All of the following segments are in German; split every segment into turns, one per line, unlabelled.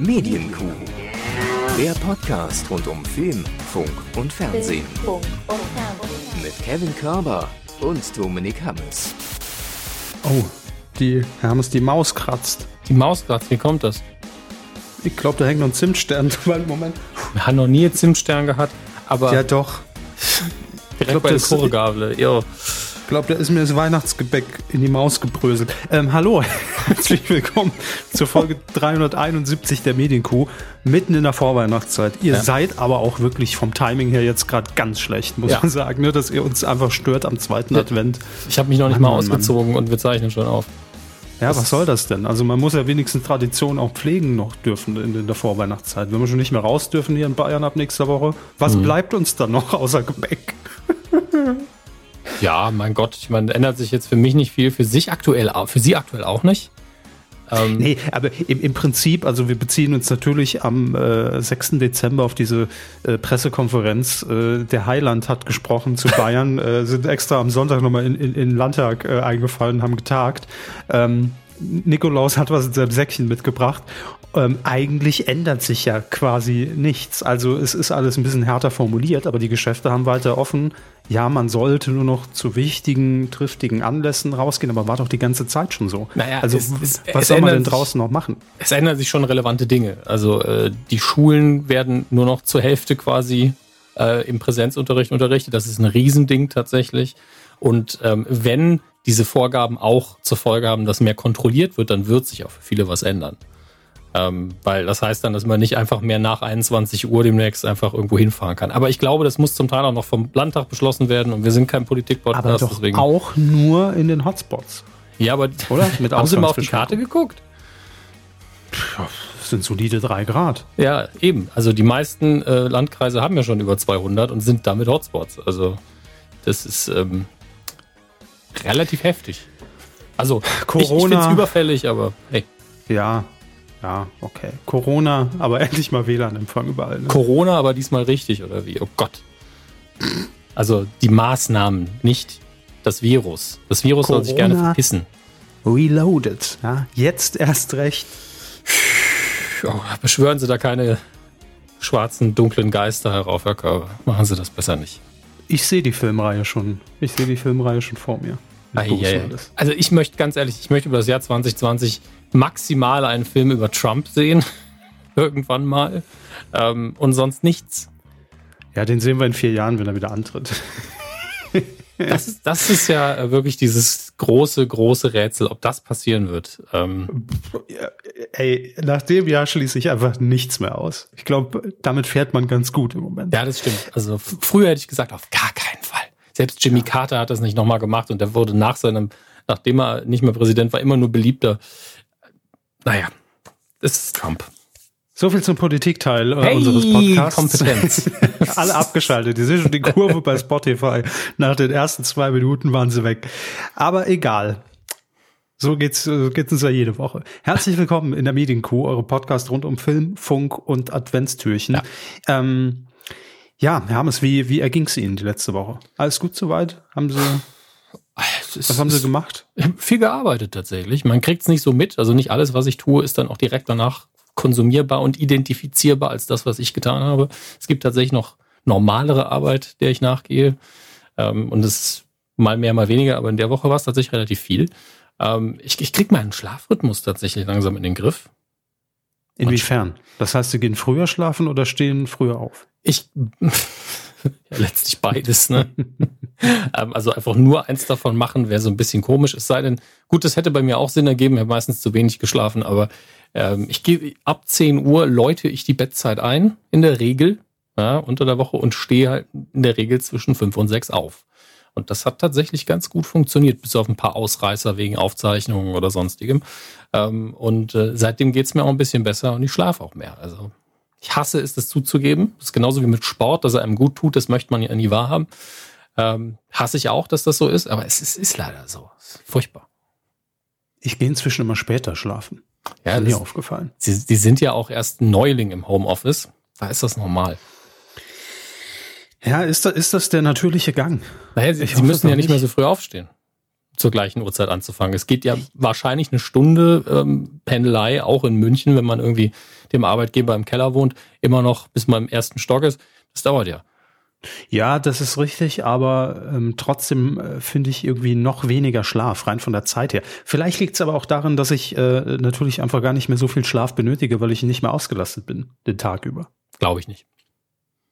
Medienkuh. Der Podcast rund um Film, Funk und Fernsehen. Mit Kevin Körber und Dominik Hammes.
Oh, die Hermes, die Maus kratzt.
Die Maus kratzt, wie kommt das?
Ich glaube, da hängt noch ein Zimtstern. Moment.
Wir haben noch nie einen Zimtstern gehabt, aber
Ja, doch.
direkt
glaub,
bei der Chorgabel. Ja.
Ich glaube, da ist mir das Weihnachtsgebäck in die Maus gebröselt. Ähm, hallo, herzlich willkommen zur Folge 371 der Medienkuh, mitten in der Vorweihnachtszeit. Ihr
Ja.
seid aber auch wirklich vom Timing her jetzt gerade ganz schlecht, muss
Ja.
man sagen, ne, dass ihr uns einfach stört am zweiten
Ja.
Advent.
Ich habe mich noch nicht
Mann,
mal
Mann, Mann.
ausgezogen und wir zeichnen schon auf.
Ja,
Das-
was soll das denn? Also man muss ja wenigstens Tradition auch pflegen noch dürfen in, in der Vorweihnachtszeit. Wenn wir schon nicht mehr raus dürfen hier in Bayern ab nächster Woche, was
Mhm.
bleibt uns dann noch außer Gebäck?
Ja, mein Gott, ich meine, ändert sich jetzt für mich nicht viel, für sich aktuell auch, für Sie aktuell auch nicht. Ähm,
Nee, aber im, im Prinzip, also wir beziehen uns natürlich am äh, 6. Dezember auf diese äh, Pressekonferenz. Äh, der Heiland hat gesprochen zu Bayern, äh, sind extra am Sonntag nochmal in, in, in den Landtag äh, eingefallen, haben getagt. Ähm, Nikolaus hat was in seinem Säckchen mitgebracht. Ähm, eigentlich ändert sich ja quasi nichts. Also es ist alles ein bisschen härter formuliert, aber die Geschäfte haben weiter offen. Ja, man sollte nur noch zu wichtigen, triftigen Anlässen rausgehen, aber war doch die ganze Zeit schon so.
Naja,
also
es- es-
was
es
soll man denn
sich-
draußen noch machen?
es ändern sich schon relevante Dinge. Also äh, die Schulen werden nur noch zur Hälfte quasi äh, im Präsenzunterricht unterrichtet. Das ist ein Riesending tatsächlich. Und ähm, wenn diese Vorgaben auch zur Folge haben, dass mehr kontrolliert wird, dann wird sich auch für viele was ändern. Ähm, weil das heißt dann, dass man nicht einfach mehr nach 21 Uhr demnächst einfach irgendwo hinfahren kann. Aber ich glaube, das muss zum Teil auch noch vom Landtag beschlossen werden und wir sind kein
Aber
Politik-Podcast,
doch
deswegen.
auch nur in den Hotspots.
Ja, aber
Oder? Mit
haben Sie mal auf die. Karte geguckt?
Das sind solide drei Grad.
Ja, eben. Also die meisten äh, Landkreise haben ja schon über 200 und sind damit Hotspots. Also das ist ähm, relativ heftig. Also ich, ich
Corona.
finde es überfällig, aber hey,
Ja, ja, okay. Corona, aber endlich mal WLAN-Empfang überall. Ne?
Corona aber diesmal richtig oder wie? Oh Gott. Also die Maßnahmen, nicht das Virus. Das Virus soll sich gerne
Corona.
verpissen.
Reloaded. Ja, jetzt erst recht.
Oh, beschwören Sie da keine schwarzen, dunklen Geister herauf, Herr Körber. Machen Sie das besser nicht.
Ich sehe die Filmreihe schon. Ich sehe die Filmreihe schon vor mir. Ich alles.
Also ich möchte ganz ehrlich, ich möchte über das Jahr 2020 maximal einen Film über Trump sehen. Irgendwann mal. Ähm, und sonst nichts.
Ja, den sehen wir in vier Jahren, wenn er wieder antritt.
Das ist, das ist ja äh, wirklich dieses große, große Rätsel, ob das passieren wird. Ähm,
Ey, nach dem Jahr schließe ich einfach nichts mehr aus. Ich glaube, damit fährt man ganz gut im Moment.
ja, das stimmt. Also früher hätte ich gesagt, auf gar keinen Fall. Selbst Jimmy Carter hat das nicht nochmal gemacht und der wurde nach seinem, nachdem er nicht mehr Präsident war, immer nur beliebter. Naja, das ist Trump.
So viel zum Politikteil äh,
Hey,
unseres Podcasts.
Kompetenz.
Alle abgeschaltet. Die sehen schon die Kurve bei Spotify. Nach den ersten zwei Minuten waren sie weg. Aber egal. So geht's, so geht's uns ja jede Woche. Herzlich willkommen in der Medienkuh, eure Podcast rund um Film, Funk und Adventstürchen. Ja, ähm, ja Herr Hammes, wie, wie erging's Ihnen die letzte Woche? Alles gut soweit? Haben Sie, was haben Sie gemacht?
viel gearbeitet tatsächlich. Man kriegt es nicht so mit. Also nicht alles, was ich tue, ist dann auch direkt danach konsumierbar und identifizierbar als das, was ich getan habe. Es gibt tatsächlich noch normalere Arbeit, der ich nachgehe. Ähm, und es ist mal mehr, mal weniger, aber in der Woche war es tatsächlich relativ viel. Ähm, ich, ich kriege meinen Schlafrhythmus tatsächlich langsam in den Griff.
Inwiefern? Das heißt, Sie gehen früher schlafen oder stehen früher auf?
Ich ja, letztlich beides, ne? ähm, also einfach nur eins davon machen, wäre so ein bisschen komisch. Es sei denn, gut, das hätte bei mir auch Sinn ergeben, ich habe meistens zu wenig geschlafen, aber ähm, ich gehe ab 10 Uhr läute ich die Bettzeit ein, in der Regel, ja, unter der Woche und stehe halt in der Regel zwischen 5 und 6 auf. Und das hat tatsächlich ganz gut funktioniert, bis auf ein paar Ausreißer wegen Aufzeichnungen oder sonstigem. Ähm, und äh, seitdem geht's mir auch ein bisschen besser und ich schlafe auch mehr. Also ich hasse es, das zuzugeben. Das ist genauso wie mit Sport, dass er einem gut tut, das möchte man ja nie wahrhaben. Ähm, hasse ich auch, dass das so ist, aber es ist, ist leider so. Es ist furchtbar.
Ich gehe inzwischen immer später schlafen.
Ja,
ist mir
das,
aufgefallen.
sie, die sind ja auch erst Neuling im Homeoffice. Da ist das normal.
Ja, ist das, ist das der natürliche Gang?
Naja, sie, sie müssen ja nicht mehr so früh aufstehen. zur gleichen Uhrzeit anzufangen. Es geht ja wahrscheinlich eine Stunde ähm, Pendelei, auch in München, wenn man irgendwie dem Arbeitgeber im Keller wohnt, immer noch bis man im ersten Stock ist. Das dauert ja.
Ja, das ist richtig, aber ähm, trotzdem äh, finde ich irgendwie noch weniger Schlaf, rein von der Zeit her. Vielleicht liegt es aber auch daran, dass ich äh, natürlich einfach gar nicht mehr so viel Schlaf benötige, weil ich nicht mehr ausgelastet bin, den Tag über.
Glaube ich nicht.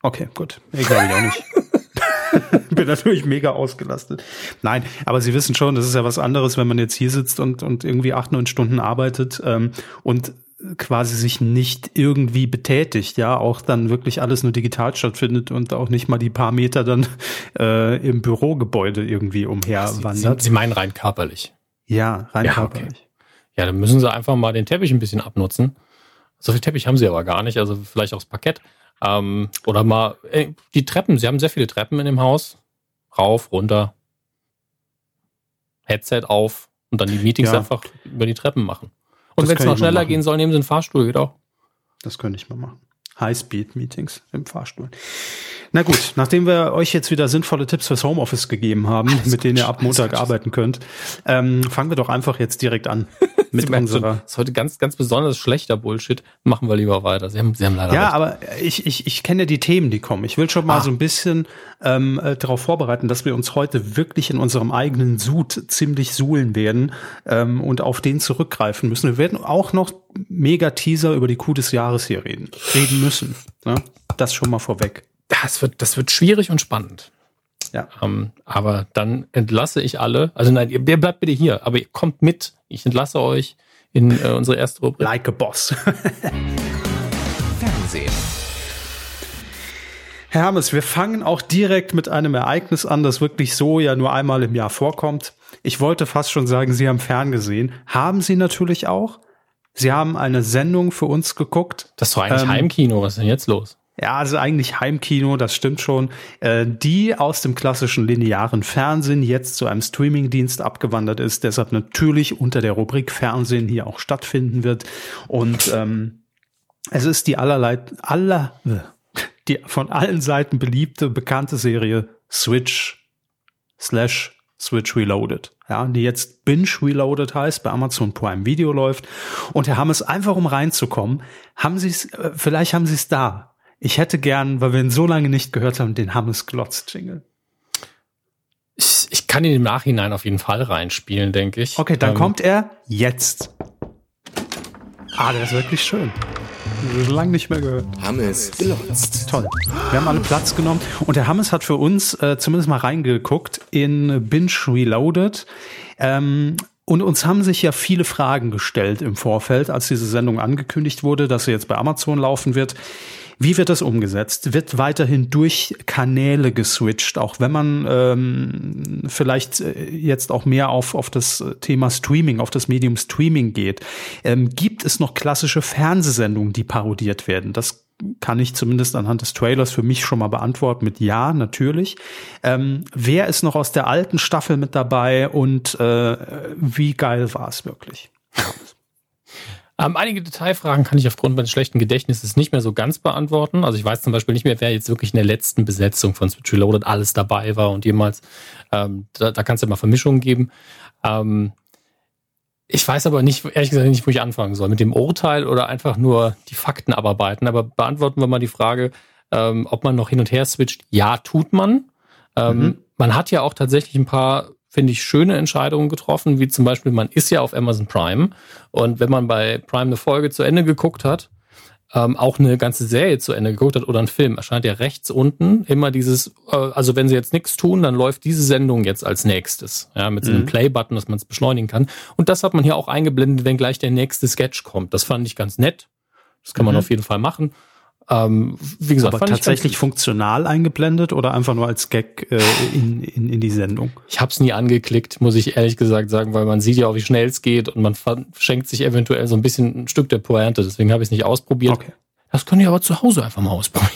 Okay, gut. Ich glaube ich auch nicht. bin natürlich mega ausgelastet. Nein, aber Sie wissen schon, das ist ja was anderes, wenn man jetzt hier sitzt und, und irgendwie acht, neun Stunden arbeitet ähm, und quasi sich nicht irgendwie betätigt, ja, auch dann wirklich alles nur digital stattfindet und auch nicht mal die paar Meter dann äh, im Bürogebäude irgendwie umherwandert.
Sie, Sie meinen rein körperlich?
Ja, rein ja, körperlich. Okay.
Ja, dann müssen Sie einfach mal den Teppich ein bisschen abnutzen. So viel Teppich haben Sie aber gar nicht, also vielleicht auch das Parkett. Ähm, oder mal äh, die Treppen. Sie haben sehr viele Treppen in dem Haus. Rauf, runter. Headset auf und dann die Meetings ja. einfach über die Treppen machen. Und wenn es noch schneller gehen soll, nehmen Sie einen Fahrstuhl, geht auch.
Das könnte ich mal machen. High-Speed-Meetings im Fahrstuhl. Na gut, nachdem wir euch jetzt wieder sinnvolle Tipps fürs Homeoffice gegeben haben, alles mit denen ihr ab Montag arbeiten könnt, ähm, fangen wir doch einfach jetzt direkt an mit unserer.
Das ist heute ganz, ganz besonders schlechter Bullshit. Machen wir lieber weiter. Sie haben, Sie haben leider.
Ja, recht. aber ich, ich, ich kenne die Themen, die kommen. Ich will schon mal ah. so ein bisschen ähm, äh, darauf vorbereiten, dass wir uns heute wirklich in unserem eigenen Sud ziemlich suhlen werden ähm, und auf den zurückgreifen müssen. Wir werden auch noch mega Teaser über die Kuh des Jahres hier reden, reden müssen. Ne? Das schon mal vorweg.
Das wird, das wird schwierig und spannend. Ja. Ähm, aber dann entlasse ich alle. Also nein, ihr, ihr bleibt bitte hier, aber ihr kommt mit. Ich entlasse euch in äh, unsere erste Rubrik.
Like a Boss.
Fernsehen.
Herr Hermes, wir fangen auch direkt mit einem Ereignis an, das wirklich so ja nur einmal im Jahr vorkommt. Ich wollte fast schon sagen, Sie haben ferngesehen. Haben Sie natürlich auch. Sie haben eine Sendung für uns geguckt.
Das ist doch eigentlich ähm, Heimkino. Was ist denn jetzt los?
Ja, also eigentlich Heimkino, das stimmt schon. Äh, die aus dem klassischen linearen Fernsehen jetzt zu einem Streamingdienst abgewandert ist, deshalb natürlich unter der Rubrik Fernsehen hier auch stattfinden wird. Und ähm, es ist die allerlei, aller, die von allen Seiten beliebte, bekannte Serie Switch slash Switch Reloaded, ja, die jetzt Binge Reloaded heißt, bei Amazon Prime Video läuft. Und Herr Hammes, einfach um reinzukommen, haben Sie es, äh, vielleicht haben Sie es da. Ich hätte gern, weil wir ihn so lange nicht gehört haben, den Hammes Glotz Jingle.
Ich, ich kann ihn im Nachhinein auf jeden Fall reinspielen, denke ich.
Okay, dann ähm, kommt er jetzt. Ah, der ist wirklich schön. So lange nicht mehr gehört.
Hammes glotzt.
Toll. Wir haben alle Platz genommen. Und der Hammes hat für uns äh, zumindest mal reingeguckt in Binge Reloaded. Ähm, und uns haben sich ja viele Fragen gestellt im Vorfeld, als diese Sendung angekündigt wurde, dass sie jetzt bei Amazon laufen wird. Wie wird das umgesetzt? Wird weiterhin durch Kanäle geswitcht, auch wenn man ähm, vielleicht äh, jetzt auch mehr auf, auf das Thema Streaming, auf das Medium Streaming geht? Ähm, gibt es noch klassische Fernsehsendungen, die parodiert werden? Das kann ich zumindest anhand des Trailers für mich schon mal beantworten mit Ja, natürlich. Ähm, wer ist noch aus der alten Staffel mit dabei und äh, wie geil war es wirklich?
Ähm, einige Detailfragen kann ich aufgrund meines schlechten Gedächtnisses nicht mehr so ganz beantworten. Also ich weiß zum Beispiel nicht mehr, wer jetzt wirklich in der letzten Besetzung von Switch Reloaded alles dabei war und jemals. Ähm, da, da kann es ja mal Vermischungen geben. Ähm, ich weiß aber nicht, ehrlich gesagt nicht, wo ich anfangen soll. Mit dem Urteil oder einfach nur die Fakten abarbeiten. Aber beantworten wir mal die Frage, ähm, ob man noch hin und her switcht. Ja, tut man. Ähm, mhm. Man hat ja auch tatsächlich ein paar finde ich, schöne Entscheidungen getroffen, wie zum Beispiel, man ist ja auf Amazon Prime und wenn man bei Prime eine Folge zu Ende geguckt hat, ähm, auch eine ganze Serie zu Ende geguckt hat oder ein Film, erscheint ja rechts unten immer dieses, äh, also wenn sie jetzt nichts tun, dann läuft diese Sendung jetzt als nächstes, ja, mit so einem mhm. Play-Button, dass man es beschleunigen kann. Und das hat man hier auch eingeblendet, wenn gleich der nächste Sketch kommt. Das fand ich ganz nett. Das kann man mhm. auf jeden Fall machen.
Ähm, wie gesagt, aber tatsächlich funktional eingeblendet oder einfach nur als Gag äh, in, in, in die Sendung?
Ich habe es nie angeklickt, muss ich ehrlich gesagt sagen, weil man sieht ja auch, wie schnell es geht und man schenkt sich eventuell so ein bisschen ein Stück der Pointe. Deswegen habe ich es nicht ausprobiert. Okay. Das können ich aber zu Hause einfach mal ausprobieren.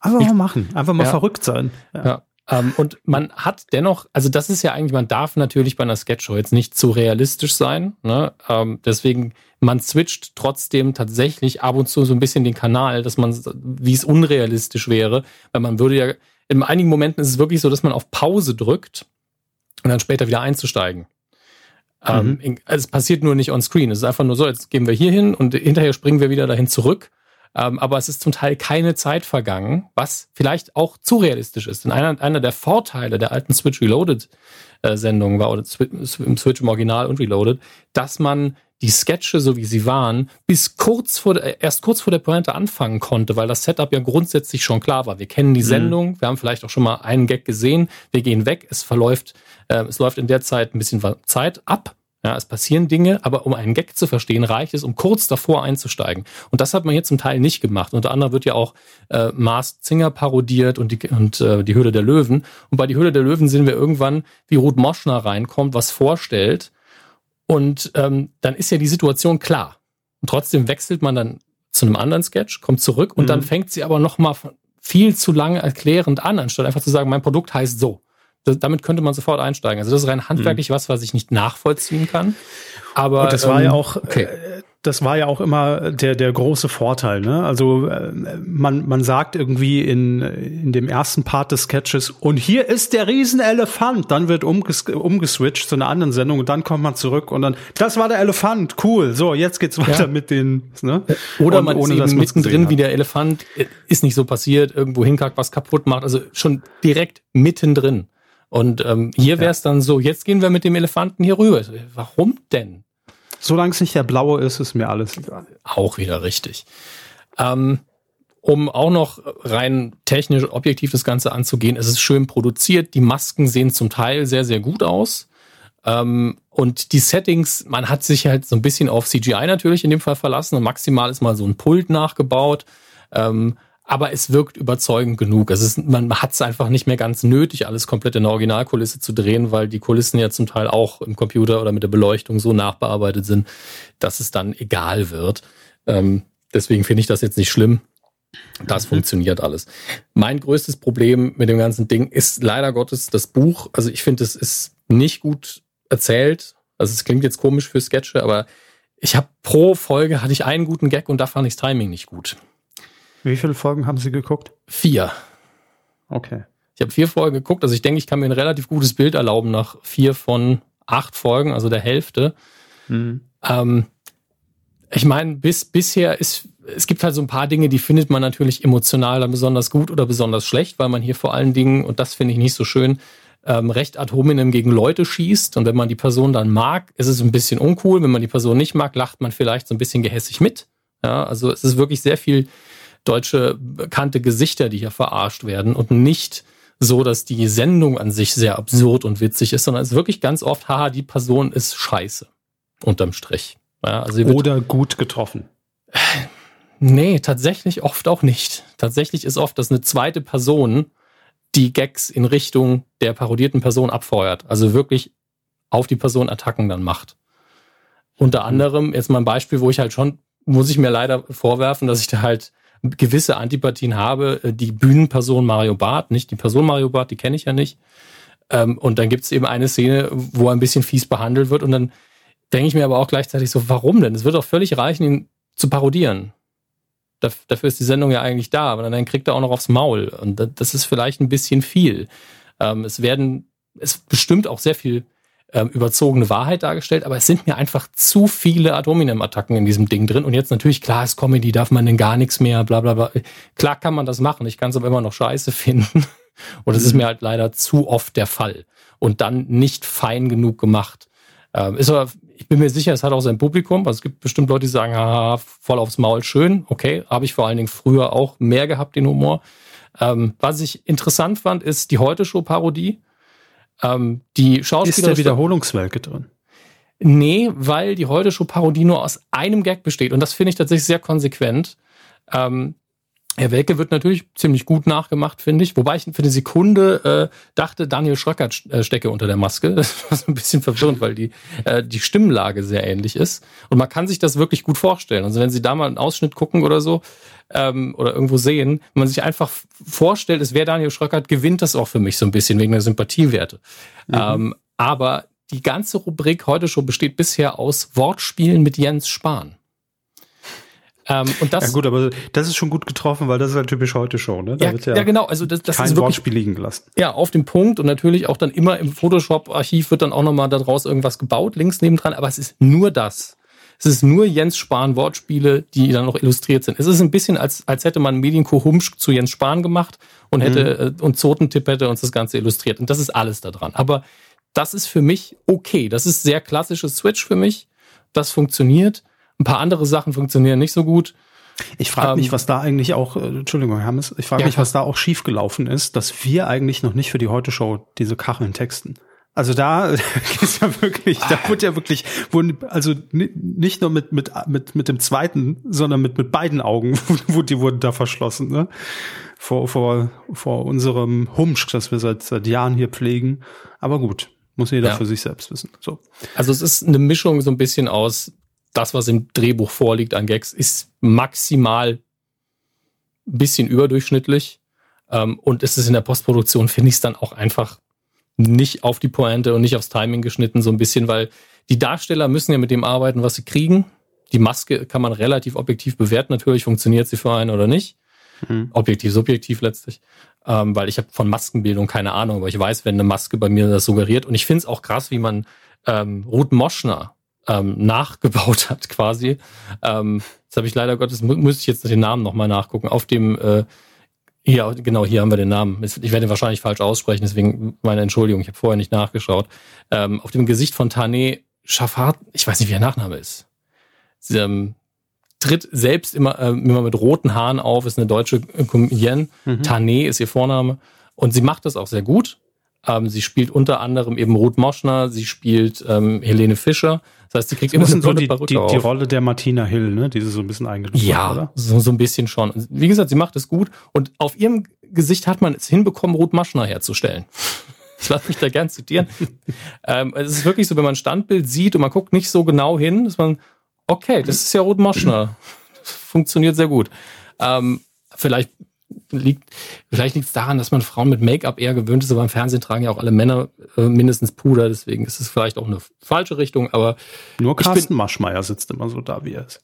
Einfach mal machen, einfach mal ja. verrückt sein.
Ja. ja. Ähm, und man hat dennoch, also das ist ja eigentlich, man darf natürlich bei einer Sketchshow jetzt nicht zu realistisch sein. Ne? Ähm, deswegen man switcht trotzdem tatsächlich ab und zu so ein bisschen den Kanal, dass man, wie es unrealistisch wäre, weil man würde ja, in einigen Momenten ist es wirklich so, dass man auf Pause drückt und dann später wieder einzusteigen. Ähm, mhm. also es passiert nur nicht on screen. Es ist einfach nur so, jetzt gehen wir hier hin und hinterher springen wir wieder dahin zurück. Ähm, aber es ist zum Teil keine Zeit vergangen, was vielleicht auch zu realistisch ist. Denn einer, einer der Vorteile der alten Switch Reloaded äh, war, oder im Switch im Original und Reloaded, dass man die Sketche, so wie sie waren, bis kurz vor der, erst kurz vor der Pointe anfangen konnte, weil das Setup ja grundsätzlich schon klar war. Wir kennen die mhm. Sendung, mhm. wir haben vielleicht auch schon mal einen Gag gesehen, wir gehen weg, es verläuft, äh, es läuft in der Zeit ein bisschen Zeit ab ja, es passieren Dinge, aber um einen Gag zu verstehen, reicht es, um kurz davor einzusteigen. Und das hat man hier zum Teil nicht gemacht. Unter anderem wird ja auch äh, Mars Zinger parodiert und, die, und äh, die Höhle der Löwen. Und bei die Höhle der Löwen sehen wir irgendwann, wie Ruth Moschner reinkommt, was vorstellt. Und ähm, dann ist ja die Situation klar. Und trotzdem wechselt man dann zu einem anderen Sketch, kommt zurück und mhm. dann fängt sie aber noch mal viel zu lange erklärend an, anstatt einfach zu sagen, mein Produkt heißt so das, damit könnte man sofort einsteigen. Also das ist rein handwerklich mhm. was, was ich nicht nachvollziehen kann. Aber
Und das war ähm, ja auch, okay. Äh, das war ja auch immer der der große Vorteil. Ne? Also äh, man man sagt irgendwie in in dem ersten Part des Sketches und hier ist der Riesenelefant. Dann wird umges umgeswitcht zu einer anderen Sendung und dann kommt man zurück und dann das war der Elefant. Cool. So jetzt geht's weiter ja. mit den. Ne?
Oder und man ohne, ist eben mittendrin wie der Elefant äh, ist nicht so passiert. Irgendwo hinkackt, was kaputt macht. Also schon direkt mittendrin. Und ähm, hier wäre es dann so, jetzt gehen wir mit dem Elefanten hier rüber. Warum denn?
Solange es nicht der blaue ist, ist mir alles egal.
Auch wieder richtig. Ähm, um auch noch rein technisch objektiv das Ganze anzugehen, es ist schön produziert. Die Masken sehen zum Teil sehr, sehr gut aus. Ähm, und die Settings, man hat sich halt so ein bisschen auf CGI natürlich in dem Fall verlassen und maximal ist mal so ein Pult nachgebaut. Ähm, aber es wirkt überzeugend genug. Es ist, man hat es einfach nicht mehr ganz nötig, alles komplett in der Originalkulisse zu drehen, weil die Kulissen ja zum Teil auch im Computer oder mit der Beleuchtung so nachbearbeitet sind, dass es dann egal wird. Ähm, deswegen finde ich das jetzt nicht schlimm. Das mhm. funktioniert alles. Mein größtes Problem mit dem ganzen Ding ist leider Gottes das Buch. Also ich finde, es ist nicht gut erzählt. Also es klingt jetzt komisch für Sketche, aber ich habe pro Folge hatte ich einen guten Gag und da fand ich das Timing nicht gut.
Wie viele Folgen haben Sie geguckt?
Vier.
Okay.
Ich habe vier Folgen geguckt. Also ich denke, ich kann mir ein relativ gutes Bild erlauben nach vier von acht Folgen, also der Hälfte. Mhm. Ähm, ich meine, bis bisher ist es gibt halt so ein paar Dinge, die findet man natürlich emotional dann besonders gut oder besonders schlecht, weil man hier vor allen Dingen, und das finde ich nicht so schön, ähm, recht ad hominem gegen Leute schießt. Und wenn man die Person dann mag, ist es ein bisschen uncool. Wenn man die Person nicht mag, lacht man vielleicht so ein bisschen gehässig mit. Ja, also es ist wirklich sehr viel deutsche bekannte Gesichter, die hier verarscht werden und nicht so, dass die Sendung an sich sehr absurd und witzig ist, sondern es ist wirklich ganz oft, haha, die Person ist scheiße. Unterm Strich.
Ja, also Oder gut getroffen.
Nee, tatsächlich oft auch nicht. Tatsächlich ist oft, dass eine zweite Person die Gags in Richtung der parodierten Person abfeuert. Also wirklich auf die Person Attacken dann macht. Unter hm. anderem, jetzt mal ein Beispiel, wo ich halt schon, muss ich mir leider vorwerfen, dass ich da halt gewisse Antipathien habe. Äh, die Bühnenperson Mario Barth, nicht die Person Mario Barth, die kenne ich ja nicht. Ähm, und dann gibt es eben eine Szene, wo er ein bisschen fies behandelt wird. Und dann denke ich mir aber auch gleichzeitig so, warum denn? Es wird doch völlig reichen, ihn zu parodieren. Dafür ist die Sendung ja eigentlich da, aber dann kriegt er auch noch aufs Maul. Und das ist vielleicht ein bisschen viel. Ähm, es werden, es bestimmt auch sehr viel ähm, überzogene Wahrheit dargestellt, aber es sind mir einfach zu viele Ad hominem-Attacken in diesem Ding drin. Und jetzt natürlich, klar ist Comedy, darf man denn gar nichts mehr, bla bla bla. Klar kann man das machen, ich kann es aber immer noch scheiße finden. Und das ist mir halt leider zu oft der Fall. Und dann nicht fein genug gemacht. Ähm, ist aber, ich bin mir sicher, es hat auch sein Publikum. Also es gibt bestimmt Leute, die sagen, haha, voll aufs Maul, schön. Okay, habe ich vor allen Dingen früher auch mehr gehabt, den Humor. Ähm, was ich interessant fand, ist die Heute-Show-Parodie. Ähm, die Schauspieler.
Ist der Wiederholungswelke drin?
Nee, weil die Heute-Show-Parodie nur aus einem Gag besteht. Und das finde ich tatsächlich sehr konsequent. Ähm, Herr Welke wird natürlich ziemlich gut nachgemacht, finde ich. Wobei ich für eine Sekunde äh, dachte, Daniel Schröckert äh, stecke unter der Maske. Das war so ein bisschen verwirrend, weil die, äh, die Stimmlage sehr ähnlich ist. Und man kann sich das wirklich gut vorstellen. Also wenn Sie da mal einen Ausschnitt gucken oder so, ähm, oder irgendwo sehen, wenn man sich einfach vorstellt, es wäre Daniel Schröckert, gewinnt das auch für mich so ein bisschen wegen der Sympathiewerte. Mhm. Ähm, aber die ganze Rubrik heute schon besteht bisher aus Wortspielen mit Jens Spahn.
Ähm, und das, ja gut, aber das ist schon gut getroffen, weil das ist halt typisch heute Show, ne? Da
ja, ja, ja, genau. Also das, das
kein
ist wirklich,
Wortspiel liegen gelassen.
Ja, auf dem Punkt und natürlich auch dann immer im Photoshop-Archiv wird dann auch nochmal daraus irgendwas gebaut, links nebendran, aber es ist nur das. Es ist nur Jens Spahn Wortspiele, die dann noch illustriert sind. Es ist ein bisschen, als, als hätte man Medienco Humsch zu Jens Spahn gemacht und hätte, mhm. und Zotentipp hätte uns das Ganze illustriert. Und das ist alles da dran. Aber das ist für mich okay. Das ist sehr klassisches Switch für mich. Das funktioniert. Ein paar andere Sachen funktionieren nicht so gut.
Ich frage ähm, mich, was da eigentlich auch, äh, Entschuldigung, Hermes, ich frage ja, mich, was da auch schiefgelaufen ist, dass wir eigentlich noch nicht für die Heute-Show diese Kacheln texten. Also da ist ja wirklich, da wurde ja wirklich, wurden, also nicht nur mit, mit, mit, mit dem zweiten, sondern mit, mit beiden Augen, die wurden da verschlossen, ne? Vor, vor, vor unserem Humsch, das wir seit, seit Jahren hier pflegen. Aber gut, muss jeder ja. für sich selbst wissen. So.
Also es ist eine Mischung so ein bisschen aus das, was im Drehbuch vorliegt an Gags, ist maximal ein bisschen überdurchschnittlich. Ähm, und es ist in der Postproduktion, finde ich es dann auch einfach nicht auf die Pointe und nicht aufs Timing geschnitten, so ein bisschen, weil die Darsteller müssen ja mit dem arbeiten, was sie kriegen. Die Maske kann man relativ objektiv bewerten. Natürlich funktioniert sie für einen oder nicht. Mhm. Objektiv, subjektiv letztlich. Ähm, weil ich habe von Maskenbildung keine Ahnung, aber ich weiß, wenn eine Maske bei mir das suggeriert. Und ich finde es auch krass, wie man ähm, Ruth Moschner ähm, nachgebaut hat quasi. Ähm, jetzt habe ich leider Gottes, mu muss ich jetzt den Namen nochmal nachgucken. Auf dem, äh, hier, genau, hier haben wir den Namen. Ich werde ihn wahrscheinlich falsch aussprechen, deswegen meine Entschuldigung, ich habe vorher nicht nachgeschaut. Ähm, auf dem Gesicht von Tane Schafat, ich weiß nicht, wie der Nachname ist. Sie, ähm, tritt selbst immer, äh, immer mit roten Haaren auf, ist eine deutsche Comedienne. Mhm. Tane ist ihr Vorname. Und sie macht das auch sehr gut. Ähm, sie spielt unter anderem eben Ruth Moschner, sie spielt ähm, Helene Fischer. Das heißt, sie kriegt
immer so die, die, die, Rolle der Martina Hill, ne? Die sie so ein bisschen eingenommen
ja, oder? So, so ein bisschen schon. Wie gesagt, sie macht es gut und auf ihrem Gesicht hat man es hinbekommen, Ruth Moschner herzustellen. Ich lasse mich da gern zitieren. ähm, es ist wirklich so, wenn man ein Standbild sieht und man guckt nicht so genau hin, dass man, okay, das ist ja Ruth Moschner. Funktioniert sehr gut. Ähm, vielleicht liegt, vielleicht liegt es daran, dass man Frauen mit Make-up eher gewöhnt ist, aber im Fernsehen tragen ja auch alle Männer äh, mindestens Puder, deswegen ist es vielleicht auch eine falsche Richtung, aber.
Nur Carsten bin, Maschmeyer sitzt immer so da, wie er ist.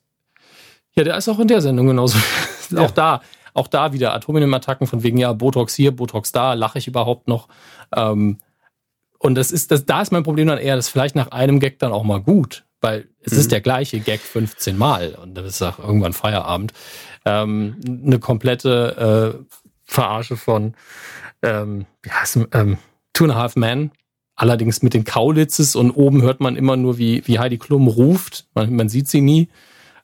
Ja, der ist auch in der Sendung genauso. Ja. auch da, auch da wieder Atomium-Attacken von wegen, ja, Botox hier, Botox da, lache ich überhaupt noch. Ähm, und das ist, das, da ist mein Problem dann eher, dass vielleicht nach einem Gag dann auch mal gut, weil es mhm. ist der gleiche Gag 15 Mal und das ist auch irgendwann Feierabend ähm, eine komplette äh, Verarsche von ähm, wie heißt, ähm, Two and a Half Men. Allerdings mit den Kaulitzes und oben hört man immer nur, wie, wie Heidi Klum ruft. Man, man sieht sie nie.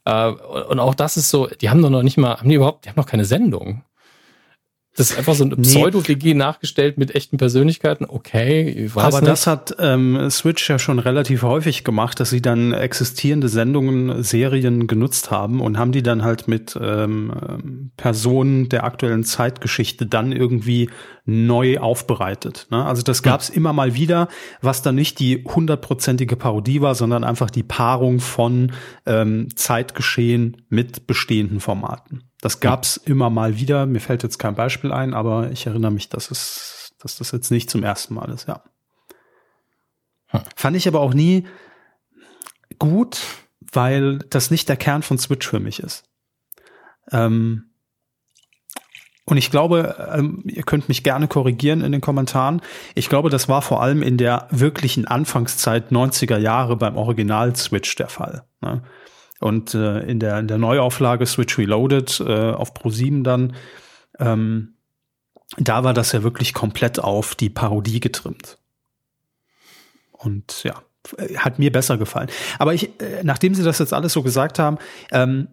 Äh, und auch das ist so, die haben doch noch nicht mal, haben die überhaupt, die haben noch keine Sendung. Das ist einfach so eine Pseudo-WG nachgestellt mit echten Persönlichkeiten. Okay,
ich weiß Aber nicht. das hat ähm, Switch ja schon relativ häufig gemacht, dass sie dann existierende Sendungen, Serien genutzt haben und haben die dann halt mit ähm, Personen der aktuellen Zeitgeschichte dann irgendwie neu aufbereitet. Ne? Also das gab es hm. immer mal wieder, was dann nicht die hundertprozentige Parodie war, sondern einfach die Paarung von ähm, Zeitgeschehen mit bestehenden Formaten. Das gab's ja. immer mal wieder. Mir fällt jetzt kein Beispiel ein, aber ich erinnere mich, dass es, dass das jetzt nicht zum ersten Mal ist, ja. Hm. Fand ich aber auch nie gut, weil das nicht der Kern von Switch für mich ist. Ähm, und ich glaube, ähm, ihr könnt mich gerne korrigieren in den Kommentaren. Ich glaube, das war vor allem in der wirklichen Anfangszeit 90er Jahre beim Original Switch der Fall. Ne? Und äh, in, der, in der Neuauflage Switch Reloaded äh, auf Pro7 dann, ähm, da war das ja wirklich komplett auf die Parodie getrimmt. Und ja, hat mir besser gefallen. Aber ich, äh, nachdem Sie das jetzt alles so gesagt haben, ähm,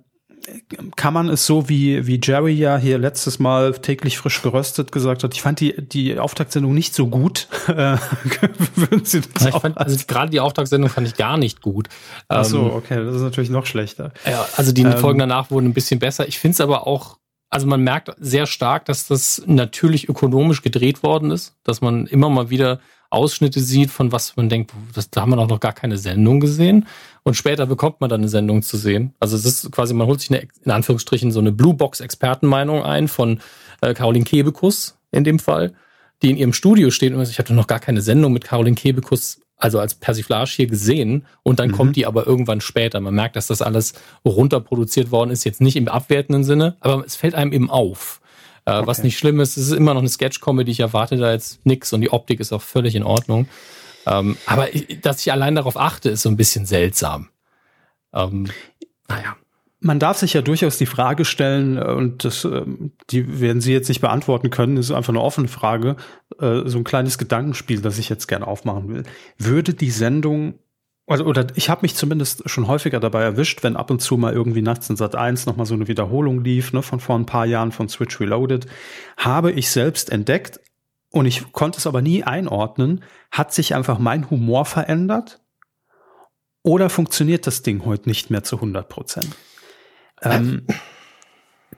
kann man es so, wie, wie Jerry ja hier letztes Mal täglich frisch geröstet gesagt hat, ich fand die, die Auftaktsendung nicht so gut.
Würden Sie das ja, fand, also gerade die Auftaktsendung fand ich gar nicht gut.
Ach so, ähm, okay, das ist natürlich noch schlechter.
Ja, also die ähm, Folgen danach wurden ein bisschen besser. Ich finde es aber auch, also man merkt sehr stark, dass das natürlich ökonomisch gedreht worden ist, dass man immer mal wieder Ausschnitte sieht, von was man denkt, das, da haben wir noch gar keine Sendung gesehen. Und später bekommt man dann eine Sendung zu sehen. Also es ist quasi, man holt sich eine, in Anführungsstrichen so eine Blue Box Expertenmeinung ein von äh, Caroline Kebekus in dem Fall, die in ihrem Studio steht und ich hatte noch gar keine Sendung mit Caroline Kebekus also als Persiflage hier gesehen und dann mhm. kommt die aber irgendwann später. Man merkt, dass das alles runterproduziert worden ist, jetzt nicht im abwertenden Sinne, aber es fällt einem eben auf. Äh, okay. Was nicht schlimm ist, es ist immer noch eine Sketch-Comedy, ich erwarte da jetzt nichts und die Optik ist auch völlig in Ordnung. Ähm, aber ich, dass ich allein darauf achte, ist so ein bisschen seltsam. Ähm, naja.
Man darf sich ja durchaus die Frage stellen, äh, und das, ähm, die werden Sie jetzt nicht beantworten können, ist einfach eine offene Frage, äh, so ein kleines Gedankenspiel, das ich jetzt gerne aufmachen will. Würde die Sendung, also, oder ich habe mich zumindest schon häufiger dabei erwischt, wenn ab und zu mal irgendwie nachts in Sat 1 nochmal so eine Wiederholung lief, ne, von vor ein paar Jahren von Switch Reloaded, habe ich selbst entdeckt, und ich konnte es aber nie einordnen, hat sich einfach mein Humor verändert? Oder funktioniert das Ding heute nicht mehr zu 100 Prozent? Ähm,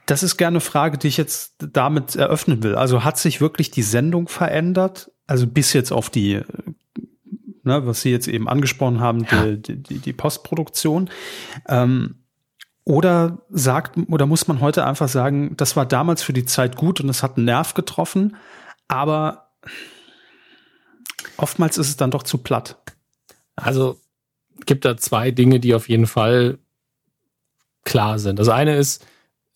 das ist gerne eine Frage, die ich jetzt damit eröffnen will. Also hat sich wirklich die Sendung verändert? Also bis jetzt auf die, ne, was Sie jetzt eben angesprochen haben, ja. die, die, die, Postproduktion. Ähm, oder sagt, oder muss man heute einfach sagen, das war damals für die Zeit gut und es hat einen Nerv getroffen, aber oftmals ist es dann doch zu platt.
Also gibt da zwei Dinge, die auf jeden Fall klar sind. Das eine ist,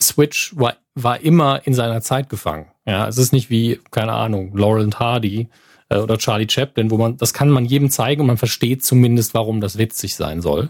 Switch war, war immer in seiner Zeit gefangen. Ja, es ist nicht wie, keine Ahnung, Laurel und Hardy äh, oder Charlie Chaplin, wo man, das kann man jedem zeigen und man versteht zumindest, warum das witzig sein soll.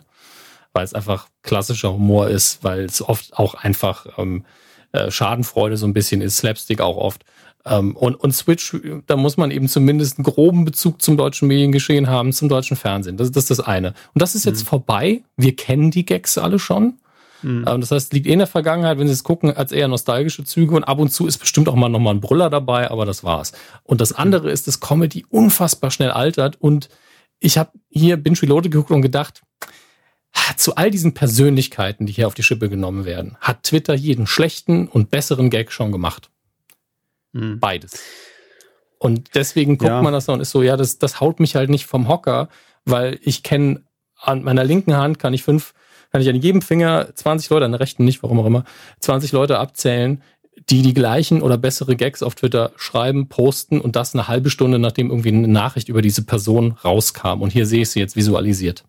Weil es einfach klassischer Humor ist, weil es oft auch einfach ähm, äh, Schadenfreude so ein bisschen ist, Slapstick auch oft. Ähm, und, und Switch, da muss man eben zumindest einen groben Bezug zum deutschen Mediengeschehen haben, zum deutschen Fernsehen. Das, das ist das eine. Und das ist jetzt mhm. vorbei. Wir kennen die Gags alle schon. Mhm. Ähm, das heißt, liegt eh in der Vergangenheit, wenn Sie es gucken, als eher nostalgische Züge und ab und zu ist bestimmt auch mal nochmal ein Brüller dabei, aber das war's. Und das andere ist, dass Comedy unfassbar schnell altert und ich habe hier Binge Reloaded geguckt und gedacht, zu all diesen Persönlichkeiten, die hier auf die Schippe genommen werden, hat Twitter jeden schlechten und besseren Gag schon gemacht. Mhm. Beides. Und deswegen guckt ja. man das und ist so, ja, das, das haut mich halt nicht vom Hocker, weil ich kenne an meiner linken Hand kann ich fünf, kann ich an jedem Finger 20 Leute, an der rechten nicht, warum auch immer, 20 Leute abzählen, die die gleichen oder bessere Gags auf Twitter schreiben, posten und das eine halbe Stunde, nachdem irgendwie eine Nachricht über diese Person rauskam. Und hier sehe ich sie jetzt visualisiert.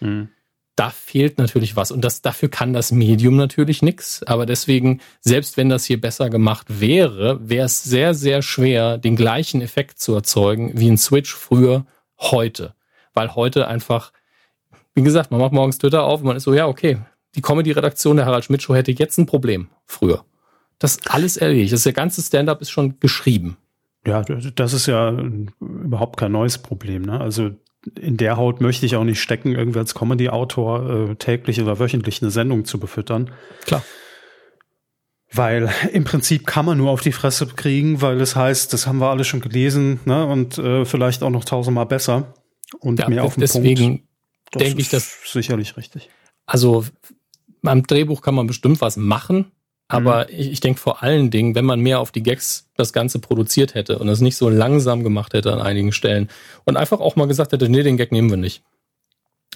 Mhm da fehlt natürlich was. Und das, dafür kann das Medium natürlich nichts. Aber deswegen, selbst wenn das hier besser gemacht wäre, wäre es sehr, sehr schwer, den gleichen Effekt zu erzeugen wie ein Switch früher heute. Weil heute einfach, wie gesagt, man macht morgens Twitter auf und man ist so, ja, okay, die Comedy-Redaktion der Harald Schmidt Show hätte jetzt ein Problem. Früher. Das ist alles erledigt. Das der ganze Stand-up ist schon geschrieben.
Ja, das ist ja überhaupt kein neues Problem. Ne? Also in der Haut möchte ich auch nicht stecken, irgendwie als Comedy-Autor äh, täglich oder wöchentlich eine Sendung zu befüttern.
Klar.
Weil im Prinzip kann man nur auf die Fresse kriegen, weil es heißt, das haben wir alle schon gelesen, ne? Und äh, vielleicht auch noch tausendmal besser und ja, mehr auf den
deswegen Punkt. Denke ich, dass
sicherlich richtig.
Also beim Drehbuch kann man bestimmt was machen, aber mhm. ich, ich denke vor allen Dingen, wenn man mehr auf die Gags das Ganze produziert hätte und es nicht so langsam gemacht hätte an einigen Stellen und einfach auch mal gesagt hätte, nee, den Gag nehmen wir nicht.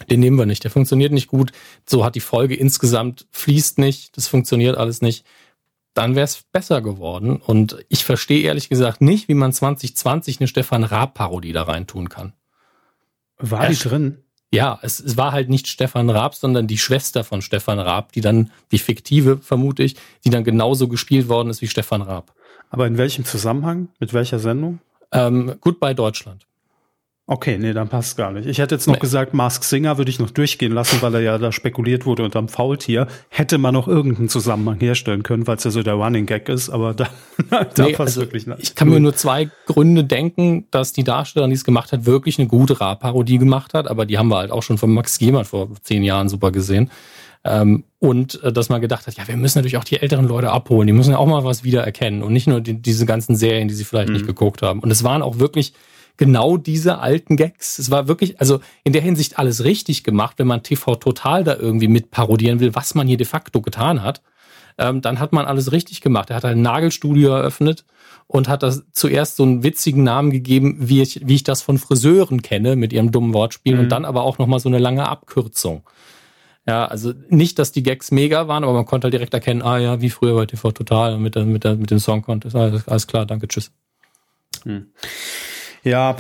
Den nehmen wir nicht, der funktioniert nicht gut. So hat die Folge insgesamt fließt nicht, das funktioniert alles nicht. Dann wäre es besser geworden. Und ich verstehe ehrlich gesagt nicht, wie man 2020 eine Stefan Raab-Parodie da reintun kann.
War die drin?
Ja, es, es war halt nicht Stefan Raab, sondern die Schwester von Stefan Raab, die dann, die fiktive, vermute ich, die dann genauso gespielt worden ist wie Stefan Raab.
Aber in welchem Zusammenhang? Mit welcher Sendung?
Ähm, Goodbye Deutschland.
Okay, nee, dann passt gar nicht. Ich hätte jetzt noch nee. gesagt, Mask Singer würde ich noch durchgehen lassen, weil er ja da spekuliert wurde unterm Faultier. Hätte man noch irgendeinen Zusammenhang herstellen können, weil es ja so der Running Gag ist, aber da,
da nee, passt also wirklich nicht. Ich kann mir nur zwei Gründe denken, dass die Darstellerin, die es gemacht hat, wirklich eine gute Ra-Parodie gemacht hat, aber die haben wir halt auch schon von Max Gehmann vor zehn Jahren super gesehen. Ähm, und äh, dass man gedacht hat, ja, wir müssen natürlich auch die älteren Leute abholen, die müssen ja auch mal was wiedererkennen und nicht nur die, diese ganzen Serien, die sie vielleicht mhm. nicht geguckt haben. Und es waren auch wirklich genau diese alten Gags. Es war wirklich, also in der Hinsicht alles richtig gemacht, wenn man TV Total da irgendwie mit parodieren will, was man hier de facto getan hat. Ähm, dann hat man alles richtig gemacht. Er hat ein Nagelstudio eröffnet und hat das zuerst so einen witzigen Namen gegeben, wie ich, wie ich das von Friseuren kenne, mit ihrem dummen Wortspiel mhm. und dann aber auch nochmal so eine lange Abkürzung. Ja, also nicht, dass die Gags mega waren, aber man konnte halt direkt erkennen, ah ja, wie früher bei TV Total mit, der, mit, der, mit dem Song Contest. Alles, alles klar, danke, tschüss.
Hm. Ja,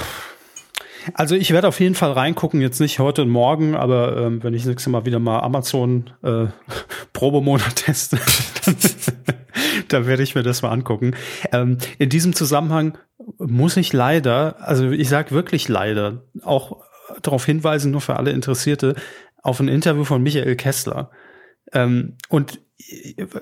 Also ich werde auf jeden Fall reingucken, jetzt nicht heute und morgen, aber ähm, wenn ich nächstes Mal wieder mal Amazon äh, Probemonat teste, dann, werde ich mir das mal angucken. Ähm, in diesem Zusammenhang muss ich leider, also ich sage wirklich leider, auch darauf hinweisen, nur für alle Interessierte, auf ein Interview von Michael Kessler. Ähm, und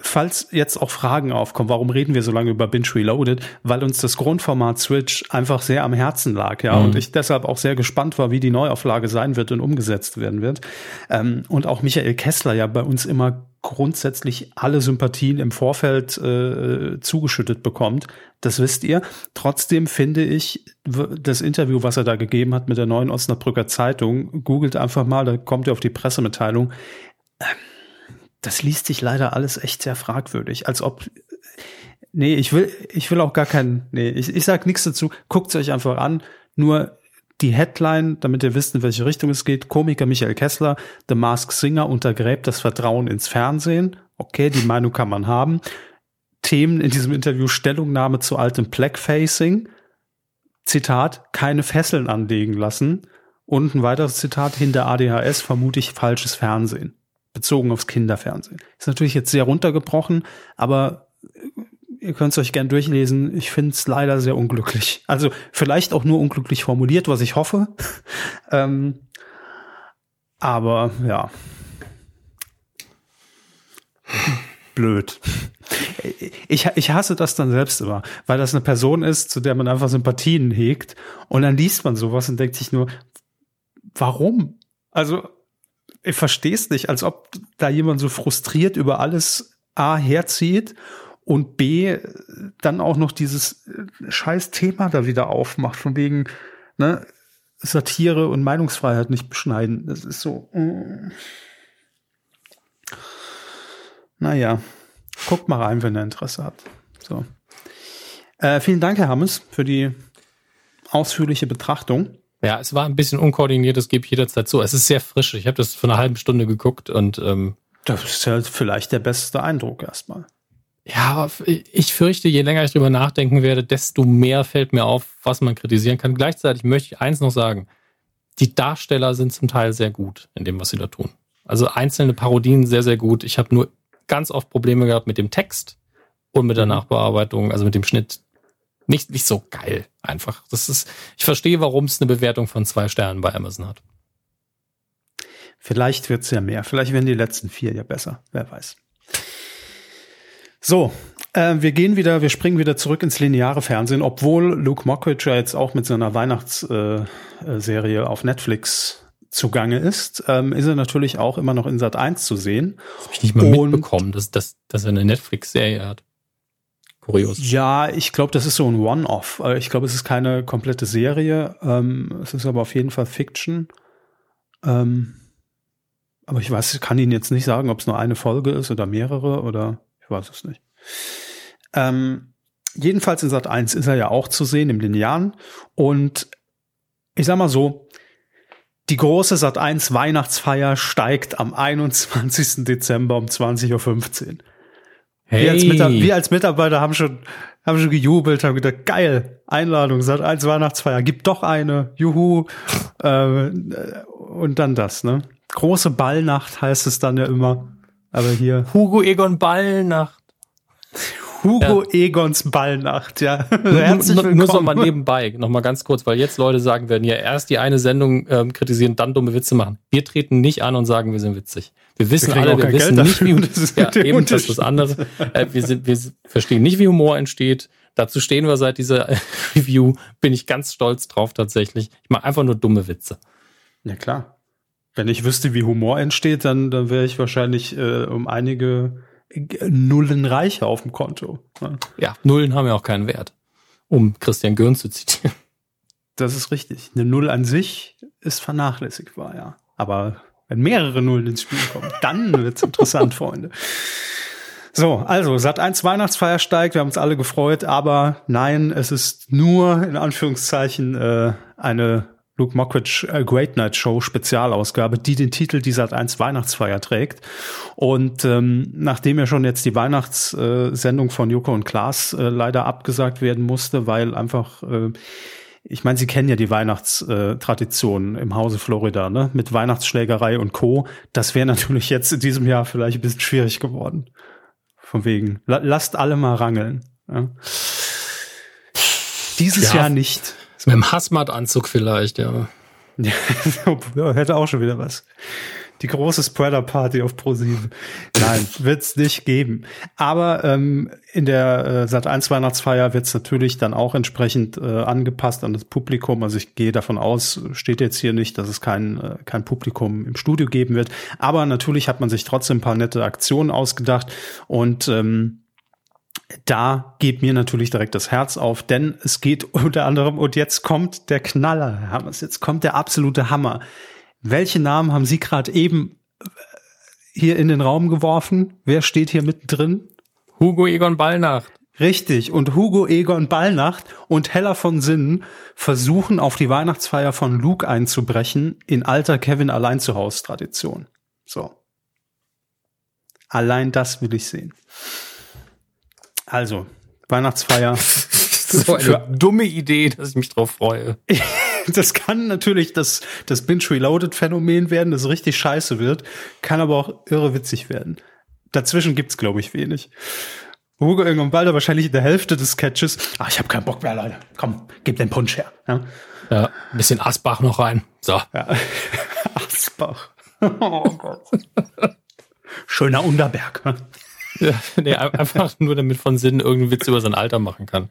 falls jetzt auch Fragen aufkommen, warum reden wir so lange über Binge Reloaded? Weil uns das Grundformat Switch einfach sehr am Herzen lag, ja, mhm. und ich deshalb auch sehr gespannt war, wie die Neuauflage sein wird und umgesetzt werden wird. Ähm, und auch Michael Kessler ja bei uns immer grundsätzlich alle Sympathien im Vorfeld äh, zugeschüttet bekommt. Das wisst ihr. Trotzdem finde ich das Interview, was er da gegeben hat mit der neuen Osnabrücker Zeitung, googelt einfach mal, da kommt ihr auf die Pressemitteilung. Ähm, das liest sich leider alles echt sehr fragwürdig, als ob Nee, ich will ich will auch gar keinen nee, ich, ich sag nichts dazu. Guckt's euch einfach an, nur die Headline, damit ihr wisst, in welche Richtung es geht. Komiker Michael Kessler, The Mask Singer untergräbt das Vertrauen ins Fernsehen. Okay, die Meinung kann man haben. Themen in diesem Interview Stellungnahme zu altem Blackfacing. Zitat, keine Fesseln anlegen lassen. Und ein weiteres Zitat, hinter ADHS vermute ich falsches Fernsehen bezogen aufs Kinderfernsehen. Ist natürlich jetzt sehr runtergebrochen, aber äh, ihr könnt es euch gern durchlesen. Ich finde es leider sehr unglücklich. Also vielleicht auch nur unglücklich formuliert, was ich hoffe. ähm, aber ja. Blöd. Ich, ich hasse das dann selbst immer, weil das eine Person ist, zu der man einfach Sympathien hegt und dann liest man sowas und denkt sich nur, warum? Also ich verstehe es nicht, als ob da jemand so frustriert über alles A herzieht und B dann auch noch dieses äh, scheiß Thema da wieder aufmacht, von wegen ne, Satire und Meinungsfreiheit nicht beschneiden. Das ist so. Mm. Naja, guckt mal rein, wenn ihr Interesse habt. So. Äh, vielen Dank, Herr Hammes, für die ausführliche Betrachtung.
Ja, es war ein bisschen unkoordiniert, das gebe ich jederzeit zu. Es ist sehr frisch. Ich habe das vor einer halben Stunde geguckt und ähm,
das ist ja vielleicht der beste Eindruck erstmal.
Ja, aber ich fürchte, je länger ich drüber nachdenken werde, desto mehr fällt mir auf, was man kritisieren kann. Gleichzeitig möchte ich eins noch sagen. Die Darsteller sind zum Teil sehr gut in dem, was sie da tun. Also einzelne Parodien sehr, sehr gut. Ich habe nur ganz oft Probleme gehabt mit dem Text und mit der mhm. Nachbearbeitung, also mit dem Schnitt nicht, nicht so geil einfach. Das ist, ich verstehe, warum es eine Bewertung von zwei Sternen bei Amazon hat.
Vielleicht wird's ja mehr. Vielleicht werden die letzten vier ja besser. Wer weiß. So, äh, wir gehen wieder, wir springen wieder zurück ins lineare Fernsehen, obwohl Luke Mockridge ja jetzt auch mit seiner Weihnachtsserie äh, auf Netflix zugange ist, ähm, ist er natürlich auch immer noch in Sat 1 zu sehen.
Das habe ich nicht mal Und mitbekommen, dass, dass, dass er eine Netflix-Serie hat
kurios. Ja, ich glaube, das ist so ein One-Off. Äh, ich glaube, es ist keine komplette Serie. Ähm, es ist aber auf jeden Fall Fiction. Ähm, aber ich weiß, ich kann Ihnen jetzt nicht sagen, ob es nur eine Folge ist oder mehrere oder ich weiß es nicht. Ähm, jedenfalls in Sat 1 ist er ja auch zu sehen im Linearen. Und ich sag mal so, die große Sat 1 Weihnachtsfeier steigt am 21. Dezember um 20.15 Uhr. Hey. Wir, als wir als Mitarbeiter haben schon, haben schon gejubelt, haben gedacht, geil, Einladung, seit eins Weihnachtsfeier, gibt doch eine, juhu. äh, und dann das, ne? Große Ballnacht heißt es dann ja immer. Aber hier.
Hugo Egon Ballnacht.
Hugo ja. Egons Ballnacht, ja.
Herzlich willkommen. Nur so mal nebenbei, noch mal ganz kurz, weil jetzt Leute sagen werden, ja, erst die eine Sendung ähm, kritisieren, dann dumme Witze machen. Wir treten nicht an und sagen, wir sind witzig. Wir wissen wir alle, wir wissen Geld nicht, wie das ist ja, eben das ist das andere. Äh, wir, sind, wir verstehen nicht, wie Humor entsteht. Dazu stehen wir seit dieser Review. Bin ich ganz stolz drauf tatsächlich. Ich mache einfach nur dumme Witze.
Ja klar. Wenn ich wüsste, wie Humor entsteht, dann, dann wäre ich wahrscheinlich äh, um einige Nullen reicher auf dem Konto.
Ne? Ja, Nullen haben ja auch keinen Wert, um Christian Gürn zu zitieren.
Das ist richtig. Eine Null an sich ist vernachlässigbar, ja. Aber wenn mehrere Nullen ins Spiel kommen, dann wird's interessant, Freunde. So, also Sat 1 Weihnachtsfeier steigt, wir haben uns alle gefreut, aber nein, es ist nur in Anführungszeichen äh, eine Luke Mockridge äh, Great Night Show Spezialausgabe, die den Titel die Sat 1 Weihnachtsfeier trägt. Und ähm, nachdem ja schon jetzt die Weihnachtssendung äh, von Joko und Klaas äh, leider abgesagt werden musste, weil einfach äh, ich meine, Sie kennen ja die Weihnachtstradition im Hause Florida, ne? Mit Weihnachtsschlägerei und Co. Das wäre natürlich jetzt in diesem Jahr vielleicht ein bisschen schwierig geworden. Von wegen, la lasst alle mal rangeln. Ja? Dieses ja, Jahr nicht.
Mit dem Hasmat-Anzug vielleicht, ja.
ja. Hätte auch schon wieder was. Die große Spreader-Party auf ProSieben. Nein, wird's nicht geben. Aber ähm, in der äh, Sat1 Weihnachtsfeier wird's natürlich dann auch entsprechend äh, angepasst an das Publikum. Also ich gehe davon aus, steht jetzt hier nicht, dass es kein, äh, kein Publikum im Studio geben wird. Aber natürlich hat man sich trotzdem ein paar nette Aktionen ausgedacht und ähm, da geht mir natürlich direkt das Herz auf, denn es geht unter anderem, und jetzt kommt der Knaller, Herr Hammers, jetzt kommt der absolute Hammer. Welche Namen haben Sie gerade eben äh, hier in den Raum geworfen? Wer steht hier mittendrin?
Hugo Egon Ballnacht.
Richtig. Und Hugo Egon Ballnacht und Hella von Sinnen versuchen auf die Weihnachtsfeier von Luke einzubrechen in alter Kevin allein zu Hause Tradition. So. Allein das will ich sehen. Also, Weihnachtsfeier.
so eine dumme Idee, dass ich mich drauf freue.
das kann natürlich das, das Binge-Reloaded-Phänomen werden, das richtig scheiße wird, kann aber auch irre witzig werden. Dazwischen gibt's, glaube ich, wenig. Hugo irgendwann bald wahrscheinlich in der Hälfte des Sketches. Ach, ich habe keinen Bock mehr, Leute. Komm, gib den Punsch her. Ja,
ja ein bisschen Asbach noch rein. So. Ja.
Asbach. Oh Gott. Schöner Unterberg.
Ja, nee, einfach nur damit von Sinn irgendeinen Witz über sein Alter machen kann.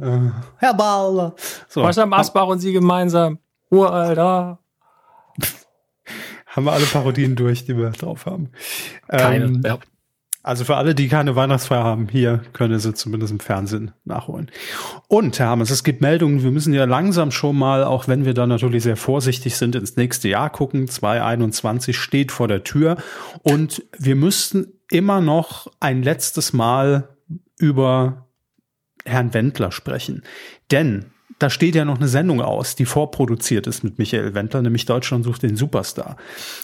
Äh, Herr Ball.
So. Was haben Asbach und Sie gemeinsam? Uralter.
haben wir alle Parodien durch, die wir drauf haben.
Keine. Ähm, ja.
Also für alle, die keine Weihnachtsfeier haben, hier können sie zumindest im Fernsehen nachholen. Und, Herr Hammes, es gibt Meldungen, wir müssen ja langsam schon mal, auch wenn wir da natürlich sehr vorsichtig sind, ins nächste Jahr gucken. 2021 steht vor der Tür. Und wir müssten immer noch ein letztes Mal über Herrn Wendler sprechen. Denn da steht ja noch eine Sendung aus, die vorproduziert ist mit Michael Wendler, nämlich Deutschland sucht den Superstar.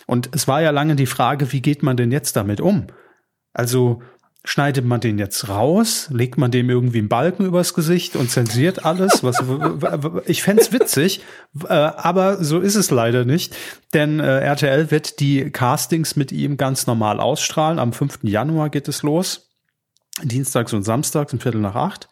Und es war ja lange die Frage, wie geht man denn jetzt damit um? Also schneidet man den jetzt raus, legt man dem irgendwie einen Balken übers Gesicht und zensiert alles? Was, ich fände witzig, äh, aber so ist es leider nicht, denn äh, RTL wird die Castings mit ihm ganz normal ausstrahlen. Am 5. Januar geht es los, dienstags und samstags um Viertel nach acht.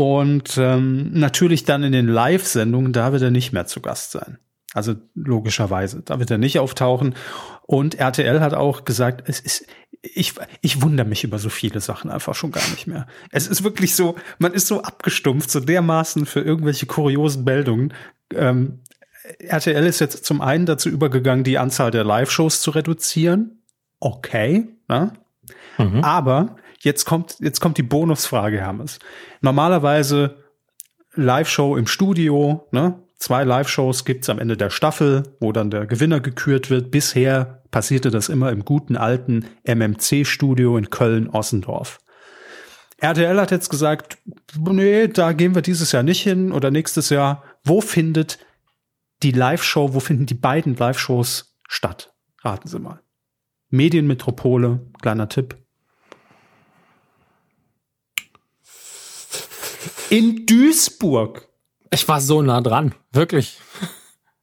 Und ähm, natürlich dann in den Live-Sendungen, da wird er nicht mehr zu Gast sein. Also logischerweise, da wird er nicht auftauchen. Und RTL hat auch gesagt, es ist, ich, ich wundere mich über so viele Sachen einfach schon gar nicht mehr. Es ist wirklich so, man ist so abgestumpft, so dermaßen für irgendwelche kuriosen Meldungen. Ähm, RTL ist jetzt zum einen dazu übergegangen, die Anzahl der Live-Shows zu reduzieren. Okay, ne? Mhm. aber Jetzt kommt, jetzt kommt die Bonusfrage, Hermes. Normalerweise Live-Show im Studio, ne? Zwei Live-Shows gibt's am Ende der Staffel, wo dann der Gewinner gekürt wird. Bisher passierte das immer im guten alten MMC-Studio in Köln-Ossendorf. RTL hat jetzt gesagt, nee, da gehen wir dieses Jahr nicht hin oder nächstes Jahr. Wo findet die Live-Show, wo finden die beiden Live-Shows statt? Raten Sie mal. Medienmetropole, kleiner Tipp, In Duisburg.
Ich war so nah dran, wirklich.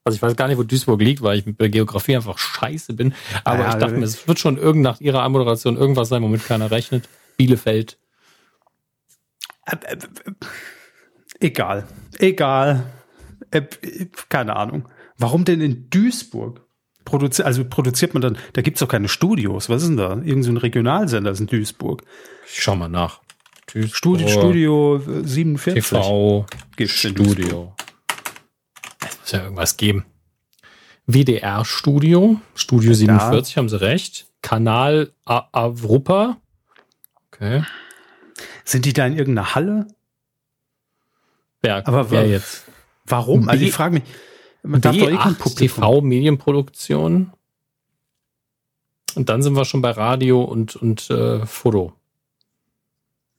Also ich weiß gar nicht, wo Duisburg liegt, weil ich mit der Geografie einfach scheiße bin. Aber ja, ich dachte mir, es wird schon irgend nach ihrer Anmoderation irgendwas sein, womit keiner rechnet. Bielefeld.
Äh, äh, äh, egal. Egal. keine Ahnung. Warum denn in Duisburg? Produzi also produziert man dann, da gibt's doch keine Studios. Was ist denn da? Irgend so ein Regionalsender ist in Duisburg.
Ich schau mal nach.
Studio, Studio 47.
TV gibt's Studio. Es muss ja irgendwas geben. WDR Studio, Studio 47, da. haben Sie recht. Kanal Avrupa.
Okay. Sind die da in irgendeiner Halle?
Wer, Aber wer jetzt?
Warum? Also ich frage mich,
man darf doch eh kein TV Medienproduktion. Und dann sind wir schon bei Radio und, und äh, Foto.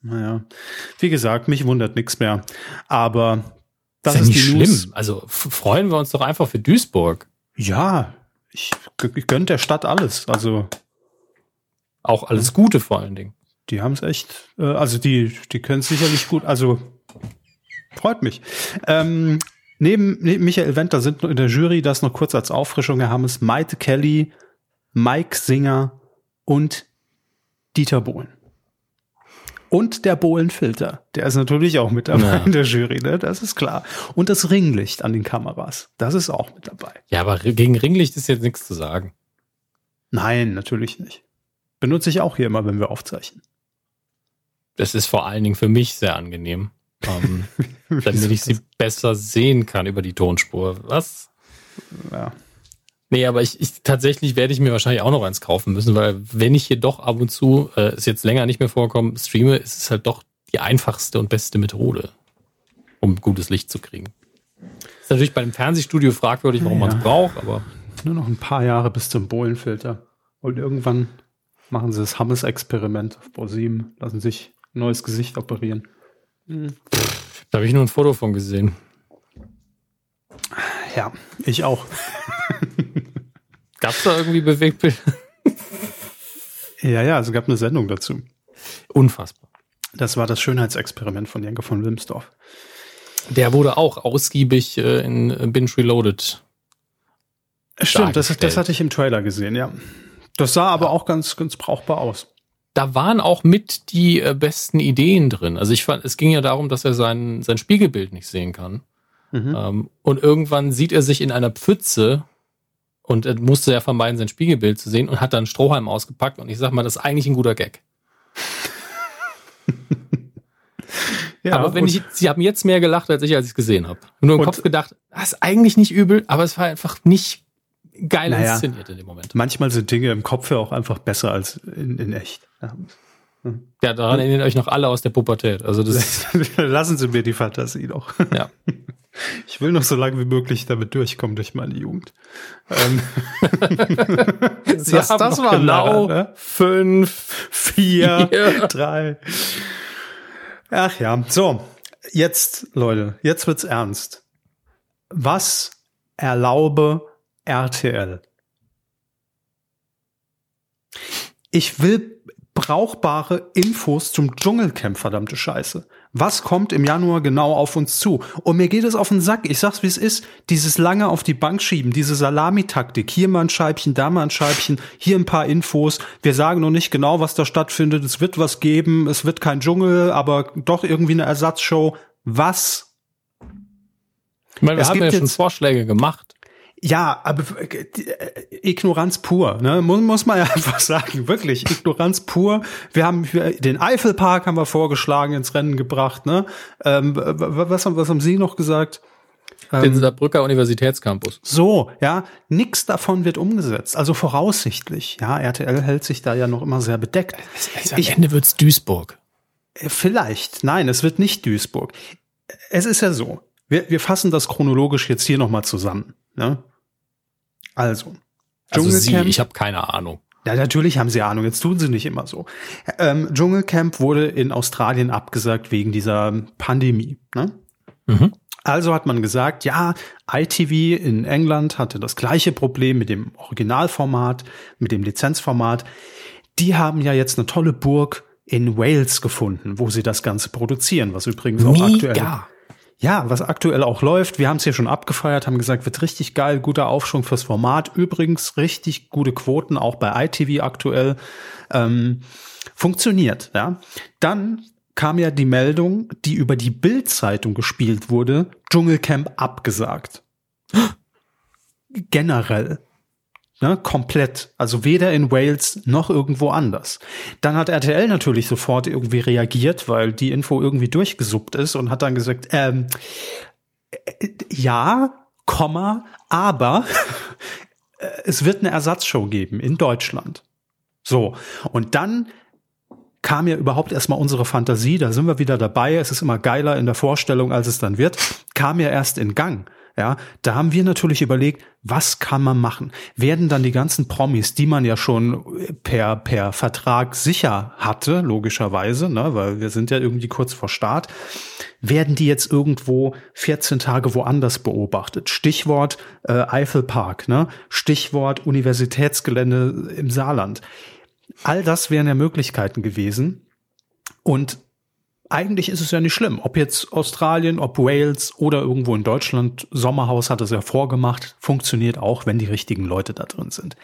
Naja, wie gesagt, mich wundert nichts mehr. Aber
das ist, ja ist nicht schlimm. News. Also freuen wir uns doch einfach für Duisburg.
Ja, ich, ich gönne der Stadt alles. Also
auch alles Gute vor allen Dingen.
Die haben es echt, äh, also die, die können es sicherlich gut. Also Freut mich. Ähm, neben, neben Michael Wendler sind in der Jury, das noch kurz als Auffrischung, wir haben es Maite Kelly, Mike Singer und Dieter Bohlen. Und der Bohlenfilter, der ist natürlich auch mit dabei ja. in der Jury, ne? das ist klar. Und das Ringlicht an den Kameras, das ist auch mit dabei.
Ja, aber gegen Ringlicht ist jetzt nichts zu sagen.
Nein, natürlich nicht. Benutze ich auch hier immer, wenn wir aufzeichnen.
Das ist vor allen Dingen für mich sehr angenehm, ähm, damit ich sie besser sehen kann über die Tonspur. Was? Ja. Nee, aber ich, ich tatsächlich werde ich mir wahrscheinlich auch noch eins kaufen müssen, weil wenn ich hier doch ab und zu, äh, ist jetzt länger nicht mehr vorkommen, streame, ist es halt doch die einfachste und beste Methode, um gutes Licht zu kriegen. Ist natürlich bei einem Fernsehstudio fragwürdig, warum ja. man es braucht, aber.
Nur noch ein paar Jahre bis zum Bohlenfilter. Und irgendwann machen sie das Hammes-Experiment auf ProSieben, lassen sich ein neues Gesicht operieren.
Hm. Da habe ich nur ein Foto von gesehen.
Ja, ich auch.
Gab es da irgendwie Bewegtbild?
ja, ja, es gab eine Sendung dazu.
Unfassbar.
Das war das Schönheitsexperiment von Janke von Wilmsdorf.
Der wurde auch ausgiebig äh, in Binge Reloaded.
Stimmt, das, das hatte ich im Trailer gesehen, ja. Das sah aber auch ganz, ganz brauchbar aus.
Da waren auch mit die äh, besten Ideen drin. Also ich fand, es ging ja darum, dass er sein, sein Spiegelbild nicht sehen kann. Mhm. Ähm, und irgendwann sieht er sich in einer Pfütze und er musste ja vermeiden, sein Spiegelbild zu sehen und hat dann Strohhalm ausgepackt. Und ich sag mal, das ist eigentlich ein guter Gag. ja, aber wenn ich, sie haben jetzt mehr gelacht, als ich, als ich es gesehen habe. Nur im Kopf gedacht, das ist eigentlich nicht übel, aber es war einfach nicht geil naja, inszeniert in dem Moment.
Manchmal sind Dinge im Kopf ja auch einfach besser als in, in echt. Ja.
Ja, daran erinnern euch noch alle aus der Pubertät. Also das
Lassen Sie mir die Fantasie noch. Ja. Ich will noch so lange wie möglich damit durchkommen durch meine Jugend. Ähm.
Sie das, haben das war genau lange, ne?
fünf, vier, vier, drei. Ach ja, so. Jetzt, Leute, jetzt wird's ernst. Was erlaube RTL? Ich will brauchbare Infos zum Dschungelcamp, verdammte Scheiße. Was kommt im Januar genau auf uns zu? Und mir geht es auf den Sack. Ich sag's, wie es ist. Dieses lange auf die Bank schieben, diese Salamitaktik. Hier mal ein Scheibchen, da mal ein Scheibchen, hier ein paar Infos. Wir sagen noch nicht genau, was da stattfindet. Es wird was geben. Es wird kein Dschungel, aber doch irgendwie eine Ersatzshow. Was?
Ich meine, wir es haben ja schon Vorschläge gemacht.
Ja, aber äh, Ignoranz pur, ne? Muss, muss man ja einfach sagen, wirklich Ignoranz pur. Wir haben den Eifelpark haben wir vorgeschlagen, ins Rennen gebracht, ne? Ähm, was, haben, was haben Sie noch gesagt?
Den ähm, Saarbrücker Universitätscampus.
So, ja, nix davon wird umgesetzt. Also voraussichtlich, ja, RTL hält sich da ja noch immer sehr bedeckt.
Also am ich, Ende wird's Duisburg.
Äh, vielleicht, nein, es wird nicht Duisburg. Es ist ja so, wir, wir fassen das chronologisch jetzt hier nochmal zusammen. Ne? Also,
also Sie, ich habe keine Ahnung.
Ja, natürlich haben sie Ahnung. Jetzt tun sie nicht immer so. Ähm, Dschungelcamp wurde in Australien abgesagt wegen dieser Pandemie. Ne? Mhm. Also hat man gesagt, ja, ITV in England hatte das gleiche Problem mit dem Originalformat, mit dem Lizenzformat. Die haben ja jetzt eine tolle Burg in Wales gefunden, wo sie das Ganze produzieren, was übrigens auch Mega. aktuell ja, was aktuell auch läuft, wir haben es hier schon abgefeiert, haben gesagt, wird richtig geil, guter Aufschwung fürs Format. Übrigens richtig gute Quoten, auch bei ITV aktuell. Ähm, funktioniert, ja. Dann kam ja die Meldung, die über die Bild-Zeitung gespielt wurde, Dschungelcamp abgesagt. Generell. Ne, komplett. Also weder in Wales noch irgendwo anders. Dann hat RTL natürlich sofort irgendwie reagiert, weil die Info irgendwie durchgesuppt ist und hat dann gesagt, ähm, äh, ja, Komma, aber es wird eine Ersatzshow geben in Deutschland. So. Und dann kam ja überhaupt erstmal unsere Fantasie, da sind wir wieder dabei, es ist immer geiler in der Vorstellung, als es dann wird, kam ja erst in Gang. Ja, da haben wir natürlich überlegt, was kann man machen? Werden dann die ganzen Promis, die man ja schon per, per Vertrag sicher hatte, logischerweise, ne, weil wir sind ja irgendwie kurz vor Start, werden die jetzt irgendwo 14 Tage woanders beobachtet? Stichwort äh, Eifelpark, ne? Stichwort Universitätsgelände im Saarland. All das wären ja Möglichkeiten gewesen. Und eigentlich ist es ja nicht schlimm. Ob jetzt Australien, ob Wales oder irgendwo in Deutschland, Sommerhaus hat es ja vorgemacht, funktioniert auch, wenn die richtigen Leute da drin sind.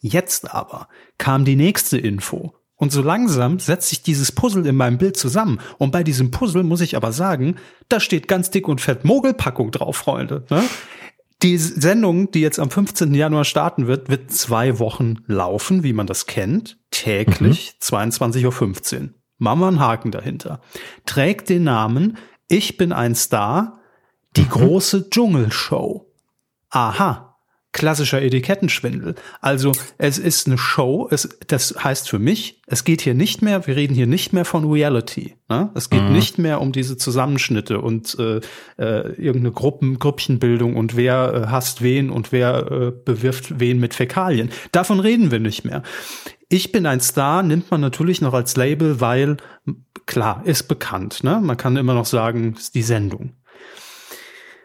Jetzt aber kam die nächste Info. Und so langsam setzt sich dieses Puzzle in meinem Bild zusammen. Und bei diesem Puzzle muss ich aber sagen, da steht ganz dick und fett Mogelpackung drauf, Freunde. Ne? Die Sendung, die jetzt am 15. Januar starten wird, wird zwei Wochen laufen, wie man das kennt. Täglich, mhm. 22.15 Uhr. Machen wir einen Haken dahinter. Trägt den Namen Ich bin ein Star, die mhm. große Dschungelshow. Aha klassischer Etikettenschwindel. Also es ist eine Show, es, das heißt für mich, es geht hier nicht mehr, wir reden hier nicht mehr von Reality. Ne? Es geht mhm. nicht mehr um diese Zusammenschnitte und äh, äh, irgendeine Gruppen, Grüppchenbildung und wer äh, hasst wen und wer äh, bewirft wen mit Fäkalien. Davon reden wir nicht mehr. Ich bin ein Star nimmt man natürlich noch als Label, weil klar, ist bekannt. Ne? Man kann immer noch sagen, ist die Sendung.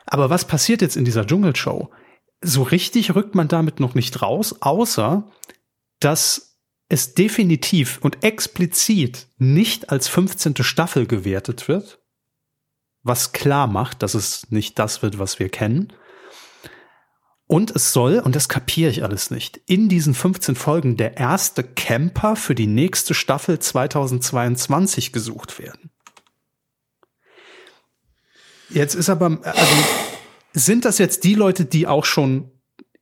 Aber was passiert jetzt in dieser Dschungelshow? so richtig rückt man damit noch nicht raus, außer dass es definitiv und explizit nicht als 15. Staffel gewertet wird, was klar macht, dass es nicht das wird, was wir kennen. Und es soll, und das kapiere ich alles nicht, in diesen 15 Folgen der erste Camper für die nächste Staffel 2022 gesucht werden. Jetzt ist aber, also sind das jetzt die Leute, die auch schon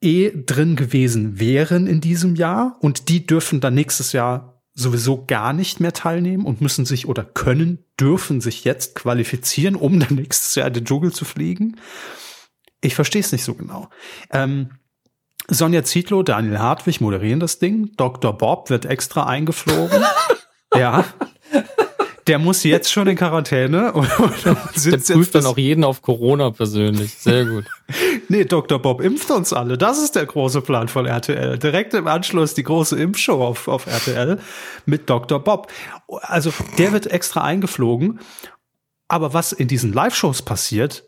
eh drin gewesen wären in diesem Jahr und die dürfen dann nächstes Jahr sowieso gar nicht mehr teilnehmen und müssen sich oder können, dürfen sich jetzt qualifizieren, um dann nächstes Jahr in den Dschungel zu fliegen? Ich verstehe es nicht so genau. Ähm, Sonja Zietlow, Daniel Hartwig moderieren das Ding. Dr. Bob wird extra eingeflogen. ja der muss jetzt schon in Quarantäne. Und,
und der prüft dann auch jeden auf Corona persönlich. Sehr gut.
nee, Dr. Bob impft uns alle. Das ist der große Plan von RTL. Direkt im Anschluss die große Impfshow auf, auf RTL mit Dr. Bob. Also der wird extra eingeflogen. Aber was in diesen Live-Shows passiert,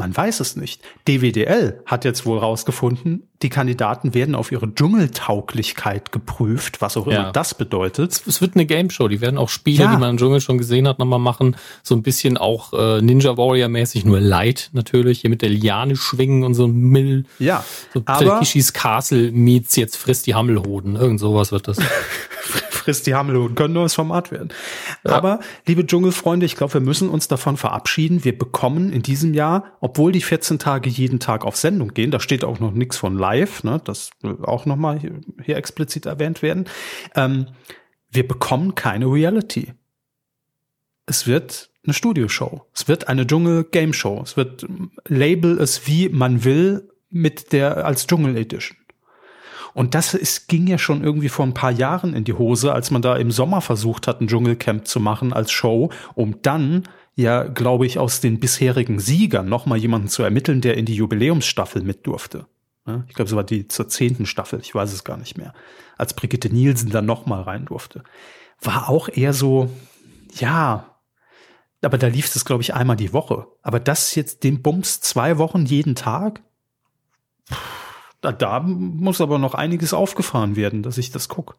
man weiß es nicht. DWDL hat jetzt wohl rausgefunden, die Kandidaten werden auf ihre Dschungeltauglichkeit geprüft, was auch immer ja. das bedeutet.
Es wird eine Game Show. Die werden auch Spiele, ja. die man im Dschungel schon gesehen hat, nochmal machen. So ein bisschen auch äh, Ninja Warrior mäßig, nur light natürlich. Hier mit der Liane schwingen und so ein Mill.
Ja.
So aber Kishis Castle meets jetzt frisst die Hammelhoden. Irgend sowas wird das.
frisst die Hammel und können neues Format werden. Ja. Aber, liebe Dschungelfreunde, ich glaube, wir müssen uns davon verabschieden. Wir bekommen in diesem Jahr, obwohl die 14 Tage jeden Tag auf Sendung gehen, da steht auch noch nichts von live, ne, das auch nochmal hier, explizit erwähnt werden, ähm, wir bekommen keine Reality. Es wird eine Studioshow. Es wird eine Dschungel-Game-Show. Es wird Label es wie man will mit der als Dschungel Edition. Und das ist, ging ja schon irgendwie vor ein paar Jahren in die Hose, als man da im Sommer versucht hat, ein Dschungelcamp zu machen als Show, um dann ja, glaube ich, aus den bisherigen Siegern nochmal jemanden zu ermitteln, der in die Jubiläumsstaffel mit durfte. Ich glaube, es war die zur zehnten Staffel, ich weiß es gar nicht mehr. Als Brigitte Nielsen dann nochmal rein durfte. War auch eher so, ja, aber da lief es, glaube ich, einmal die Woche. Aber das jetzt den Bums zwei Wochen jeden Tag? Da, da muss aber noch einiges aufgefahren werden, dass ich das gucke.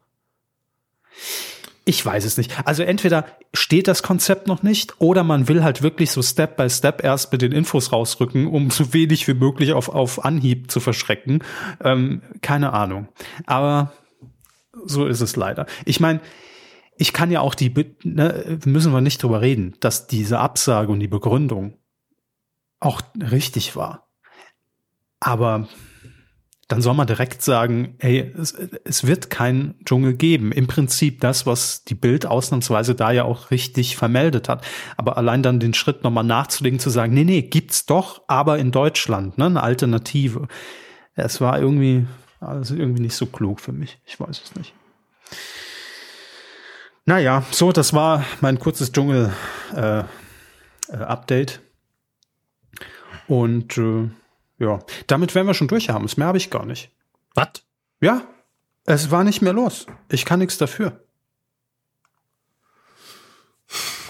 Ich weiß es nicht. Also entweder steht das Konzept noch nicht oder man will halt wirklich so Step by Step erst mit den Infos rausrücken, um so wenig wie möglich auf, auf Anhieb zu verschrecken. Ähm, keine Ahnung. Aber so ist es leider. Ich meine, ich kann ja auch die, ne, müssen wir nicht drüber reden, dass diese Absage und die Begründung auch richtig war. Aber dann soll man direkt sagen, ey, es, es wird kein Dschungel geben. Im Prinzip das, was die Bild ausnahmsweise da ja auch richtig vermeldet hat. Aber allein dann den Schritt nochmal nachzulegen, zu sagen, nee, nee, gibt's doch, aber in Deutschland, ne, eine Alternative. Es war irgendwie, also irgendwie nicht so klug für mich. Ich weiß es nicht. Naja, so, das war mein kurzes Dschungel-Update. Äh, äh, Und äh, ja, damit werden wir schon durch haben. Das mehr habe ich gar nicht.
Was?
Ja, es war nicht mehr los. Ich kann nichts dafür.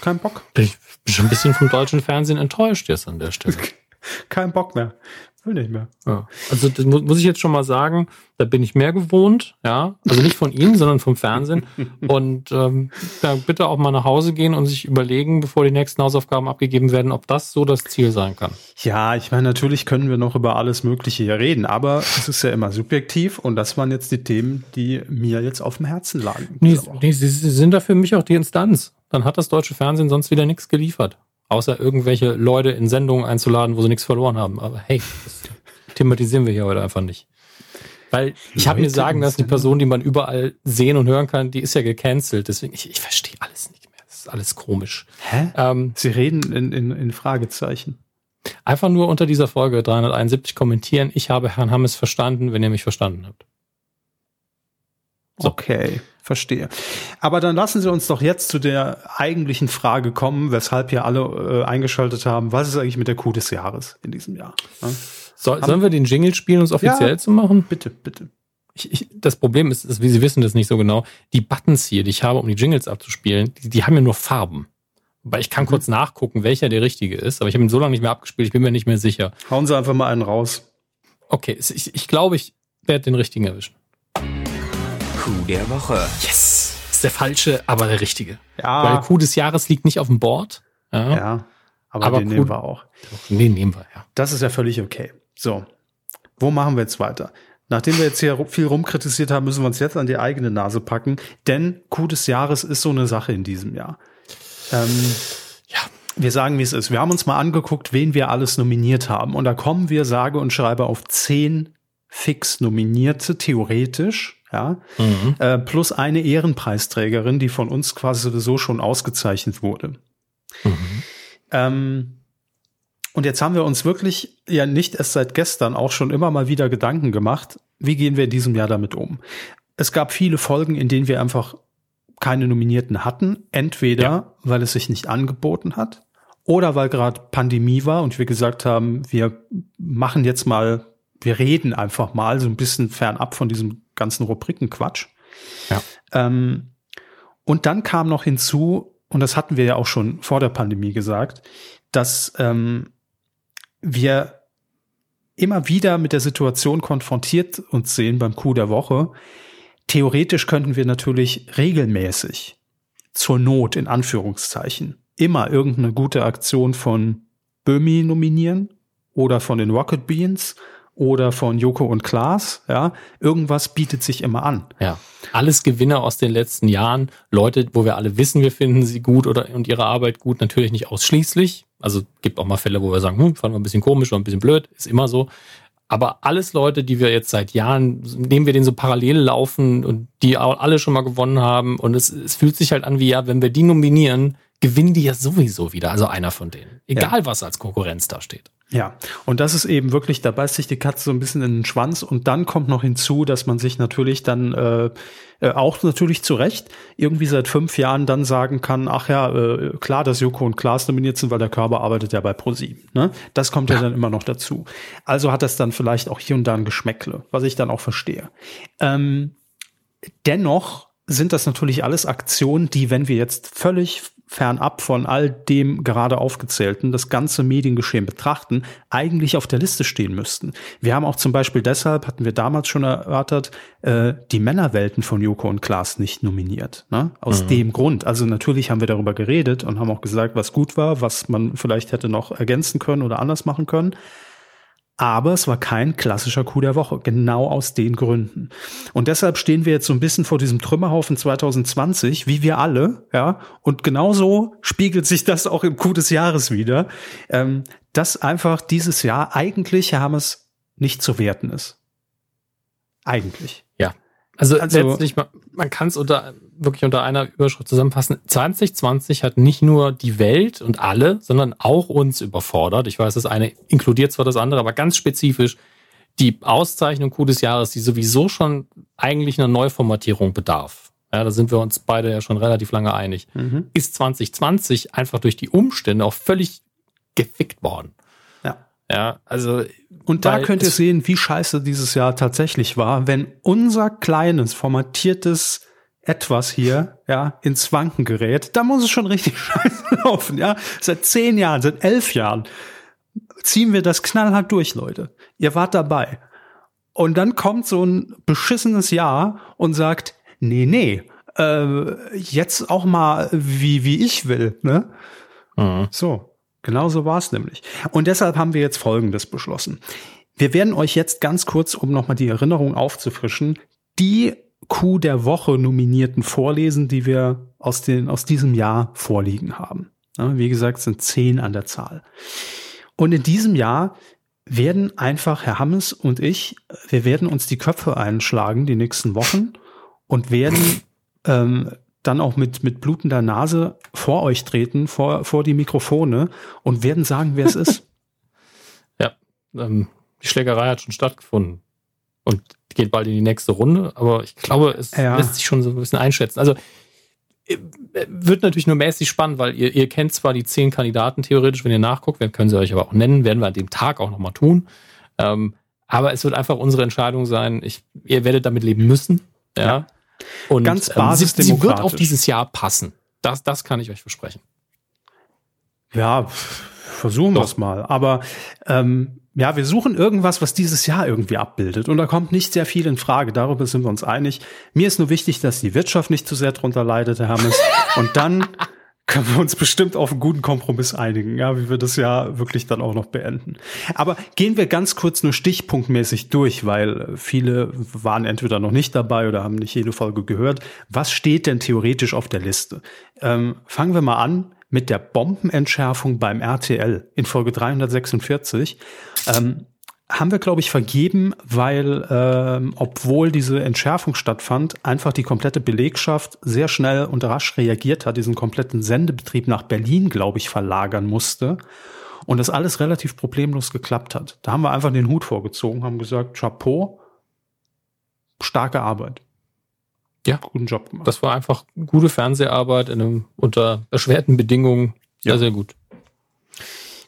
Kein Bock.
Bin ich bin schon ein bisschen vom deutschen Fernsehen enttäuscht jetzt an der Stelle.
Kein Bock mehr. Will nicht mehr.
Ja. Also das mu muss ich jetzt schon mal sagen, da bin ich mehr gewohnt, ja. Also nicht von Ihnen, sondern vom Fernsehen. Und ähm, bitte auch mal nach Hause gehen und sich überlegen, bevor die nächsten Hausaufgaben abgegeben werden, ob das so das Ziel sein kann.
Ja, ich meine, natürlich können wir noch über alles Mögliche hier reden, aber es ist ja immer subjektiv und das waren jetzt die Themen, die mir jetzt auf dem Herzen lagen.
Nee, nee sie, sie sind da für mich auch die Instanz. Dann hat das deutsche Fernsehen sonst wieder nichts geliefert außer irgendwelche Leute in Sendungen einzuladen, wo sie nichts verloren haben. Aber hey, das thematisieren wir hier heute einfach nicht. Weil ich habe mir sagen lassen, die Person, die man überall sehen und hören kann, die ist ja gecancelt. Deswegen, ich, ich verstehe alles nicht mehr. Das ist alles komisch.
Hä? Ähm, Sie reden in, in, in Fragezeichen.
Einfach nur unter dieser Folge 371 kommentieren. Ich habe Herrn Hammes verstanden, wenn ihr mich verstanden habt.
So. Okay, verstehe. Aber dann lassen Sie uns doch jetzt zu der eigentlichen Frage kommen, weshalb hier alle äh, eingeschaltet haben. Was ist eigentlich mit der Kuh des Jahres in diesem Jahr? Ja?
So, sollen wir den Jingle spielen, um es offiziell ja, zu machen?
Bitte, bitte.
Ich, ich, das Problem ist, ist, wie Sie wissen das nicht so genau, die Buttons hier, die ich habe, um die Jingles abzuspielen, die, die haben ja nur Farben. Weil ich kann mhm. kurz nachgucken, welcher der richtige ist, aber ich habe ihn so lange nicht mehr abgespielt, ich bin mir nicht mehr sicher.
Hauen Sie einfach mal einen raus.
Okay, ich, ich glaube, ich werde den richtigen erwischen.
Coup der Woche.
Yes! Ist der falsche, aber der richtige.
Ja.
Weil Coup des Jahres liegt nicht auf dem Board.
Ja, ja aber, aber den Coup, nehmen wir auch.
Den nehmen wir, ja.
Das ist ja völlig okay. So, wo machen wir jetzt weiter? Nachdem wir jetzt hier viel rumkritisiert haben, müssen wir uns jetzt an die eigene Nase packen, denn Coup des Jahres ist so eine Sache in diesem Jahr. Ähm, ja. Wir sagen, wie es ist. Wir haben uns mal angeguckt, wen wir alles nominiert haben. Und da kommen wir, sage und schreibe, auf zehn fix Nominierte, theoretisch, ja, mhm. äh, plus eine Ehrenpreisträgerin, die von uns quasi sowieso schon ausgezeichnet wurde. Mhm. Ähm, und jetzt haben wir uns wirklich ja nicht erst seit gestern auch schon immer mal wieder Gedanken gemacht, wie gehen wir in diesem Jahr damit um? Es gab viele Folgen, in denen wir einfach keine Nominierten hatten, entweder ja. weil es sich nicht angeboten hat oder weil gerade Pandemie war und wir gesagt haben, wir machen jetzt mal, wir reden einfach mal so ein bisschen fernab von diesem ganzen Rubrikenquatsch. Ja. Ähm, und dann kam noch hinzu, und das hatten wir ja auch schon vor der Pandemie gesagt, dass ähm, wir immer wieder mit der Situation konfrontiert uns sehen beim Coup der Woche. Theoretisch könnten wir natürlich regelmäßig zur Not in Anführungszeichen immer irgendeine gute Aktion von Böhmi nominieren oder von den Rocket Beans oder von Joko und Klaas, ja, irgendwas bietet sich immer an.
Ja. Alles Gewinner aus den letzten Jahren, Leute, wo wir alle wissen, wir finden sie gut oder und ihre Arbeit gut, natürlich nicht ausschließlich. Also gibt auch mal Fälle, wo wir sagen, hm, fanden wir ein bisschen komisch oder ein bisschen blöd, ist immer so. Aber alles Leute, die wir jetzt seit Jahren, nehmen wir den so parallel laufen und die auch alle schon mal gewonnen haben und es, es fühlt sich halt an wie, ja, wenn wir die nominieren, gewinnen die ja sowieso wieder, also einer von denen. Egal, ja. was als Konkurrenz da steht.
Ja, und das ist eben wirklich, da beißt sich die Katze so ein bisschen in den Schwanz und dann kommt noch hinzu, dass man sich natürlich dann äh, äh, auch natürlich zu Recht irgendwie seit fünf Jahren dann sagen kann, ach ja, äh, klar, dass Joko und Klaas nominiert sind, weil der Körper arbeitet ja bei ProSieben. Ne? Das kommt ja. ja dann immer noch dazu. Also hat das dann vielleicht auch hier und da ein Geschmäckle, was ich dann auch verstehe. Ähm, dennoch sind das natürlich alles Aktionen, die, wenn wir jetzt völlig fernab von all dem gerade aufgezählten, das ganze Mediengeschehen betrachten, eigentlich auf der Liste stehen müssten. Wir haben auch zum Beispiel deshalb, hatten wir damals schon erörtert, äh, die Männerwelten von Joko und Klaas nicht nominiert. Ne? Aus mhm. dem Grund. Also natürlich haben wir darüber geredet und haben auch gesagt, was gut war, was man vielleicht hätte noch ergänzen können oder anders machen können. Aber es war kein klassischer Coup der Woche, genau aus den Gründen. Und deshalb stehen wir jetzt so ein bisschen vor diesem Trümmerhaufen 2020, wie wir alle, ja. Und genauso spiegelt sich das auch im Coup des Jahres wieder, ähm, dass einfach dieses Jahr eigentlich, Herr Hammers, nicht zu werten ist. Eigentlich.
Ja. Also, also letztlich, man, man kann es unter wirklich unter einer Überschrift zusammenfassen. 2020 hat nicht nur die Welt und alle, sondern auch uns überfordert. Ich weiß, das eine inkludiert zwar das andere, aber ganz spezifisch die Auszeichnung Coup des Jahres, die sowieso schon eigentlich einer Neuformatierung bedarf. Ja, da sind wir uns beide ja schon relativ lange einig. Mhm. Ist 2020 einfach durch die Umstände auch völlig gefickt worden.
Ja.
Ja, also.
Und da könnt ihr sehen, wie scheiße dieses Jahr tatsächlich war, wenn unser kleines, formatiertes etwas hier, ja, ins Wanken gerät, da muss es schon richtig scheiße laufen, ja. Seit zehn Jahren, seit elf Jahren. ziehen wir das knallhart durch, Leute. Ihr wart dabei. Und dann kommt so ein beschissenes Jahr und sagt, nee, nee, äh, jetzt auch mal wie, wie ich will, ne? Mhm. So, genau so war es nämlich. Und deshalb haben wir jetzt Folgendes beschlossen. Wir werden euch jetzt ganz kurz, um nochmal die Erinnerung aufzufrischen, die Coup der Woche nominierten vorlesen, die wir aus, den, aus diesem Jahr vorliegen haben. Ja, wie gesagt, sind zehn an der Zahl. Und in diesem Jahr werden einfach Herr Hammes und ich, wir werden uns die Köpfe einschlagen die nächsten Wochen und werden ähm, dann auch mit, mit blutender Nase vor euch treten, vor, vor die Mikrofone und werden sagen, wer es ist.
Ja, ähm, die Schlägerei hat schon stattgefunden und geht bald in die nächste Runde, aber ich glaube, es ja. lässt sich schon so ein bisschen einschätzen. Also äh, wird natürlich nur mäßig spannend, weil ihr, ihr kennt zwar die zehn Kandidaten theoretisch, wenn ihr nachguckt, wir können sie euch aber auch nennen, werden wir an dem Tag auch nochmal tun. Ähm, aber es wird einfach unsere Entscheidung sein. Ich, ihr werdet damit leben müssen. Ja. ja. Und Ganz ähm, sie, sie wird auf dieses Jahr passen. Das, das kann ich euch versprechen.
Ja, versuchen wir es mal. Aber ähm, ja, wir suchen irgendwas, was dieses Jahr irgendwie abbildet. Und da kommt nicht sehr viel in Frage. Darüber sind wir uns einig. Mir ist nur wichtig, dass die Wirtschaft nicht zu sehr drunter leidet, Herr Hammes. Und dann können wir uns bestimmt auf einen guten Kompromiss einigen, ja, wie wir das Jahr wirklich dann auch noch beenden. Aber gehen wir ganz kurz nur stichpunktmäßig durch, weil viele waren entweder noch nicht dabei oder haben nicht jede Folge gehört. Was steht denn theoretisch auf der Liste? Ähm, fangen wir mal an mit der Bombenentschärfung beim RTL in Folge 346. Ähm, haben wir, glaube ich, vergeben, weil ähm, obwohl diese Entschärfung stattfand, einfach die komplette Belegschaft sehr schnell und rasch reagiert hat, diesen kompletten Sendebetrieb nach Berlin, glaube ich, verlagern musste. Und das alles relativ problemlos geklappt hat. Da haben wir einfach den Hut vorgezogen, haben gesagt, Chapeau, starke Arbeit.
Ja, guten Job gemacht. Das war einfach gute Fernseharbeit in einem, unter erschwerten Bedingungen. Sehr, ja. sehr gut.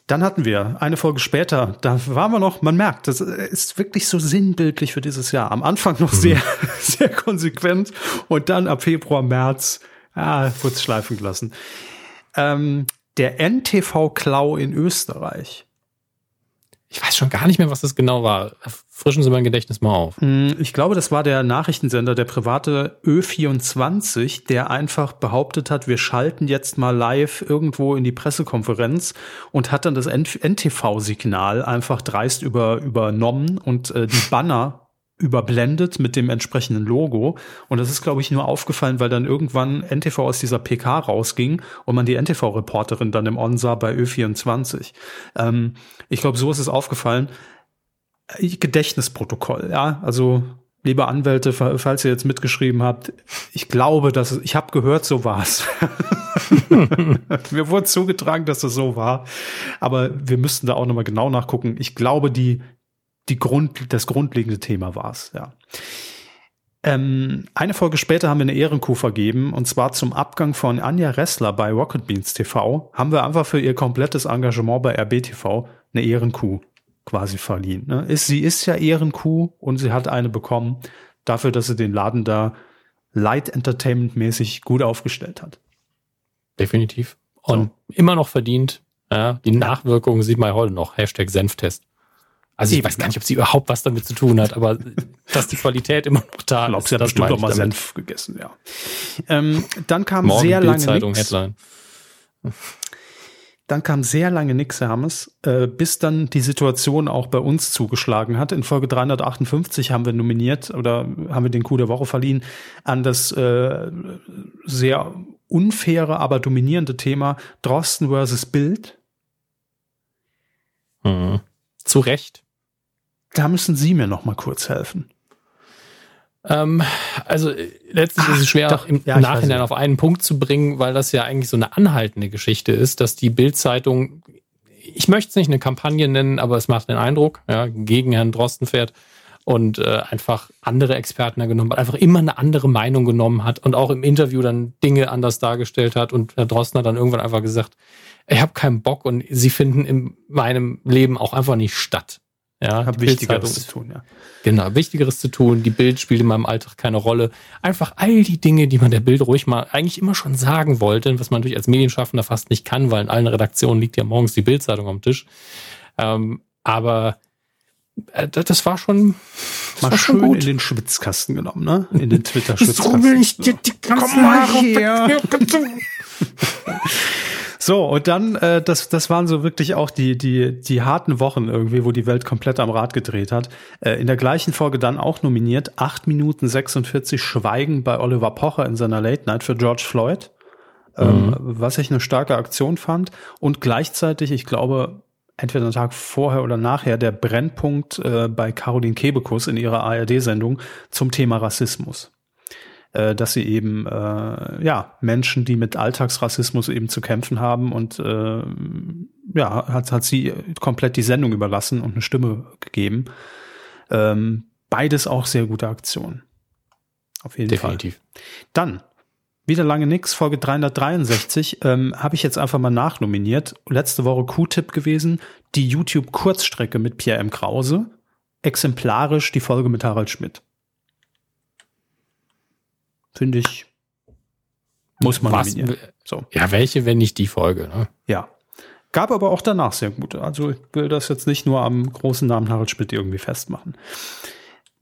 Dann hatten wir eine Folge später, da waren wir noch, man merkt, das ist wirklich so sinnbildlich für dieses Jahr. Am Anfang noch mhm. sehr, sehr konsequent und dann ab Februar, März, ah, kurz schleifen gelassen. Ähm, der NTV-Klau in Österreich
ich weiß schon gar nicht mehr, was das genau war. Frischen Sie mein Gedächtnis mal auf.
Mm, ich glaube, das war der Nachrichtensender, der private Ö24, der einfach behauptet hat, wir schalten jetzt mal live irgendwo in die Pressekonferenz und hat dann das NTV-Signal einfach dreist über, übernommen und äh, die Banner überblendet mit dem entsprechenden Logo. Und das ist, glaube ich, nur aufgefallen, weil dann irgendwann NTV aus dieser PK rausging und man die NTV-Reporterin dann im On sah bei Ö24. Ähm, ich glaube, so ist es aufgefallen. Äh, Gedächtnisprotokoll, ja, also liebe Anwälte, falls ihr jetzt mitgeschrieben habt, ich glaube, dass es, ich habe gehört, so war's. Mir wurde zugetragen, dass es so war, aber wir müssten da auch nochmal genau nachgucken. Ich glaube, die die Grund, das grundlegende Thema war es, ja. Ähm, eine Folge später haben wir eine Ehrenkuh vergeben und zwar zum Abgang von Anja Ressler bei Rocket Beans TV haben wir einfach für ihr komplettes Engagement bei RBTV eine Ehrenkuh quasi verliehen. Ne? Ist, sie ist ja Ehrenkuh und sie hat eine bekommen dafür, dass sie den Laden da Light Entertainment mäßig gut aufgestellt hat.
Definitiv. Und so. immer noch verdient. Ja, die Nachwirkungen sieht man heute noch. Hashtag Senftest. Also ich Eben, weiß gar nicht, ob sie überhaupt was damit zu tun hat, aber dass die Qualität immer noch da
ist. Sie hat bestimmt auch mal. Senf gegessen, ja. Ähm, dann kam Morgen sehr lange nix. Headline. Dann kam sehr lange nix, Hermes, äh, bis dann die Situation auch bei uns zugeschlagen hat. In Folge 358 haben wir nominiert oder haben wir den Coup der Woche verliehen an das äh, sehr unfaire, aber dominierende Thema Drosten versus Bild.
Mhm. Zu Recht.
Da müssen Sie mir noch mal kurz helfen.
Ähm, also äh, letztlich Ach, ist es schwer, doch, im ja, Nachhinein auf einen Punkt zu bringen, weil das ja eigentlich so eine anhaltende Geschichte ist, dass die Bild-Zeitung, ich möchte es nicht eine Kampagne nennen, aber es macht den Eindruck, ja, gegen Herrn Drosten fährt und äh, einfach andere Experten da genommen hat, einfach immer eine andere Meinung genommen hat und auch im Interview dann Dinge anders dargestellt hat und Herr Drosten hat dann irgendwann einfach gesagt, ich habe keinen Bock und sie finden in meinem Leben auch einfach nicht statt. Ja,
Hab Wichtigeres zu tun, ja.
Genau, Wichtigeres zu tun. Die Bild spielt in meinem Alltag keine Rolle. Einfach all die Dinge, die man der Bild ruhig mal eigentlich immer schon sagen wollte, was man natürlich als Medienschaffender fast nicht kann, weil in allen Redaktionen liegt ja morgens die Bildzeitung am Tisch. Ähm, aber äh, das war schon
das mal war schön schon in den Schwitzkasten genommen, ne? In den Twitter-Schwitzkasten. So will ich dir die ganzen Haare her. So, und dann, äh, das, das waren so wirklich auch die, die, die harten Wochen irgendwie, wo die Welt komplett am Rad gedreht hat. Äh, in der gleichen Folge dann auch nominiert, 8 Minuten 46 Schweigen bei Oliver Pocher in seiner Late Night für George Floyd. Ähm, mhm. was ich eine starke Aktion fand. Und gleichzeitig, ich glaube, entweder einen Tag vorher oder nachher der Brennpunkt äh, bei Caroline Kebekus in ihrer ARD-Sendung zum Thema Rassismus äh, dass sie eben äh, ja Menschen, die mit Alltagsrassismus eben zu kämpfen haben und äh, ja hat hat sie komplett die Sendung überlassen und eine Stimme gegeben. Ähm, beides auch sehr gute Aktionen. Auf jeden Definitiv. Fall. Dann wieder lange nix, Folge 363, ähm, habe ich jetzt einfach mal nachnominiert. Letzte Woche Q-Tipp gewesen, die YouTube-Kurzstrecke mit Pierre M. Krause, exemplarisch die Folge mit Harald Schmidt. Finde ich, muss man Was, nominieren.
So. Ja, welche, wenn nicht die Folge, ne?
Ja. Gab aber auch danach sehr gute. Also ich will das jetzt nicht nur am großen Namen Harald Schmidt irgendwie festmachen.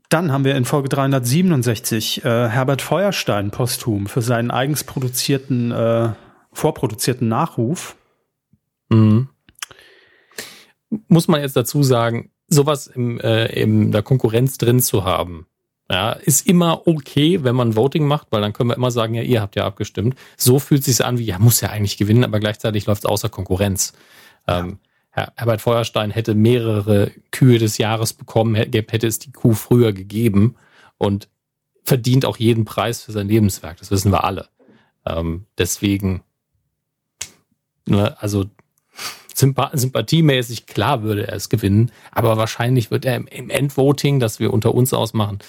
Dann haben wir in Folge 367 äh, Herbert Feuerstein posthum für seinen eigens produzierten, äh, vorproduzierten Nachruf.
Mhm. Muss man jetzt dazu sagen, sowas im, äh, in der Konkurrenz drin zu haben, ja, ist immer okay, wenn man Voting macht, weil dann können wir immer sagen, ja, ihr habt ja abgestimmt. So fühlt sich an wie, ja, muss ja eigentlich gewinnen, aber gleichzeitig läuft es außer Konkurrenz. Ja. Ähm, Herbert Feuerstein hätte mehrere Kühe des Jahres bekommen, hätte es die Kuh früher gegeben und verdient auch jeden Preis für sein Lebenswerk. Das wissen wir alle. Ähm, deswegen, ne, also sympathiemäßig klar würde er es gewinnen, aber wahrscheinlich wird er im, im Endvoting, das wir unter uns ausmachen,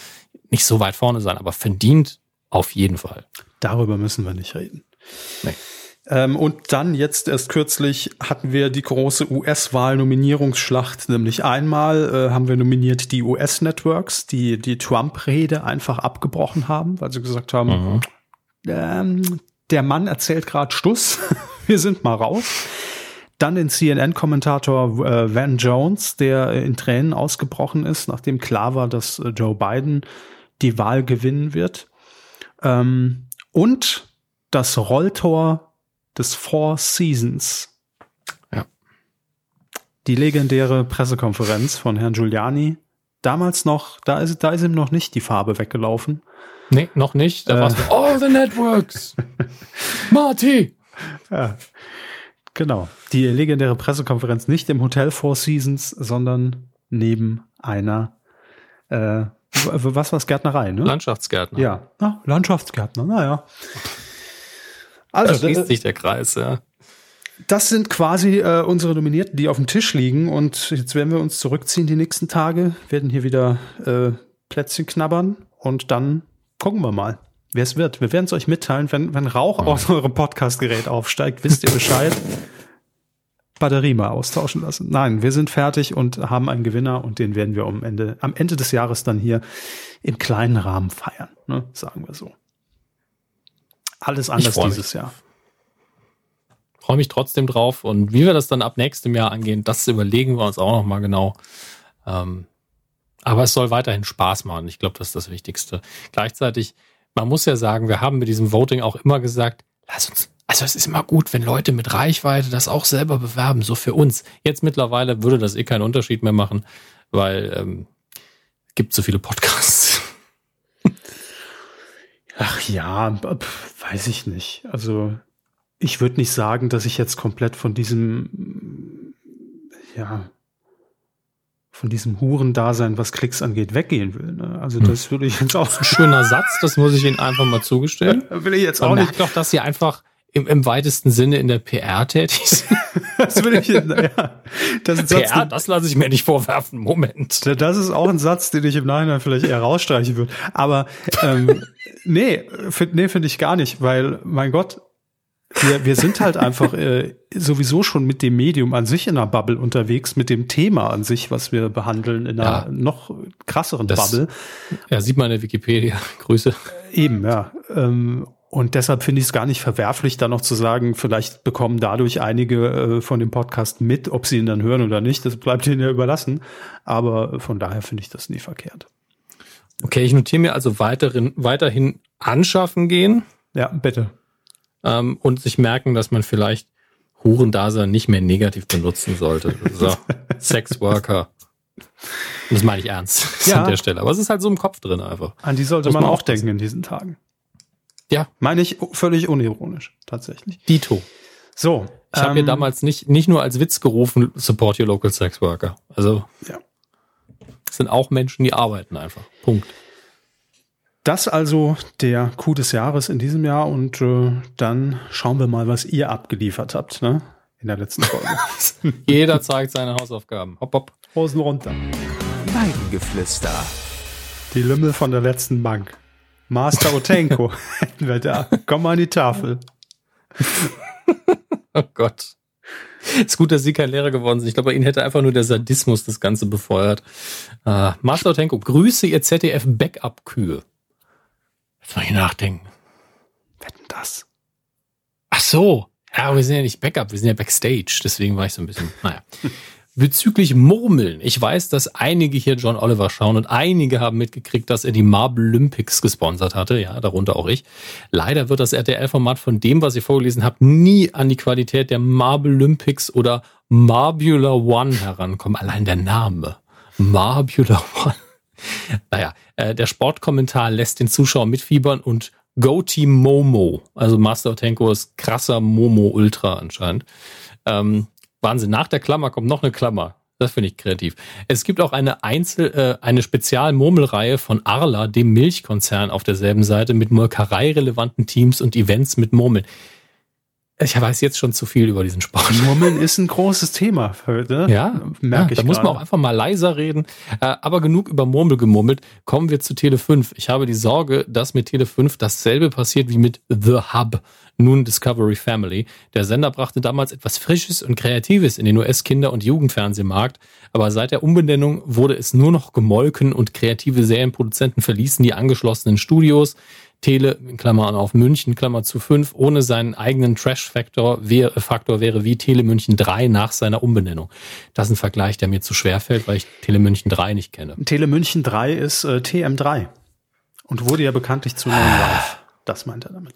nicht so weit vorne sein, aber verdient auf jeden Fall.
Darüber müssen wir nicht reden. Nee. Ähm, und dann jetzt erst kürzlich hatten wir die große US-Wahl-Nominierungsschlacht, nämlich einmal äh, haben wir nominiert die US-Networks, die die Trump-Rede einfach abgebrochen haben, weil sie gesagt haben, mhm. ähm, der Mann erzählt gerade Stuss, wir sind mal raus. Dann den CNN-Kommentator äh, Van Jones, der in Tränen ausgebrochen ist, nachdem klar war, dass äh, Joe Biden die Wahl gewinnen wird. Ähm, und das Rolltor des Four Seasons. Ja. Die legendäre Pressekonferenz von Herrn Giuliani. Damals noch, da ist, da ist ihm noch nicht die Farbe weggelaufen.
Nee, noch nicht. Da äh, war es All the Networks. Marty.
Ja. Genau. Die legendäre Pressekonferenz nicht im Hotel Four Seasons, sondern neben einer äh, was war es? Gärtnerei, ne?
Landschaftsgärtner.
Ja, ah, Landschaftsgärtner, naja.
Also, da schließt sich der Kreis, ja.
Das sind quasi äh, unsere Nominierten, die auf dem Tisch liegen. Und jetzt werden wir uns zurückziehen die nächsten Tage, werden hier wieder äh, Plätzchen knabbern und dann gucken wir mal, wer es wird. Wir werden es euch mitteilen, wenn, wenn Rauch mhm. aus eurem Podcastgerät aufsteigt, wisst ihr Bescheid. Batterie mal austauschen lassen. Nein, wir sind fertig und haben einen Gewinner und den werden wir am Ende, am Ende des Jahres dann hier im kleinen Rahmen feiern, ne, sagen wir so. Alles anders dieses mich. Jahr.
Freue mich trotzdem drauf und wie wir das dann ab nächstem Jahr angehen, das überlegen wir uns auch noch mal genau. Ähm, aber es soll weiterhin Spaß machen. Ich glaube, das ist das Wichtigste. Gleichzeitig, man muss ja sagen, wir haben mit diesem Voting auch immer gesagt, lass uns also es ist immer gut, wenn Leute mit Reichweite das auch selber bewerben, so für uns. Jetzt mittlerweile würde das eh keinen Unterschied mehr machen, weil ähm, gibt so viele Podcasts.
Ach ja, weiß ich nicht. Also ich würde nicht sagen, dass ich jetzt komplett von diesem, ja, von diesem Hurendasein, was Klicks angeht, weggehen will. Ne? Also hm. das würde ich jetzt auch.
Ein schöner Satz, das muss ich Ihnen einfach mal zugestehen.
will ich jetzt auch
Man
nicht.
merkt doch, dass Sie einfach im, im weitesten Sinne in der PR tätig sind.
das will ich, ja.
Das ist PR, Satz, das lasse ich mir nicht vorwerfen. Moment.
Das ist auch ein Satz, den ich im Nachhinein vielleicht eher rausstreichen würde. Aber ähm, nee, find, nee, finde ich gar nicht, weil, mein Gott, wir, wir sind halt einfach äh, sowieso schon mit dem Medium an sich in einer Bubble unterwegs, mit dem Thema an sich, was wir behandeln, in einer ja, noch krasseren das, Bubble.
Ja, sieht man in der Wikipedia. Grüße.
Eben, ja. Ähm, Und deshalb finde ich es gar nicht verwerflich, da noch zu sagen, vielleicht bekommen dadurch einige äh, von dem Podcast mit, ob sie ihn dann hören oder nicht. Das bleibt ihnen ja überlassen. Aber von daher finde ich das nie verkehrt.
Okay, ich notiere mir also weiterhin, weiterhin anschaffen gehen.
Ja, bitte.
Ähm, und sich merken, dass man vielleicht Hurendasein nicht mehr negativ benutzen sollte. So, Sexworker. Das meine ich ernst ja. an der Stelle. Aber es ist halt so im Kopf drin einfach.
An die sollte man, man, auch denken in diesen Tagen.
Ja.
Meine ich völlig unironisch, tatsächlich.
Dito.
So.
Ich ähm, habe mir damals nicht, nicht nur als Witz gerufen, support your local sex worker. Also. Ja. Es sind auch Menschen, die arbeiten einfach. Punkt.
Das also der Coup des Jahres in diesem Jahr und äh, dann schauen wir mal, was ihr abgeliefert habt, ne? In der letzten Folge.
Jeder zeigt seine Hausaufgaben. Hopp, hopp.
Hosen runter.
Weidengeflüster.
Die Lümmel von der letzten Bank. Master Otenko hätten wir da. Komm mal an die Tafel.
oh Gott. Ist gut, dass Sie kein Lehrer geworden sind. Ich glaube, bei Ihnen hätte einfach nur der Sadismus das Ganze befeuert. Uh, Master Otenko, grüße Ihr ZDF-Backup-Kühe. Jetzt mal hier nachdenken.
Wetten das?
Ach so. Ja, wir sind ja nicht Backup, wir sind ja Backstage. Deswegen war ich so ein bisschen, naja. Bezüglich Murmeln. Ich weiß, dass einige hier John Oliver schauen und einige haben mitgekriegt, dass er die Marble Olympics gesponsert hatte. Ja, darunter auch ich. Leider wird das RTL-Format von dem, was ich vorgelesen habe, nie an die Qualität der Marble Olympics oder Marbula One herankommen. Allein der Name. Marbula One. Naja, äh, der Sportkommentar lässt den Zuschauer mitfiebern und Go Team Momo. Also Master Otenko ist krasser Momo Ultra anscheinend. Ähm, Wahnsinn. Nach der Klammer kommt noch eine Klammer. Das finde ich kreativ. Es gibt auch eine Einzel, äh, eine Spezialmurmelreihe von Arla, dem Milchkonzern, auf derselben Seite mit molkerei-relevanten Teams und Events mit Murmeln. Ich weiß jetzt schon zu viel über diesen Sport.
Murmeln ist ein großes Thema.
Ne? Ja, merke ja, ich. Da muss man auch einfach mal leiser reden. Äh, aber genug über Murmel gemurmelt. Kommen wir zu Tele 5. Ich habe die Sorge, dass mit Tele 5 dasselbe passiert wie mit The Hub nun Discovery Family. Der Sender brachte damals etwas Frisches und Kreatives in den US-Kinder- und Jugendfernsehmarkt, aber seit der Umbenennung wurde es nur noch gemolken und kreative Serienproduzenten verließen die angeschlossenen Studios. Tele, Klammern auf München, Klammer zu fünf, ohne seinen eigenen Trash-Faktor wäre, Faktor wäre wie Tele München 3 nach seiner Umbenennung. Das ist ein Vergleich, der mir zu schwer fällt, weil ich Tele München 3 nicht kenne.
Tele München 3 ist äh, TM3 und wurde ja bekanntlich zu neuen Live. Das meint er damit.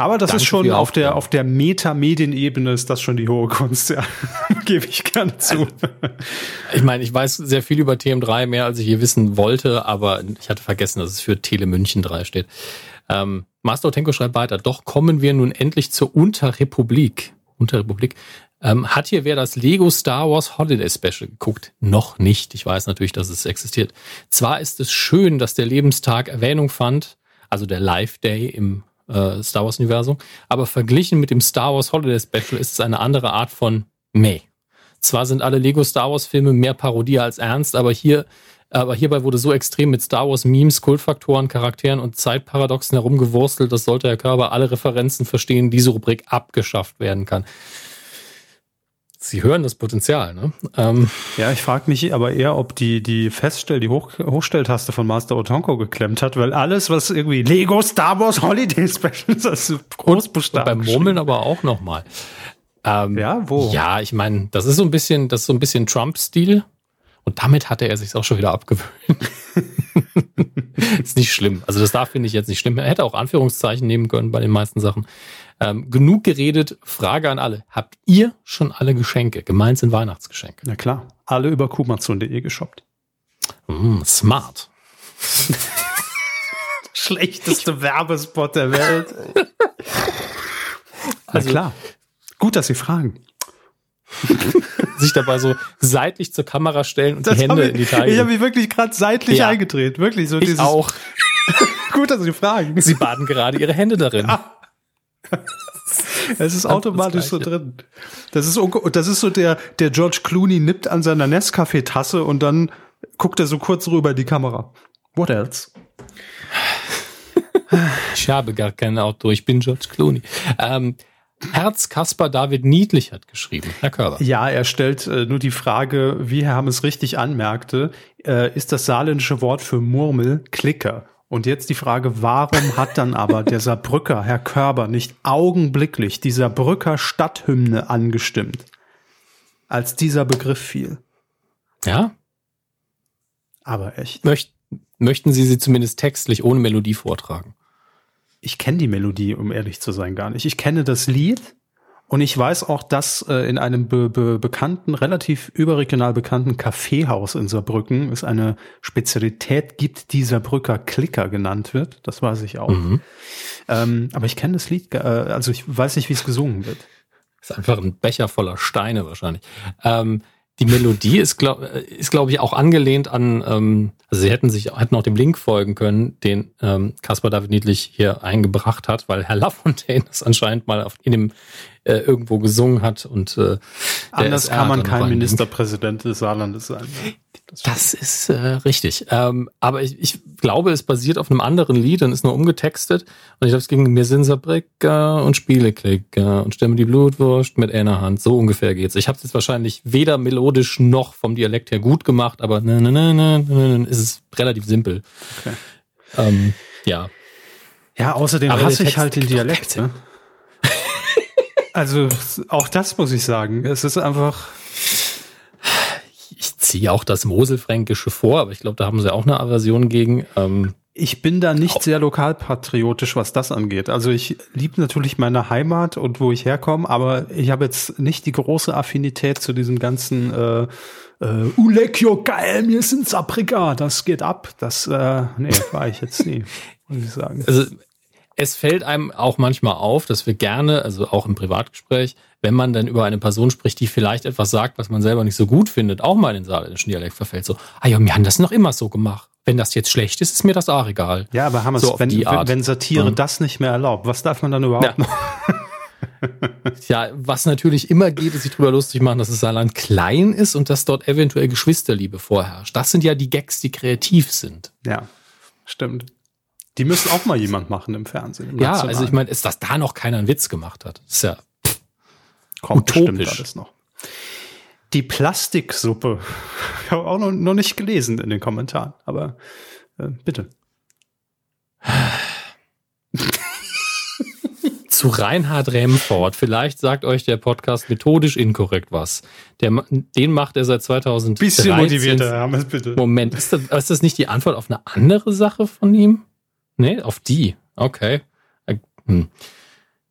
Aber das Danke ist schon auf der, auf der Meta-Medienebene ist das schon die hohe Kunst, ja. Gebe ich gerne zu.
ich meine, ich weiß sehr viel über TM3, mehr als ich hier wissen wollte, aber ich hatte vergessen, dass es für Tele München 3 steht. Ähm, Master Otenko schreibt weiter, doch kommen wir nun endlich zur Unterrepublik. Unterrepublik. Ähm, hat hier wer das Lego Star Wars Holiday Special geguckt? Noch nicht. Ich weiß natürlich, dass es existiert. Zwar ist es schön, dass der Lebenstag Erwähnung fand, also der Live Day im äh, Star Wars-Universum. Aber verglichen mit dem Star Wars Holiday Special ist es eine andere Art von Meh. Zwar sind alle Lego Star Wars-Filme mehr Parodie als ernst, aber hier aber hierbei wurde so extrem mit Star Wars Memes, Kultfaktoren, Charakteren und Zeitparadoxen herumgewurstelt, dass sollte Herr Körber alle Referenzen verstehen, diese Rubrik abgeschafft werden kann. Sie hören das Potenzial, ne? Ähm,
ja, ich frage mich aber eher, ob die, die Feststell-, die Hoch Hochstelltaste von Master Otonko geklemmt hat, weil alles, was irgendwie Lego Star Wars Holiday Special ist, das ist
Großbuchstaben. Beim Murmeln aber auch nochmal. Ähm, ja, wo? Ja, ich meine, das ist so ein bisschen, das ist so ein bisschen Trump-Stil. Und damit hatte er sich auch schon wieder abgewöhnt. ist nicht schlimm. Also das darf finde ich jetzt nicht schlimm. Er hätte auch Anführungszeichen nehmen können bei den meisten Sachen. Ähm, genug geredet. Frage an alle. Habt ihr schon alle Geschenke? Gemeint sind Weihnachtsgeschenke.
Na klar. Alle über kumazon.de geshoppt.
Mm, smart.
Schlechteste Werbespot der Welt. Also, Na klar. Gut, dass Sie fragen.
sich dabei so seitlich zur Kamera stellen und das die Hände
ich,
in die Taille.
Ich habe mich wirklich gerade seitlich ja. eingedreht. Wirklich so
ich dieses. auch.
Gut, dass Sie fragen.
Sie baden gerade Ihre Hände darin. Ja.
Es ist automatisch so drin. Das ist, das ist so der, der George Clooney nippt an seiner Nescafé-Tasse und dann guckt er so kurz rüber die Kamera. What else?
Ich habe gar kein Auto, ich bin George Clooney. Ähm, Herz Kaspar David Niedlich hat geschrieben. Herr Körber.
Ja, er stellt äh, nur die Frage, wie Herr Hammes richtig anmerkte, äh, ist das saarländische Wort für Murmel Klicker? Und jetzt die Frage, warum hat dann aber der Saarbrücker Herr Körber nicht augenblicklich die Saarbrücker Stadthymne angestimmt, als dieser Begriff fiel?
Ja?
Aber echt.
Möcht, möchten Sie sie zumindest textlich ohne Melodie vortragen?
Ich kenne die Melodie, um ehrlich zu sein, gar nicht. Ich kenne das Lied und ich weiß auch, dass äh, in einem be be bekannten, relativ überregional bekannten Kaffeehaus in Saarbrücken es eine Spezialität gibt, die Saarbrücker Klicker genannt wird. Das weiß ich auch. Mhm. Ähm, aber ich kenne das Lied, äh, also ich weiß nicht, wie es gesungen wird.
Ist einfach ein Becher voller Steine wahrscheinlich. Ähm, die Melodie ist, glaube ist, glaub ich, auch angelehnt an, ähm, also sie hätten sich hätten auch dem Link folgen können, den ähm, Caspar David Niedlich hier eingebracht hat, weil Herr Lafontaine das anscheinend mal auf, in dem äh, irgendwo gesungen hat und äh,
anders kann man kein Ministerpräsident des Saarlandes sein.
Das, das ist äh, richtig. Ähm, aber ich, ich glaube, es basiert auf einem anderen Lied und ist nur umgetextet. Und ich glaube, es ging mir sind Sabricker und Spieleklicker und stemmen die Blutwurst mit einer Hand. So ungefähr geht's. Ich habe es jetzt wahrscheinlich weder melodisch noch vom Dialekt her gut gemacht, aber ne, ne, ne, ne, ne, ne, ist es relativ simpel. Okay. Ähm, ja.
Ja, außerdem aber hasse ich halt den Dialekt. Ne? Also auch das muss ich sagen. Es ist einfach.
Ziehe auch das Moselfränkische vor, aber ich glaube, da haben sie auch eine Aversion gegen. Ähm,
ich bin da nicht sehr lokalpatriotisch, was das angeht. Also ich liebe natürlich meine Heimat und wo ich herkomme, aber ich habe jetzt nicht die große Affinität zu diesem ganzen äh, äh, Ulekio geil, mir sind Saprika, das geht ab. Das äh, nee, war ich jetzt nie, muss ich sagen.
Also es fällt einem auch manchmal auf, dass wir gerne, also auch im Privatgespräch, wenn man dann über eine Person spricht, die vielleicht etwas sagt, was man selber nicht so gut findet, auch mal in den saarländischen Dialekt verfällt. So, ah ja, wir haben das noch immer so gemacht. Wenn das jetzt schlecht ist, ist mir das auch egal.
Ja, aber haben wir so wenn, wenn Satire ja. das nicht mehr erlaubt, was darf man dann überhaupt ja. noch?
ja, was natürlich immer geht, ist sich drüber lustig machen, dass das Saarland klein ist und dass dort eventuell Geschwisterliebe vorherrscht. Das sind ja die Gags, die kreativ sind.
Ja, stimmt. Die müssen auch mal jemand machen im Fernsehen. Im
ja, Nationalen. also ich meine, ist, dass da noch keiner einen Witz gemacht hat. ist ja pff,
Kommt utopisch. alles noch. Die Plastiksuppe. Ich habe auch noch, noch nicht gelesen in den Kommentaren, aber äh, bitte.
Zu Reinhard Remford. Vielleicht sagt euch der Podcast methodisch inkorrekt was. Der, den macht er seit 2013.
Bisschen motivierter, wir bitte.
Moment, ist das, ist das nicht die Antwort auf eine andere Sache von ihm? Nee, auf die. Okay. Äh, hm.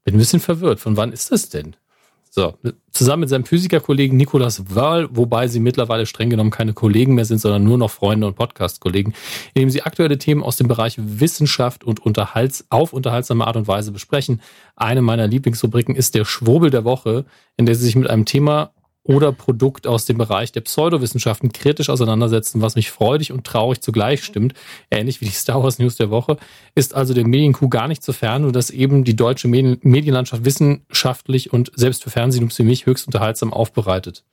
Bin ein bisschen verwirrt. Von wann ist das denn? So, zusammen mit seinem Physikerkollegen Nicolas Wörl, wobei sie mittlerweile streng genommen keine Kollegen mehr sind, sondern nur noch Freunde und Podcast-Kollegen, indem sie aktuelle Themen aus dem Bereich Wissenschaft und Unterhalts auf unterhaltsame Art und Weise besprechen. Eine meiner Lieblingsrubriken ist der Schwurbel der Woche, in der sie sich mit einem Thema oder Produkt aus dem Bereich der Pseudowissenschaften kritisch auseinandersetzen, was mich freudig und traurig zugleich stimmt, ähnlich wie die Star Wars News der Woche, ist also der Medienkuh gar nicht so fern, nur dass eben die deutsche Medienlandschaft wissenschaftlich und selbst für Fernsehen für mich höchst unterhaltsam aufbereitet.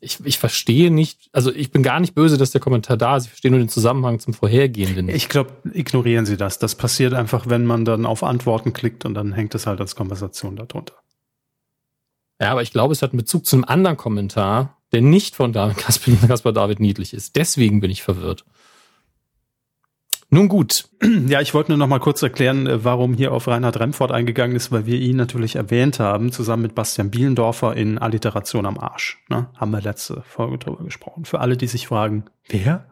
Ich, ich verstehe nicht, also ich bin gar nicht böse, dass der Kommentar da ist, ich verstehe nur den Zusammenhang zum vorhergehenden.
Ich glaube, ignorieren Sie das. Das passiert einfach, wenn man dann auf Antworten klickt und dann hängt es halt als Konversation darunter.
Ja, aber ich glaube, es hat einen Bezug zu einem anderen Kommentar, der nicht von David, Kaspar David Niedlich ist. Deswegen bin ich verwirrt. Nun gut.
Ja, ich wollte nur noch mal kurz erklären, äh, warum hier auf Reinhard Remford eingegangen ist, weil wir ihn natürlich erwähnt haben, zusammen mit Bastian Bielendorfer in Alliteration am Arsch. Ne? Haben wir letzte Folge drüber gesprochen. Für alle, die sich fragen, wer?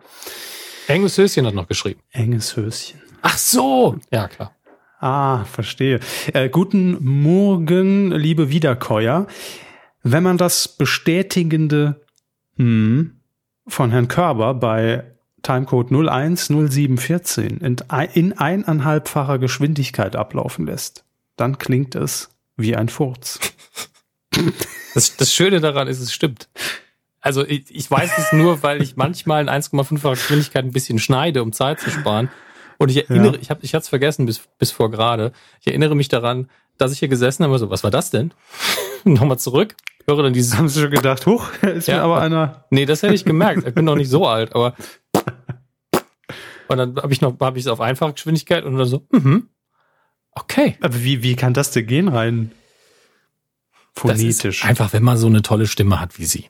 Enges Höschen hat noch geschrieben.
Enges Höschen.
Ach so! Ja, klar.
Ah, verstehe. Äh, guten Morgen, liebe Wiederkäuer. Wenn man das bestätigende hm, von Herrn Körber bei Timecode 010714 in, in eineinhalbfacher Geschwindigkeit ablaufen lässt, dann klingt es wie ein Furz.
Das, das Schöne daran ist, es stimmt. Also ich, ich weiß es nur, weil ich manchmal in 1,5facher Geschwindigkeit ein bisschen schneide, um Zeit zu sparen. Und ich erinnere, ja. ich habe ich hatte es vergessen bis, bis vor gerade. Ich erinnere mich daran, dass ich hier gesessen habe, so, was war das denn? Nochmal zurück, höre dann dieses.
Haben Sie schon gedacht, huch, ist ja, mir aber einer.
Nee, das hätte ich gemerkt. Ich bin noch nicht so alt, aber. Und dann habe ich noch, habe ich es auf einfache Geschwindigkeit und dann so, mhm. Okay.
Aber wie, wie kann das denn gehen rein?
Phonetisch. einfach, wenn man so eine tolle Stimme hat wie Sie.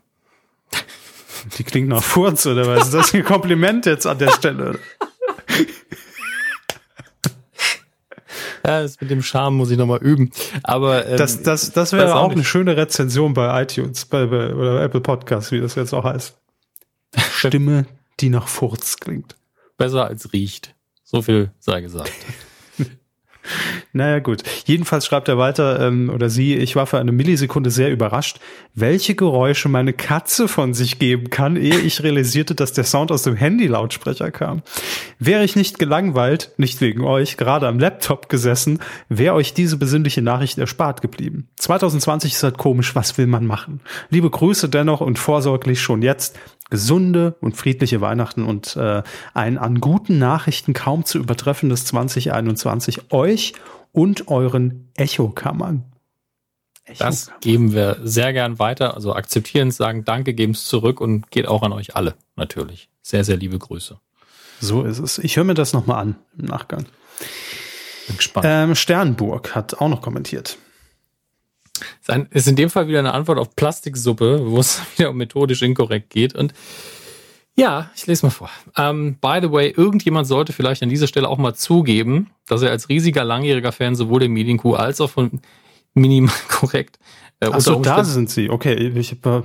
Die klingt nach Furz, oder was? Ist das ein Kompliment jetzt an der Stelle?
Ja, das mit dem Charme muss ich nochmal üben. Aber
ähm, das, das, das wäre auch, auch eine schöne Rezension bei iTunes bei, bei, oder Apple Podcasts, wie das jetzt auch heißt. Stimme, die nach Furz klingt.
Besser als riecht. So viel sei gesagt.
Naja, gut. Jedenfalls schreibt er weiter, ähm, oder sie, ich war für eine Millisekunde sehr überrascht, welche Geräusche meine Katze von sich geben kann, ehe ich realisierte, dass der Sound aus dem Handy-Lautsprecher kam. Wäre ich nicht gelangweilt, nicht wegen euch, gerade am Laptop gesessen, wäre euch diese besinnliche Nachricht erspart geblieben. 2020 ist halt komisch, was will man machen? Liebe Grüße dennoch und vorsorglich schon jetzt gesunde und friedliche Weihnachten und äh, ein an guten Nachrichten kaum zu übertreffendes 2021 euch und euren Echokammern.
Echo das geben wir sehr gern weiter. Also akzeptieren es, sagen Danke, geben es zurück und geht auch an euch alle natürlich. Sehr, sehr liebe Grüße.
So ist es. Ich höre mir das nochmal an im Nachgang. Bin gespannt. Ähm, Sternburg hat auch noch kommentiert.
Ist in dem Fall wieder eine Antwort auf Plastiksuppe, wo es wieder um methodisch inkorrekt geht. Und ja, ich lese mal vor. Um, by the way, irgendjemand sollte vielleicht an dieser Stelle auch mal zugeben, dass er als riesiger langjähriger Fan sowohl der Medienkuh als auch von Minimal korrekt.
Äh, Ach so, da sind sie. Okay, ich habe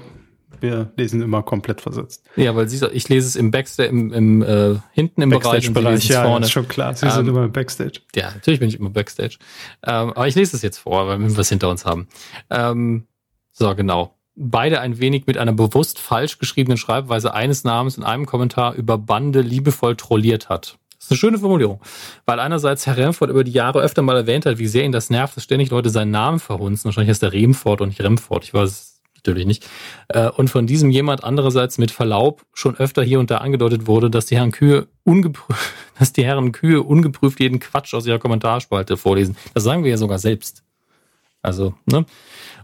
wir lesen immer komplett versetzt.
Ja, weil sie, ich lese es im Backstage, im, im äh, hinten im
Backstage Bereich. ja, vorne. ist schon klar. Sie ähm, sind immer im Backstage.
Ja, natürlich bin ich immer Backstage. Ähm, aber ich lese es jetzt vor, weil wir was hinter uns haben. Ähm, so, genau. Beide ein wenig mit einer bewusst falsch geschriebenen Schreibweise eines Namens in einem Kommentar über Bande liebevoll trolliert hat. Das ist eine schöne Formulierung. Weil einerseits Herr Remford über die Jahre öfter mal erwähnt hat, wie sehr ihn das nervt, dass ständig Leute seinen Namen verhunzen. Wahrscheinlich heißt der Remford und nicht Remford. Ich weiß natürlich nicht. Äh, und von diesem jemand andererseits mit Verlaub schon öfter hier und da angedeutet wurde, dass die Herren Kühe ungeprüft, dass die Herren Kühe ungeprüft jeden Quatsch aus ihrer Kommentarspalte vorlesen. Das sagen wir ja sogar selbst. Also, ne?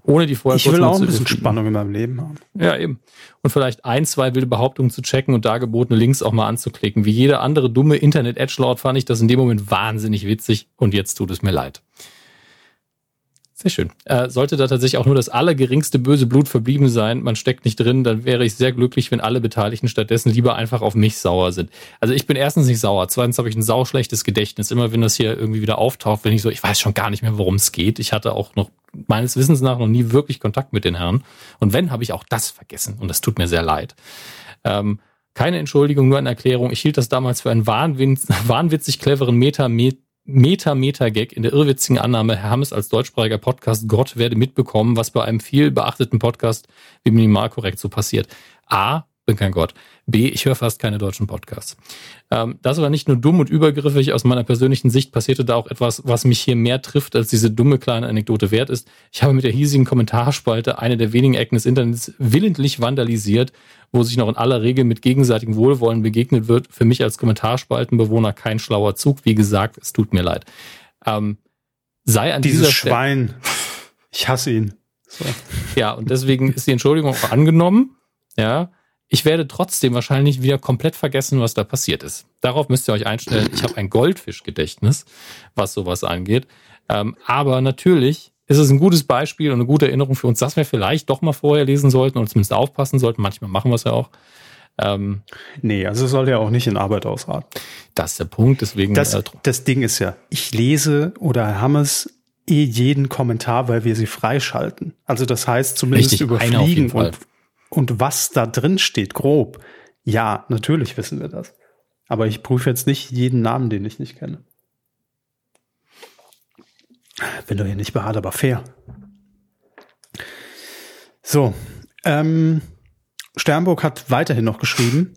Ohne die vorher
Ich will auch ein bisschen Spannung in meinem Leben haben.
Ja, eben. Und vielleicht ein, zwei wilde Behauptungen zu checken und dargebotene Links auch mal anzuklicken. Wie jeder andere dumme Internet-Edgelord fand ich das in dem Moment wahnsinnig witzig und jetzt tut es mir leid. Sehr schön. Äh, sollte da tatsächlich auch nur das allergeringste böse Blut verblieben sein, man steckt nicht drin, dann wäre ich sehr glücklich, wenn alle Beteiligten stattdessen lieber einfach auf mich sauer sind. Also ich bin erstens nicht sauer, zweitens habe ich ein sauschlechtes Gedächtnis. Immer wenn das hier irgendwie wieder auftaucht, wenn ich so, ich weiß schon gar nicht mehr, worum es geht. Ich hatte auch noch meines Wissens nach noch nie wirklich Kontakt mit den Herren. Und wenn, habe ich auch das vergessen. Und das tut mir sehr leid. Ähm, keine Entschuldigung, nur eine Erklärung. Ich hielt das damals für einen wahnwitzig cleveren Meta, Meta Meta-Meta-Gag in der irrwitzigen Annahme, Herr Hammes als deutschsprachiger Podcast Gott werde mitbekommen, was bei einem viel beachteten Podcast wie Minimalkorrekt so passiert. A, bin kein Gott. B, ich höre fast keine deutschen Podcasts. Ähm, das war nicht nur dumm und übergriffig. Aus meiner persönlichen Sicht passierte da auch etwas, was mich hier mehr trifft, als diese dumme kleine Anekdote wert ist. Ich habe mit der hiesigen Kommentarspalte eine der wenigen Ecken des Internets willentlich vandalisiert, wo sich noch in aller Regel mit gegenseitigem Wohlwollen begegnet wird. Für mich als Kommentarspaltenbewohner kein schlauer Zug. Wie gesagt, es tut mir leid. Ähm, sei an
Dieses
dieser
Schwein. Ich hasse ihn.
So. Ja, und deswegen ist die Entschuldigung auch angenommen. Ja, ich werde trotzdem wahrscheinlich wieder komplett vergessen, was da passiert ist. Darauf müsst ihr euch einstellen. Ich habe ein Goldfischgedächtnis, was sowas angeht. Ähm, aber natürlich ist es ein gutes Beispiel und eine gute Erinnerung für uns, dass wir vielleicht doch mal vorher lesen sollten und zumindest aufpassen sollten. Manchmal machen wir es ja auch.
Ähm, nee, also es soll ja auch nicht in Arbeit ausraten.
Das ist der Punkt, deswegen.
Das, äh, das Ding ist ja, ich lese oder Hammes eh jeden Kommentar, weil wir sie freischalten. Also das heißt zumindest Richtig, überfliegen und und was da drin steht, grob. Ja, natürlich wissen wir das. Aber ich prüfe jetzt nicht jeden Namen, den ich nicht kenne. Bin doch hier nicht beharrt, aber fair. So, ähm, Sternburg hat weiterhin noch geschrieben.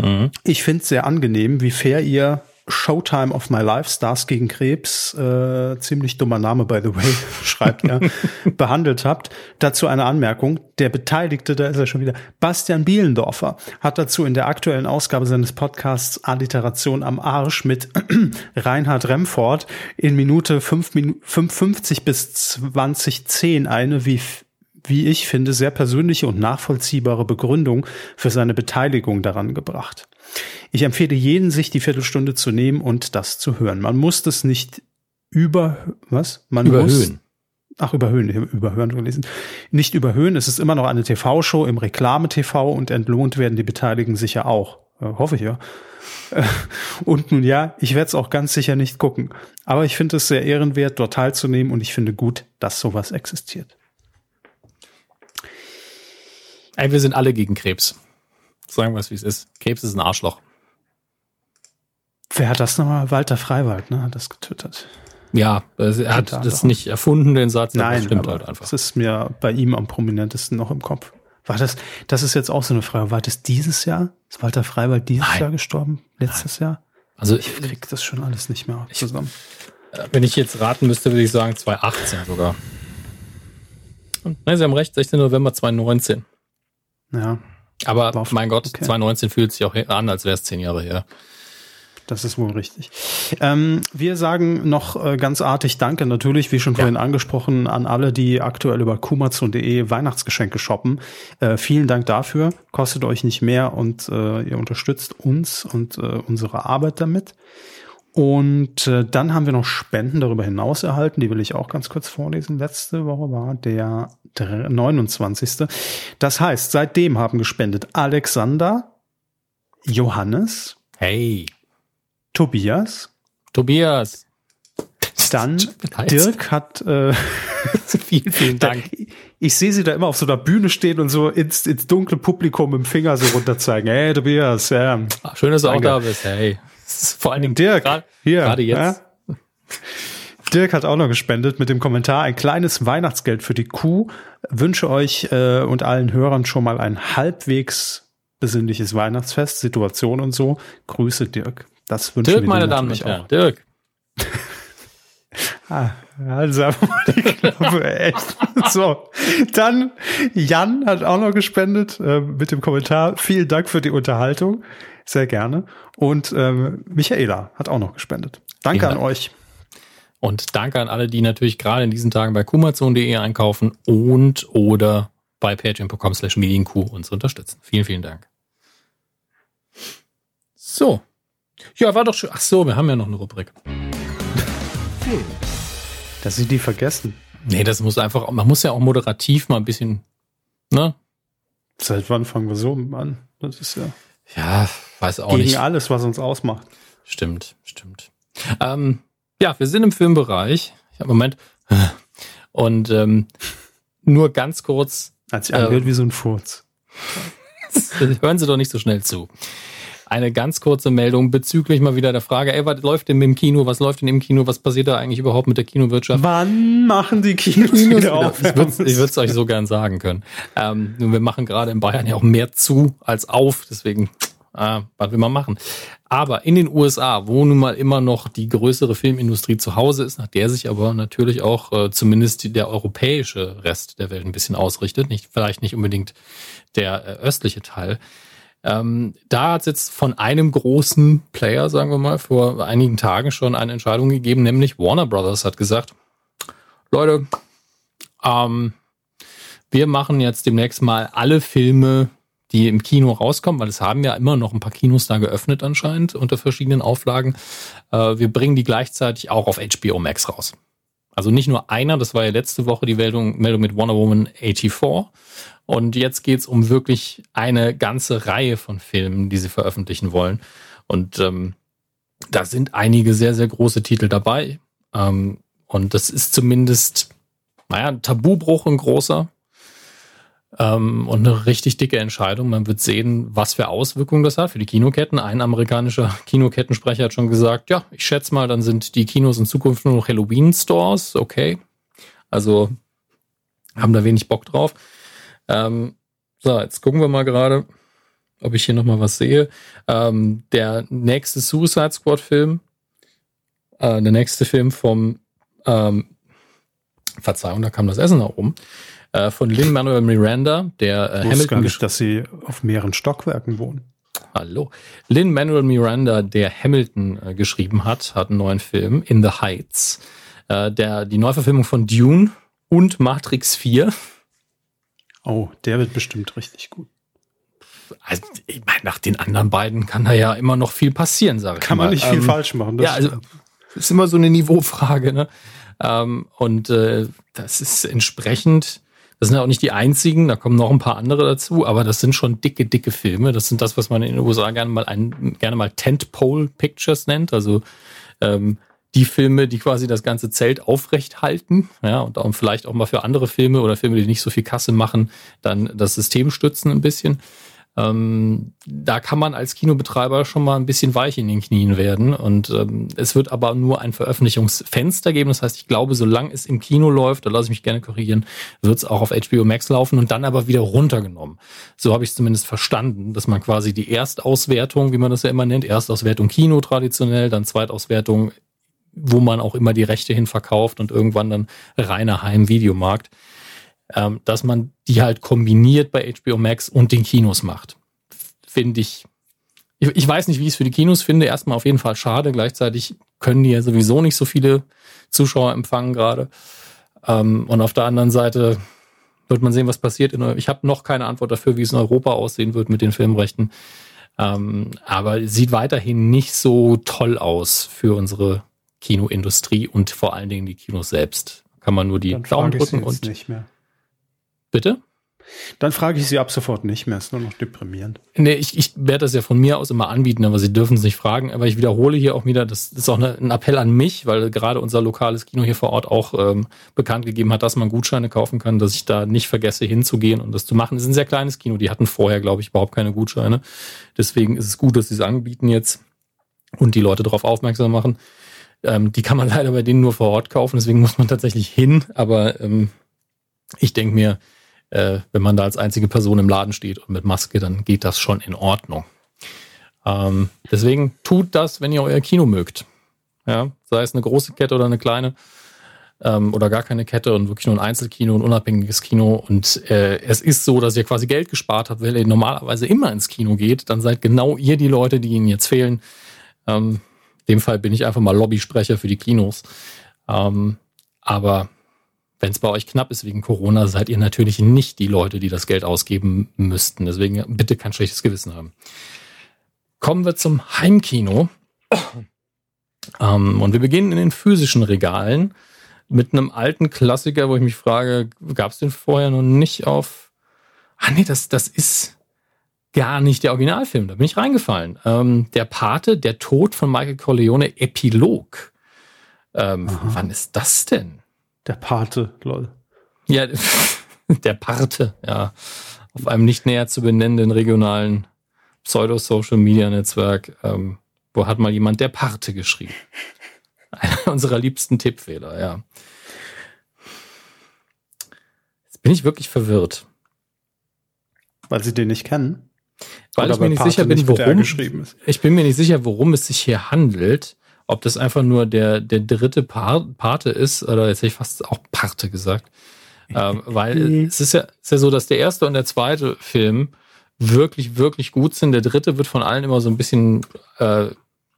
Mhm. Ich finde es sehr angenehm, wie fair ihr Showtime of My Life, Stars gegen Krebs, äh, ziemlich dummer Name, by the way, schreibt er, behandelt habt. Dazu eine Anmerkung. Der Beteiligte, da ist er schon wieder, Bastian Bielendorfer, hat dazu in der aktuellen Ausgabe seines Podcasts Alliteration am Arsch mit Reinhard Remford in Minute 5, 550 bis 2010 eine, wie wie ich finde, sehr persönliche und nachvollziehbare Begründung für seine Beteiligung daran gebracht. Ich empfehle jeden, sich die Viertelstunde zu nehmen und das zu hören. Man muss das nicht über, was? Man
überhöhen. Muss,
ach, überhöhen, überhören gelesen. Nicht überhöhen, es ist immer noch eine TV-Show im Reklame-TV und entlohnt werden die Beteiligten sicher auch. Hoffe ich ja. Und nun ja, ich werde es auch ganz sicher nicht gucken. Aber ich finde es sehr ehrenwert, dort teilzunehmen und ich finde gut, dass sowas existiert.
Ey, wir sind alle gegen Krebs. Sagen wir es, wie es ist. Krebs ist ein Arschloch.
Wer hat das nochmal? Walter Freiwald, ne? Hat das getötet.
Ja, er hat das nicht erfunden, den Satz.
Nein, das stimmt halt einfach. Das ist mir bei ihm am prominentesten noch im Kopf. War das, das ist jetzt auch so eine Frage. War das dieses Jahr? Ist Walter Freiwald dieses Nein. Jahr gestorben? Letztes Nein. Jahr?
Also ich krieg das schon alles nicht mehr zusammen. Ich, wenn ich jetzt raten müsste, würde ich sagen 2018 sogar. nein, Sie haben recht, 16. November 2019.
Ja.
Aber mein Gott, okay. 2019 fühlt sich auch an, als wäre es zehn Jahre her.
Das ist wohl richtig. Ähm, wir sagen noch äh, ganz artig Danke natürlich, wie schon vorhin ja. angesprochen, an alle, die aktuell über kumazon.de Weihnachtsgeschenke shoppen. Äh, vielen Dank dafür. Kostet euch nicht mehr und äh, ihr unterstützt uns und äh, unsere Arbeit damit. Und äh, dann haben wir noch Spenden darüber hinaus erhalten, die will ich auch ganz kurz vorlesen. Letzte Woche war der 29. Das heißt, seitdem haben gespendet Alexander, Johannes,
hey,
Tobias,
Tobias,
dann Dirk hat äh,
vielen, vielen Dank.
Ich sehe sie da immer auf so einer Bühne stehen und so ins, ins dunkle Publikum mit dem Finger so runterzeigen. Hey Tobias, ja.
Ach, schön, dass du auch da bist. Hey.
Vor allen Dingen Dirk. Grad, hier. Gerade jetzt. Ja? Dirk hat auch noch gespendet mit dem Kommentar, ein kleines Weihnachtsgeld für die Kuh. Wünsche euch äh, und allen Hörern schon mal ein halbwegs besinnliches Weihnachtsfest, Situation und so. Grüße Dirk. Das wünsche
Dirk, meine Damen und Herren. Dirk.
ah, also echt. So, dann Jan hat auch noch gespendet äh, mit dem Kommentar. Vielen Dank für die Unterhaltung. Sehr gerne. Und ähm, Michaela hat auch noch gespendet. Danke ja. an euch.
Und danke an alle, die natürlich gerade in diesen Tagen bei kumazon.de einkaufen und oder bei patreon.com slash uns unterstützen. Vielen, vielen Dank. So. Ja, war doch schön. Ach so, wir haben ja noch eine Rubrik.
Dass sie die vergessen.
Nee, das muss einfach, man muss ja auch moderativ mal ein bisschen, ne?
Seit wann fangen wir so an? Das ist ja.
Ja, weiß auch
gegen
nicht.
Gegen alles, was uns ausmacht.
Stimmt, stimmt. Ähm, ja, wir sind im Filmbereich. Ich habe Moment. Und ähm, nur ganz kurz.
Hat sich angehört äh, wie so ein Furz.
Hören Sie doch nicht so schnell zu. Eine ganz kurze Meldung bezüglich mal wieder der Frage, ey, was läuft denn im Kino? Was läuft denn im Kino? Was passiert da eigentlich überhaupt mit der Kinowirtschaft?
Wann machen die Kinos, Kinos wieder auf?
Ich würde es euch so gern sagen können. Ähm, wir machen gerade in Bayern ja auch mehr zu als auf, deswegen äh, was will man machen? Aber in den USA, wo nun mal immer noch die größere Filmindustrie zu Hause ist, nach der sich aber natürlich auch äh, zumindest der europäische Rest der Welt ein bisschen ausrichtet, nicht vielleicht nicht unbedingt der äh, östliche Teil. Ähm, da hat es jetzt von einem großen Player, sagen wir mal, vor einigen Tagen schon eine Entscheidung gegeben, nämlich Warner Brothers hat gesagt, Leute, ähm, wir machen jetzt demnächst mal alle Filme die im Kino rauskommen, weil es haben ja immer noch ein paar Kinos da geöffnet anscheinend unter verschiedenen Auflagen. Äh, wir bringen die gleichzeitig auch auf HBO Max raus. Also nicht nur einer, das war ja letzte Woche die Meldung, Meldung mit Wonder Woman 84. Und jetzt geht's um wirklich eine ganze Reihe von Filmen, die sie veröffentlichen wollen. Und ähm, da sind einige sehr, sehr große Titel dabei. Ähm, und das ist zumindest, naja, ein Tabubruch ein großer. Ähm, und eine richtig dicke Entscheidung. Man wird sehen, was für Auswirkungen das hat für die Kinoketten. Ein amerikanischer Kinokettensprecher hat schon gesagt, ja, ich schätze mal, dann sind die Kinos in Zukunft nur noch Halloween-Stores. Okay. Also haben da wenig Bock drauf. Ähm, so, jetzt gucken wir mal gerade, ob ich hier nochmal was sehe. Ähm, der nächste Suicide Squad-Film, äh, der nächste Film vom, ähm, Verzeihung, da kam das Essen nach oben äh, von Lin Manuel Miranda, der
äh, Hamilton. Gar nicht, dass sie auf mehreren Stockwerken wohnen.
Hallo. Lin Manuel Miranda, der Hamilton äh, geschrieben hat, hat einen neuen Film, In the Heights. Äh, der, die Neuverfilmung von Dune und Matrix 4.
Oh, der wird bestimmt richtig gut.
Also, ich meine, nach den anderen beiden kann da ja immer noch viel passieren, sage ich
Kann man nicht viel ähm, falsch machen.
ja, also ist immer so eine Niveaufrage, ne? Ähm, und äh, das ist entsprechend Das sind ja auch nicht die einzigen, da kommen noch ein paar andere dazu, aber das sind schon dicke, dicke Filme. Das sind das, was man in den USA gerne mal ein, gerne mal Tentpole Pictures nennt. Also ähm, die Filme, die quasi das ganze Zelt aufrecht halten, ja, und auch vielleicht auch mal für andere Filme oder Filme, die nicht so viel Kasse machen, dann das System stützen ein bisschen. Ähm, da kann man als Kinobetreiber schon mal ein bisschen weich in den Knien werden. Und ähm, es wird aber nur ein Veröffentlichungsfenster geben. Das heißt, ich glaube, solange es im Kino läuft, da lasse ich mich gerne korrigieren, wird es auch auf HBO Max laufen und dann aber wieder runtergenommen. So habe ich es zumindest verstanden, dass man quasi die Erstauswertung, wie man das ja immer nennt, Erstauswertung Kino traditionell, dann Zweitauswertung wo man auch immer die Rechte hin verkauft und irgendwann dann reiner Heim-Videomarkt, ähm, dass man die halt kombiniert bei HBO Max und den Kinos macht. Finde ich, ich, ich weiß nicht, wie ich es für die Kinos finde. Erstmal auf jeden Fall schade. Gleichzeitig können die ja sowieso nicht so viele Zuschauer empfangen gerade. Ähm, und auf der anderen Seite wird man sehen, was passiert. Ich habe noch keine Antwort dafür, wie es in Europa aussehen wird mit den Filmrechten. Ähm, aber sieht weiterhin nicht so toll aus für unsere Kinoindustrie und vor allen Dingen die Kinos selbst. Kann man nur die
Daumen drücken und. Nicht mehr.
Bitte?
Dann frage ich Sie ab sofort nicht mehr. Ist nur noch deprimierend.
Nee, ich, ich werde das ja von mir aus immer anbieten, aber Sie dürfen es nicht fragen. Aber ich wiederhole hier auch wieder, das ist auch eine, ein Appell an mich, weil gerade unser lokales Kino hier vor Ort auch ähm, bekannt gegeben hat, dass man Gutscheine kaufen kann, dass ich da nicht vergesse hinzugehen und das zu machen. Es ist ein sehr kleines Kino. Die hatten vorher, glaube ich, überhaupt keine Gutscheine. Deswegen ist es gut, dass Sie es anbieten jetzt und die Leute darauf aufmerksam machen. Ähm, die kann man leider bei denen nur vor Ort kaufen, deswegen muss man tatsächlich hin. Aber ähm, ich denke mir, äh, wenn man da als einzige Person im Laden steht und mit Maske, dann geht das schon in Ordnung. Ähm, deswegen tut das, wenn ihr euer Kino mögt. Ja, sei es eine große Kette oder eine kleine ähm, oder gar keine Kette und wirklich nur ein Einzelkino, ein unabhängiges Kino. Und äh, es ist so, dass ihr quasi Geld gespart habt, weil ihr normalerweise immer ins Kino geht. Dann seid genau ihr die Leute, die ihnen jetzt fehlen. Ähm, dem Fall bin ich einfach mal Lobbysprecher für die Kinos. Ähm, aber wenn es bei euch knapp ist wegen Corona, seid ihr natürlich nicht die Leute, die das Geld ausgeben müssten. Deswegen bitte kein schlechtes Gewissen haben. Kommen wir zum Heimkino. Ähm, und wir beginnen in den physischen Regalen mit einem alten Klassiker, wo ich mich frage, gab es den vorher noch nicht auf... Ah nee, das, das ist gar nicht der Originalfilm. Da bin ich reingefallen. Ähm, der Pate, der Tod von Michael Corleone, Epilog. Ähm, wann ist das denn?
Der Pate, lol.
Ja, der Pate, ja. Auf einem nicht näher zu benennenden regionalen Pseudo-Social-Media-Netzwerk, ähm, wo hat mal jemand der Pate geschrieben. Einer unserer liebsten Tippfehler, ja. Jetzt bin ich wirklich verwirrt.
Weil sie den nicht kennen?
Weil Oder ich mir nicht sicher bin, worum ich bin mir nicht sicher, worum es sich hier handelt. Ob das einfach nur der, der dritte Pate ist, oder jetzt hätte ich fast auch Parte gesagt. ähm, weil mhm. es ist ja, ist ja so, dass der erste und der zweite Film wirklich, wirklich gut sind. Der dritte wird von allen immer so ein bisschen äh,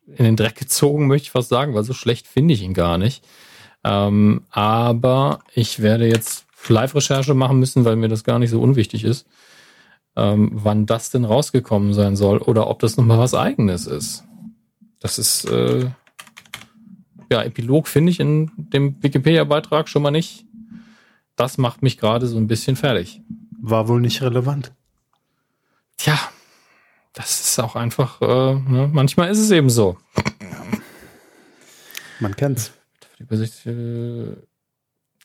in den Dreck gezogen, möchte ich fast sagen, weil so schlecht finde ich ihn gar nicht. Ähm, aber ich werde jetzt Live-Recherche machen müssen, weil mir das gar nicht so unwichtig ist ähm, wann das denn rausgekommen sein soll oder ob das nochmal was eigenes ist. Das ist, äh, ja, Epilog finde ich in dem Wikipedia-Beitrag schon mal nicht. Das macht mich gerade so ein bisschen fertig.
War wohl nicht relevant.
Tja, das ist auch einfach, äh, ne? manchmal ist es eben so.
Man kennt's.
Äh,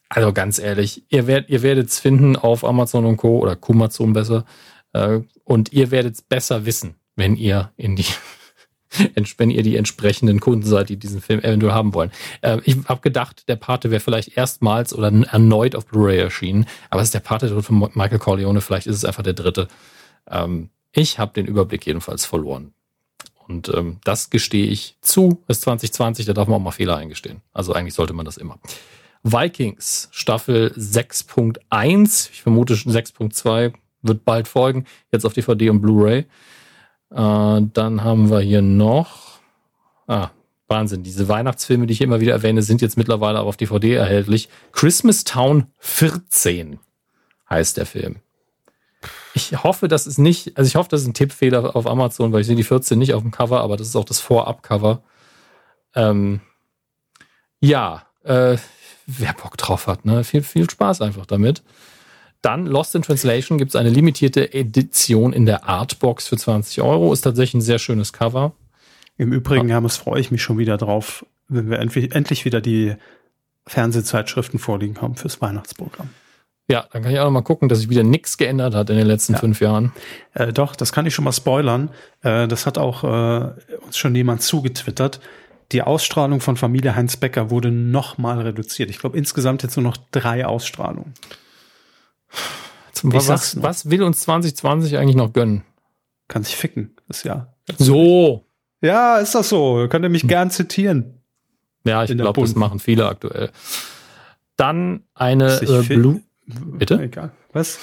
also ganz ehrlich, ihr werdet ihr werdet's finden auf Amazon und Co. oder Kumazon besser. Äh, und ihr werdet es besser wissen, wenn ihr in die wenn ihr die entsprechenden Kunden seid, die diesen Film eventuell haben wollen. Äh, ich habe gedacht, der Pate wäre vielleicht erstmals oder erneut auf Blu-ray erschienen, aber es ist der Pate von Michael Corleone, vielleicht ist es einfach der dritte. Ähm, ich habe den Überblick jedenfalls verloren. Und ähm, das gestehe ich zu. Es ist 2020, da darf man auch mal Fehler eingestehen. Also eigentlich sollte man das immer. Vikings, Staffel 6.1, ich vermute 6.2, wird bald folgen, jetzt auf DVD und Blu-ray. Äh, dann haben wir hier noch, ah, Wahnsinn, diese Weihnachtsfilme, die ich immer wieder erwähne, sind jetzt mittlerweile auch auf DVD erhältlich. Christmas Town 14 heißt der Film. Ich hoffe, das ist nicht, also ich hoffe, das ist ein Tippfehler auf Amazon, weil ich sehe die 14 nicht auf dem Cover, aber das ist auch das Vorab-Cover. Ähm, ja, äh, wer Bock drauf hat, ne? Viel, viel Spaß einfach damit. Dann Lost in Translation gibt es eine limitierte Edition in der Artbox für 20 Euro. Ist tatsächlich ein sehr schönes Cover.
Im Übrigen, Hermes, freue ich mich schon wieder drauf, wenn wir endlich wieder die Fernsehzeitschriften vorliegen haben fürs Weihnachtsprogramm.
Ja, dann kann ich auch noch mal gucken, dass sich wieder nichts geändert hat in den letzten ja. fünf Jahren.
Äh, doch, das kann ich schon mal spoilern. Äh, das hat auch äh, uns schon jemand zugetwittert. Die Ausstrahlung von Familie Heinz Becker wurde noch mal reduziert. Ich glaube insgesamt jetzt nur noch drei Ausstrahlungen.
Was, was, will uns 2020 eigentlich noch gönnen?
Kann sich ficken, das Jahr.
So.
Ja, ist das so. Könnt ihr mich gern zitieren.
Ja, ich glaube, das machen viele aktuell. Dann eine äh, Blue.
Bitte? Egal. Was?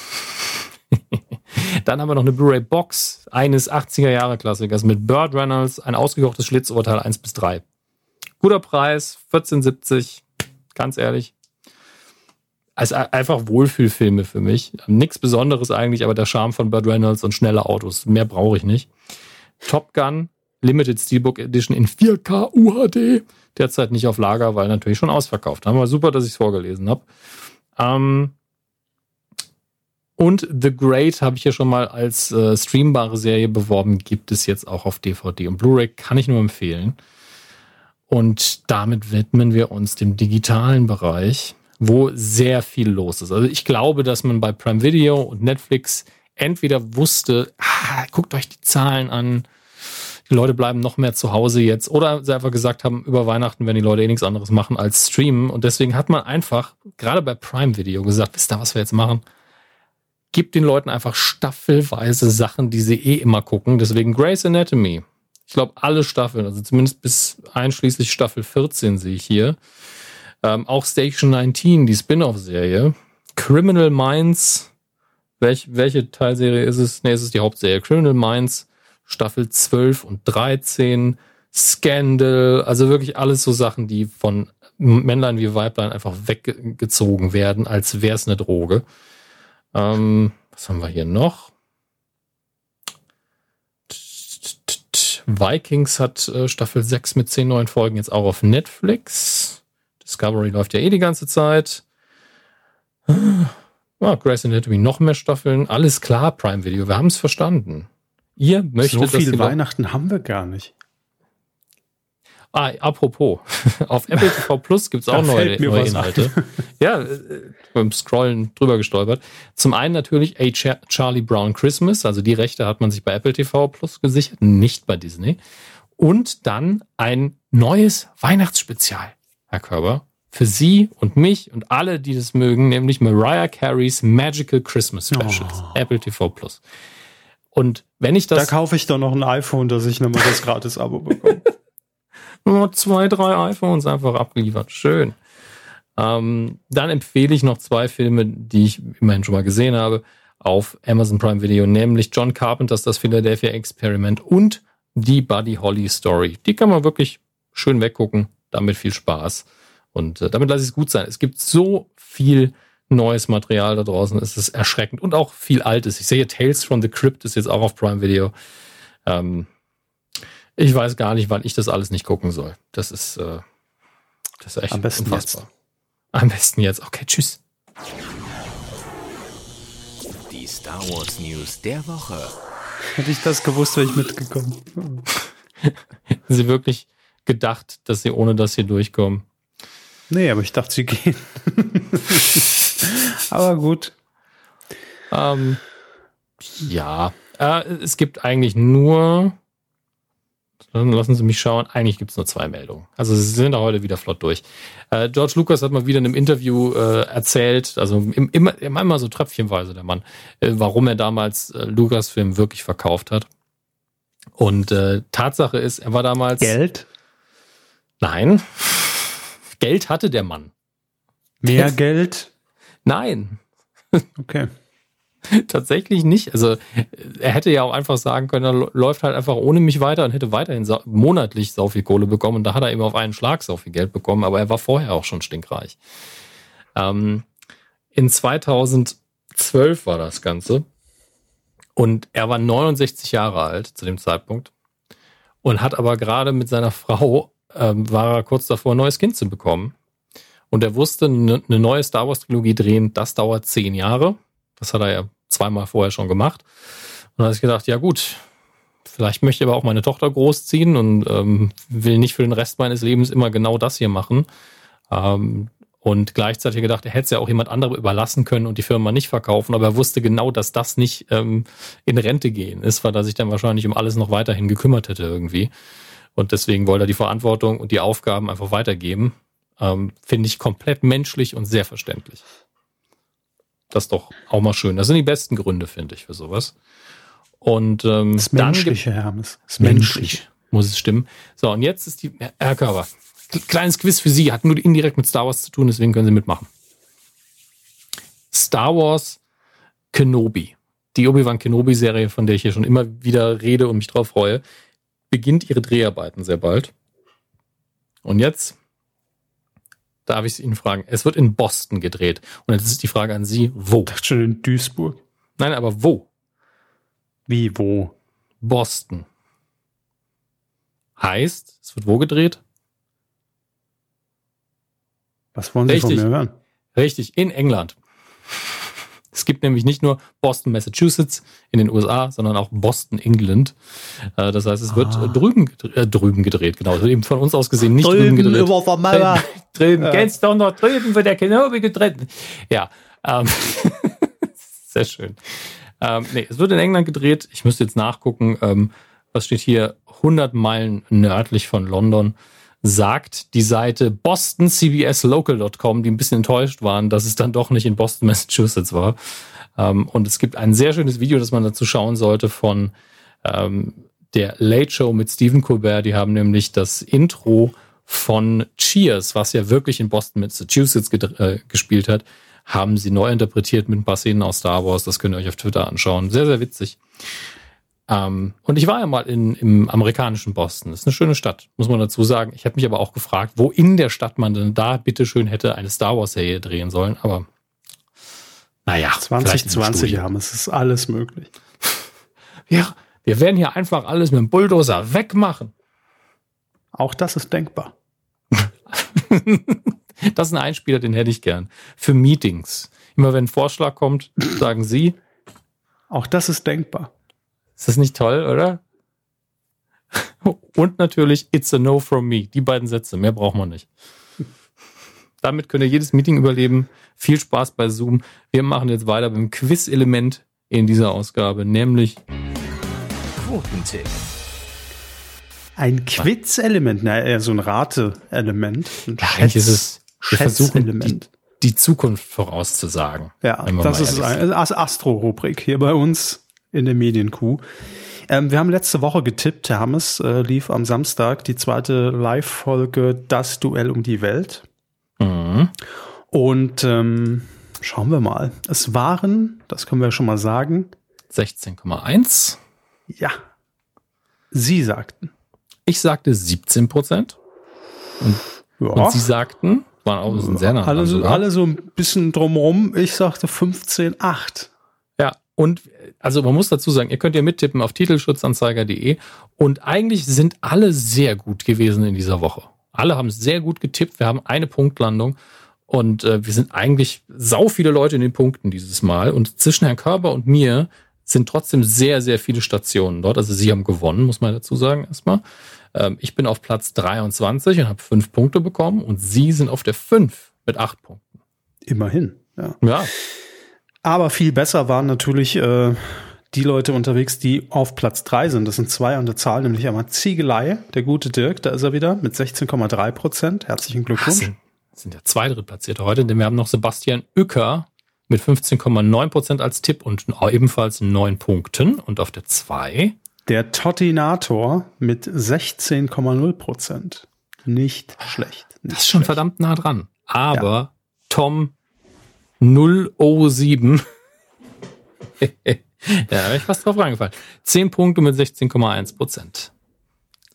Dann haben wir noch eine Blu-ray Box eines 80er Jahre Klassikers mit Bird Reynolds, ein ausgekochtes Schlitzurteil 1 bis 3. Guter Preis, 14,70. Ganz ehrlich. Also einfach Wohlfühlfilme für mich. Nichts Besonderes eigentlich, aber der Charme von Bird Reynolds und schnelle Autos. Mehr brauche ich nicht. Top Gun, Limited Steelbook Edition in 4K UHD. Derzeit nicht auf Lager, weil natürlich schon ausverkauft. Aber super, dass ich es vorgelesen habe. Ähm, und The Great habe ich ja schon mal als äh, streambare Serie beworben, gibt es jetzt auch auf DVD und Blu-ray, kann ich nur empfehlen. Und damit widmen wir uns dem digitalen Bereich, wo sehr viel los ist. Also ich glaube, dass man bei Prime Video und Netflix entweder wusste, ah, guckt euch die Zahlen an, die Leute bleiben noch mehr zu Hause jetzt, oder sie einfach gesagt haben, über Weihnachten werden die Leute eh nichts anderes machen als streamen. Und deswegen hat man einfach, gerade bei Prime Video, gesagt, wisst ihr, was wir jetzt machen? gibt den Leuten einfach staffelweise Sachen, die sie eh immer gucken. Deswegen Grey's Anatomy. Ich glaube, alle Staffeln, also zumindest bis einschließlich Staffel 14 sehe ich hier. Ähm, auch Station 19, die Spin-off-Serie. Criminal Minds. Welch, welche Teilserie ist es? Nee, es ist die Hauptserie. Criminal Minds, Staffel 12 und 13. Scandal. Also wirklich alles so Sachen, die von Männlein wie Weiblein einfach weggezogen werden, als wäre es eine Droge. Ähm, was haben wir hier noch? Vikings hat äh, Staffel 6 mit 10 neuen Folgen jetzt auch auf Netflix. Discovery läuft ja eh die ganze Zeit. Ah, Grey's Anatomy noch mehr Staffeln. Alles klar, Prime Video. Wir haben es verstanden. Ihr möchtet
so viel Weihnachten haben wir gar nicht.
Ah, apropos, auf Apple TV Plus gibt's auch neue, neue Inhalte. ja, äh, beim Scrollen drüber gestolpert. Zum einen natürlich A Charlie Brown Christmas, also die Rechte hat man sich bei Apple TV Plus gesichert, nicht bei Disney. Und dann ein neues Weihnachtsspezial, Herr Körber, für Sie und mich und alle, die das mögen, nämlich Mariah Careys Magical Christmas Specials, oh. Apple TV Plus. Und wenn ich das.
Da kaufe ich doch noch ein iPhone, dass ich nochmal das Gratis-Abo bekomme.
nur zwei, drei iPhones einfach abgeliefert. Schön. Ähm, dann empfehle ich noch zwei Filme, die ich immerhin schon mal gesehen habe, auf Amazon Prime Video, nämlich John Carpenters Das Philadelphia Experiment und die Buddy Holly Story. Die kann man wirklich schön weggucken. Damit viel Spaß. Und äh, damit lasse ich es gut sein. Es gibt so viel neues Material da draußen. Es ist erschreckend und auch viel Altes. Ich sehe Tales from the Crypt ist jetzt auch auf Prime Video. Ähm, ich weiß gar nicht, wann ich das alles nicht gucken soll. Das ist, äh, das ist echt
Am besten unfassbar. Jetzt.
Am besten jetzt. Okay, tschüss.
Die Star Wars News der Woche.
Hätte ich das gewusst, wäre ich mitgekommen.
Sie wirklich gedacht, dass Sie ohne das hier durchkommen?
Nee, aber ich dachte, Sie gehen. aber gut.
Ähm, ja, äh, es gibt eigentlich nur dann lassen Sie mich schauen. Eigentlich gibt es nur zwei Meldungen. Also Sie sind da heute wieder flott durch. Äh, George Lucas hat mal wieder in einem Interview äh, erzählt, also im, immer, immer so tröpfchenweise der Mann, äh, warum er damals äh, Lucasfilm wirklich verkauft hat. Und äh, Tatsache ist, er war damals.
Geld?
Nein. Geld hatte der Mann.
Mehr Geld?
Nein.
Okay.
Tatsächlich nicht. Also er hätte ja auch einfach sagen können, er läuft halt einfach ohne mich weiter und hätte weiterhin monatlich sau viel Kohle bekommen. Und da hat er eben auf einen Schlag sau viel Geld bekommen, aber er war vorher auch schon stinkreich. Ähm, in 2012 war das Ganze. Und er war 69 Jahre alt zu dem Zeitpunkt und hat aber gerade mit seiner Frau, ähm, war er kurz davor, ein neues Kind zu bekommen. Und er wusste, eine neue Star Wars Trilogie drehen, das dauert zehn Jahre Das hat er ja zweimal vorher schon gemacht. Und da habe ich gedacht, ja gut, vielleicht möchte ich aber auch meine Tochter großziehen und ähm, will nicht für den Rest meines Lebens immer genau das hier machen. Ähm, und gleichzeitig gedacht, er hätte es ja auch jemand anderem überlassen können und die Firma nicht verkaufen, aber er wusste genau, dass das nicht ähm, in Rente gehen ist, weil er sich dann wahrscheinlich um alles noch weiterhin gekümmert hätte irgendwie. Und deswegen wollte er die Verantwortung und die Aufgaben einfach weitergeben. Ähm, Finde ich komplett menschlich und sehr verständlich. Das ist doch auch mal schön. Das sind die besten Gründe, finde ich, für sowas. Und ähm,
das Menschliche, Hermes.
Das menschlich. Muss es stimmen. So, und jetzt ist die, Herr Körber, kleines Quiz für Sie, hat nur indirekt mit Star Wars zu tun, deswegen können Sie mitmachen. Star Wars Kenobi, die Obi-Wan Kenobi-Serie, von der ich hier schon immer wieder rede und mich drauf freue, beginnt ihre Dreharbeiten sehr bald. Und jetzt darf ich Ihnen fragen. Es wird in Boston gedreht. Und jetzt ist die Frage an Sie, wo? Ich
dachte schon in Duisburg.
Nein, aber wo?
Wie, wo?
Boston. Heißt, es wird wo gedreht?
Was wollen Sie Richtig. von mir hören?
Richtig, in England. Es gibt nämlich nicht nur Boston, Massachusetts in den USA, sondern auch Boston, England. Äh, das heißt, es wird ah. drüben, äh, drüben gedreht, genau. Eben von uns aus gesehen nicht drüben, drüben gedreht. Über drüben, drüben. Ja. Kennst du noch drüben wird der Kenobi gedreht? Ja, ähm, sehr schön. Ähm, nee, es wird in England gedreht. Ich müsste jetzt nachgucken. Ähm, was steht hier? 100 Meilen nördlich von London sagt die Seite bostoncbslocal.com, die ein bisschen enttäuscht waren, dass es dann doch nicht in Boston, Massachusetts war. Ähm, und es gibt ein sehr schönes Video, das man dazu schauen sollte von ähm, der Late Show mit Stephen Colbert. Die haben nämlich das Intro von Cheers, was ja wirklich in Boston, Massachusetts äh, gespielt hat, haben sie neu interpretiert mit ein paar Szenen aus Star Wars. Das könnt ihr euch auf Twitter anschauen. Sehr, sehr witzig. Ähm, und ich war ja mal in, im amerikanischen Boston. Das ist eine schöne Stadt, muss man dazu sagen. Ich habe mich aber auch gefragt, wo in der Stadt man denn da bitteschön hätte eine Star Wars-Serie drehen sollen. Aber naja.
2020 haben, es ist alles möglich.
Ja, wir werden hier einfach alles mit dem Bulldozer wegmachen.
Auch das ist denkbar.
das ist ein Einspieler, den hätte ich gern. Für Meetings. Immer wenn ein Vorschlag kommt, sagen Sie.
Auch das ist denkbar.
Ist das nicht toll, oder? Und natürlich, it's a no from me. Die beiden Sätze, mehr braucht man nicht. Damit könnt ihr jedes Meeting überleben. Viel Spaß bei Zoom. Wir machen jetzt weiter beim Quiz-Element in dieser Ausgabe, nämlich
Quotentipp. Ein Quiz-Element, naja, eher so ein Rate-Element.
Ja, eigentlich ist es, wir versuchen die, die, Zukunft vorauszusagen.
Ja, das ist eine Astro-Rubrik hier bei uns in der Medienkuh. Ähm, wir haben letzte Woche getippt, Hermes äh, lief am Samstag die zweite Live-Folge Das Duell um die Welt. Mhm. Und ähm, schauen wir mal. Es waren, das können wir schon mal sagen,
16,1.
Ja. Sie sagten.
Ich sagte 17 Prozent. Und, ja. und Sie sagten, waren auch sehr nah.
Alle so, alle so ein bisschen drumrum. Ich sagte 15,8.
Und also man muss dazu sagen, ihr könnt ja mittippen auf titelschutzanzeiger.de und eigentlich sind alle sehr gut gewesen in dieser Woche. Alle haben sehr gut getippt. Wir haben eine Punktlandung und äh, wir sind eigentlich sau viele Leute in den Punkten dieses Mal. Und zwischen Herrn Körber und mir sind trotzdem sehr, sehr viele Stationen dort. Also sie haben gewonnen, muss man dazu sagen erstmal. Ähm, ich bin auf Platz 23 und habe fünf Punkte bekommen und sie sind auf der 5 mit acht Punkten.
Immerhin, ja.
Ja.
Aber viel besser waren natürlich äh, die Leute unterwegs, die auf Platz drei sind. Das sind zwei an der Zahl, nämlich einmal Ziegelei, der gute Dirk, da ist er wieder mit 16,3 Prozent. Herzlichen Glückwunsch.
Das sind, sind ja zwei Drittplatzierte heute, denn wir haben noch Sebastian Uecker mit 15,9 Prozent als Tipp und ebenfalls neun Punkten. Und auf der zwei
der Totinator mit 16,0 Prozent. Nicht schlecht.
Nicht das ist schon schlecht. verdammt nah dran. Aber ja. Tom 007. ja, da habe ich fast drauf reingefallen. 10 Punkte mit 16,1 Prozent.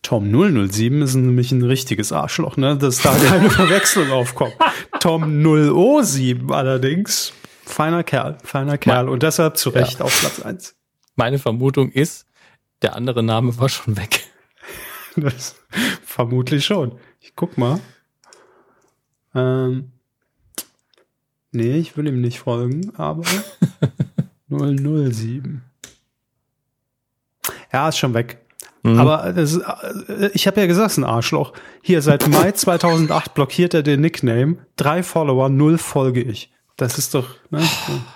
Tom 007 ist nämlich ein richtiges Arschloch, ne? Dass da keine Verwechslung aufkommt. Tom 007 allerdings, feiner Kerl, feiner Kerl und deshalb zu Recht ja. auf Platz 1.
Meine Vermutung ist, der andere Name war schon weg.
Das, vermutlich schon. Ich guck mal. Ähm, Nee, ich will ihm nicht folgen, aber 007. Ja, ist schon weg. Mhm. Aber das ist, äh, ich habe ja gesagt, es ist ein Arschloch. Hier, seit Mai 2008 blockiert er den Nickname. Drei Follower, null folge ich. Das ist doch. Ne?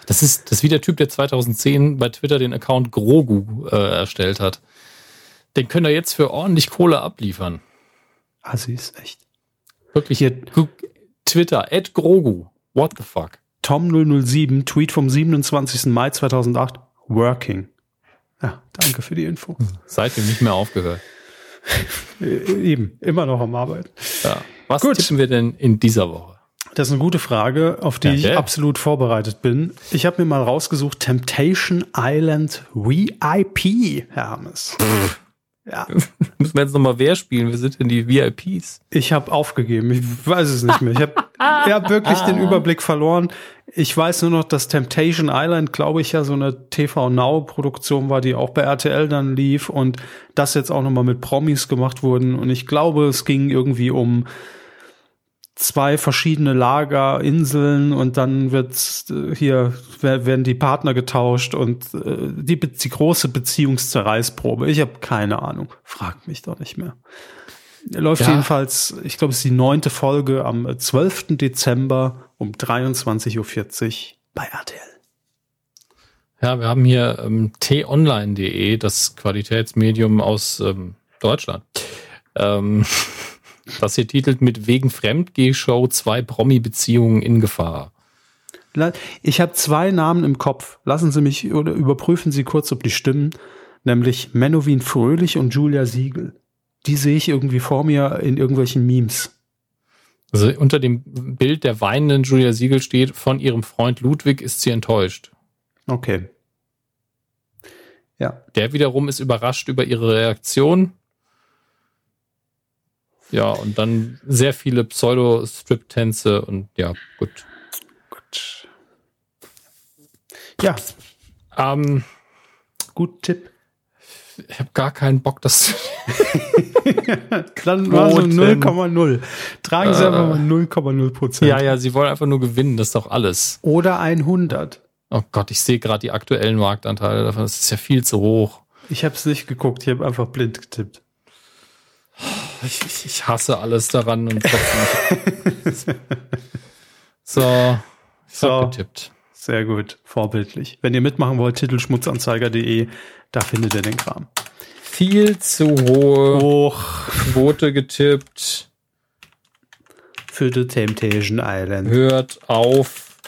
Das ist das ist wie der Typ, der 2010 bei Twitter den Account Grogu äh, erstellt hat. Den können wir jetzt für ordentlich Kohle abliefern.
Assis, echt.
Wirklich hier. Twitter, at Grogu. What the fuck?
Tom007, Tweet vom 27. Mai 2008. Working. Ja, danke für die Info.
Seitdem nicht mehr aufgehört.
Eben, immer noch am Arbeiten.
Ja. Was Gut. tippen wir denn in dieser Woche?
Das ist eine gute Frage, auf die ja, ich absolut vorbereitet bin. Ich habe mir mal rausgesucht Temptation Island VIP, Hermes.
Ja. Müssen wir jetzt nochmal wer spielen? Wir sind in die VIPs.
Ich habe aufgegeben. Ich weiß es nicht mehr. Ich habe hab wirklich den Überblick verloren. Ich weiß nur noch, dass Temptation Island, glaube ich, ja so eine TV Now Produktion war, die auch bei RTL dann lief und das jetzt auch nochmal mit Promis gemacht wurden. Und ich glaube, es ging irgendwie um zwei verschiedene Lagerinseln und dann wird äh, hier werden die Partner getauscht und äh, die, die große Beziehungszerreißprobe. Ich habe keine Ahnung. Fragt mich doch nicht mehr. Läuft ja. jedenfalls, ich glaube, es ist die neunte Folge am 12. Dezember um 23.40 Uhr bei RTL.
Ja, wir haben hier ähm, t-online.de, das Qualitätsmedium aus ähm, Deutschland. Ähm, Das hier titelt mit Wegen Fremdgeh-Show zwei Promi-Beziehungen in Gefahr.
Ich habe zwei Namen im Kopf. Lassen Sie mich oder überprüfen Sie kurz, ob die stimmen. Nämlich Menowin Fröhlich und Julia Siegel. Die sehe ich irgendwie vor mir in irgendwelchen Memes.
Also unter dem Bild der weinenden Julia Siegel steht, von ihrem Freund Ludwig ist sie enttäuscht.
Okay.
Ja. Der wiederum ist überrascht über ihre Reaktion ja, und dann sehr viele Pseudo-Strip-Tänze und ja, gut. Gut.
Ja. Ähm, gut Tipp.
Ich habe gar keinen Bock, das
Dann war so 0,0. Tragen Sie äh, einfach mal 0,0 Prozent.
Ja, ja, Sie wollen einfach nur gewinnen, das ist doch alles.
Oder 100.
Oh Gott, ich sehe gerade die aktuellen Marktanteile davon. Das ist ja viel zu hoch.
Ich habe es nicht geguckt, ich habe einfach blind getippt.
Ich, ich hasse alles daran und trotzdem. so, ich so, getippt.
Sehr gut, vorbildlich. Wenn ihr mitmachen wollt, titelschmutzanzeiger.de, da findet ihr den Kram.
Viel zu hohe Hoch. Quote getippt.
Für The Temptation Island.
Hört auf,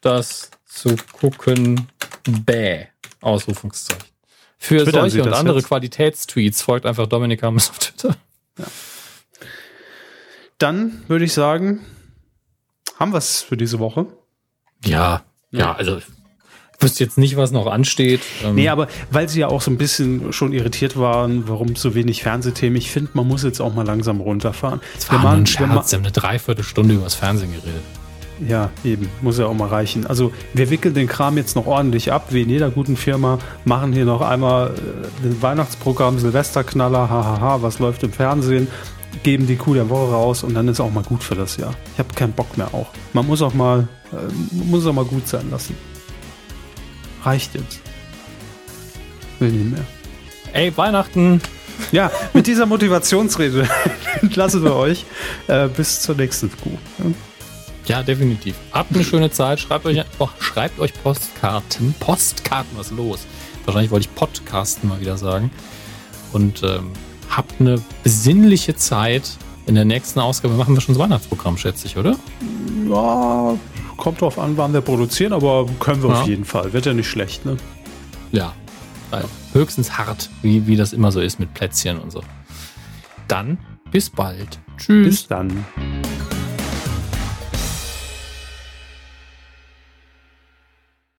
das zu gucken. Bäh. Ausrufungszeichen. Für Twittern solche und andere jetzt? Qualitätstweets folgt einfach Dominik Hammes auf Twitter. Ja.
Dann würde ich sagen, haben wir es für diese Woche.
Ja, ja, also ich wüsste jetzt nicht, was noch ansteht.
Ähm nee, aber weil sie ja auch so ein bisschen schon irritiert waren, warum so wenig Fernsehthemen, ich finde, man muss jetzt auch mal langsam runterfahren.
Das war wir ein Scherz, sie haben eine Dreiviertelstunde über das Fernsehen geredet.
Ja, eben, muss ja auch mal reichen. Also wir wickeln den Kram jetzt noch ordentlich ab, wie in jeder guten Firma, machen hier noch einmal äh, ein Weihnachtsprogramm, Silvesterknaller, hahaha, was läuft im Fernsehen, geben die Kuh der Woche raus und dann ist auch mal gut für das Jahr. Ich habe keinen Bock mehr auch. Man muss auch mal, äh, muss auch mal gut sein lassen. Reicht jetzt. Will nicht mehr.
Ey, Weihnachten!
Ja, mit dieser Motivationsrede entlassen wir euch äh, bis zur nächsten Kuh.
Ja, definitiv. Habt eine schöne Zeit. Schreibt euch, oh, schreibt euch Postkarten. Postkarten, was los? Wahrscheinlich wollte ich Podcasten mal wieder sagen. Und ähm, habt eine besinnliche Zeit. In der nächsten Ausgabe machen wir schon das Weihnachtsprogramm, schätze ich, oder?
Ja, kommt drauf an, wann wir produzieren, aber können wir ja. auf jeden Fall. Wird ja nicht schlecht, ne?
Ja. Höchstens hart, wie, wie das immer so ist mit Plätzchen und so. Dann bis bald.
Tschüss. Bis dann.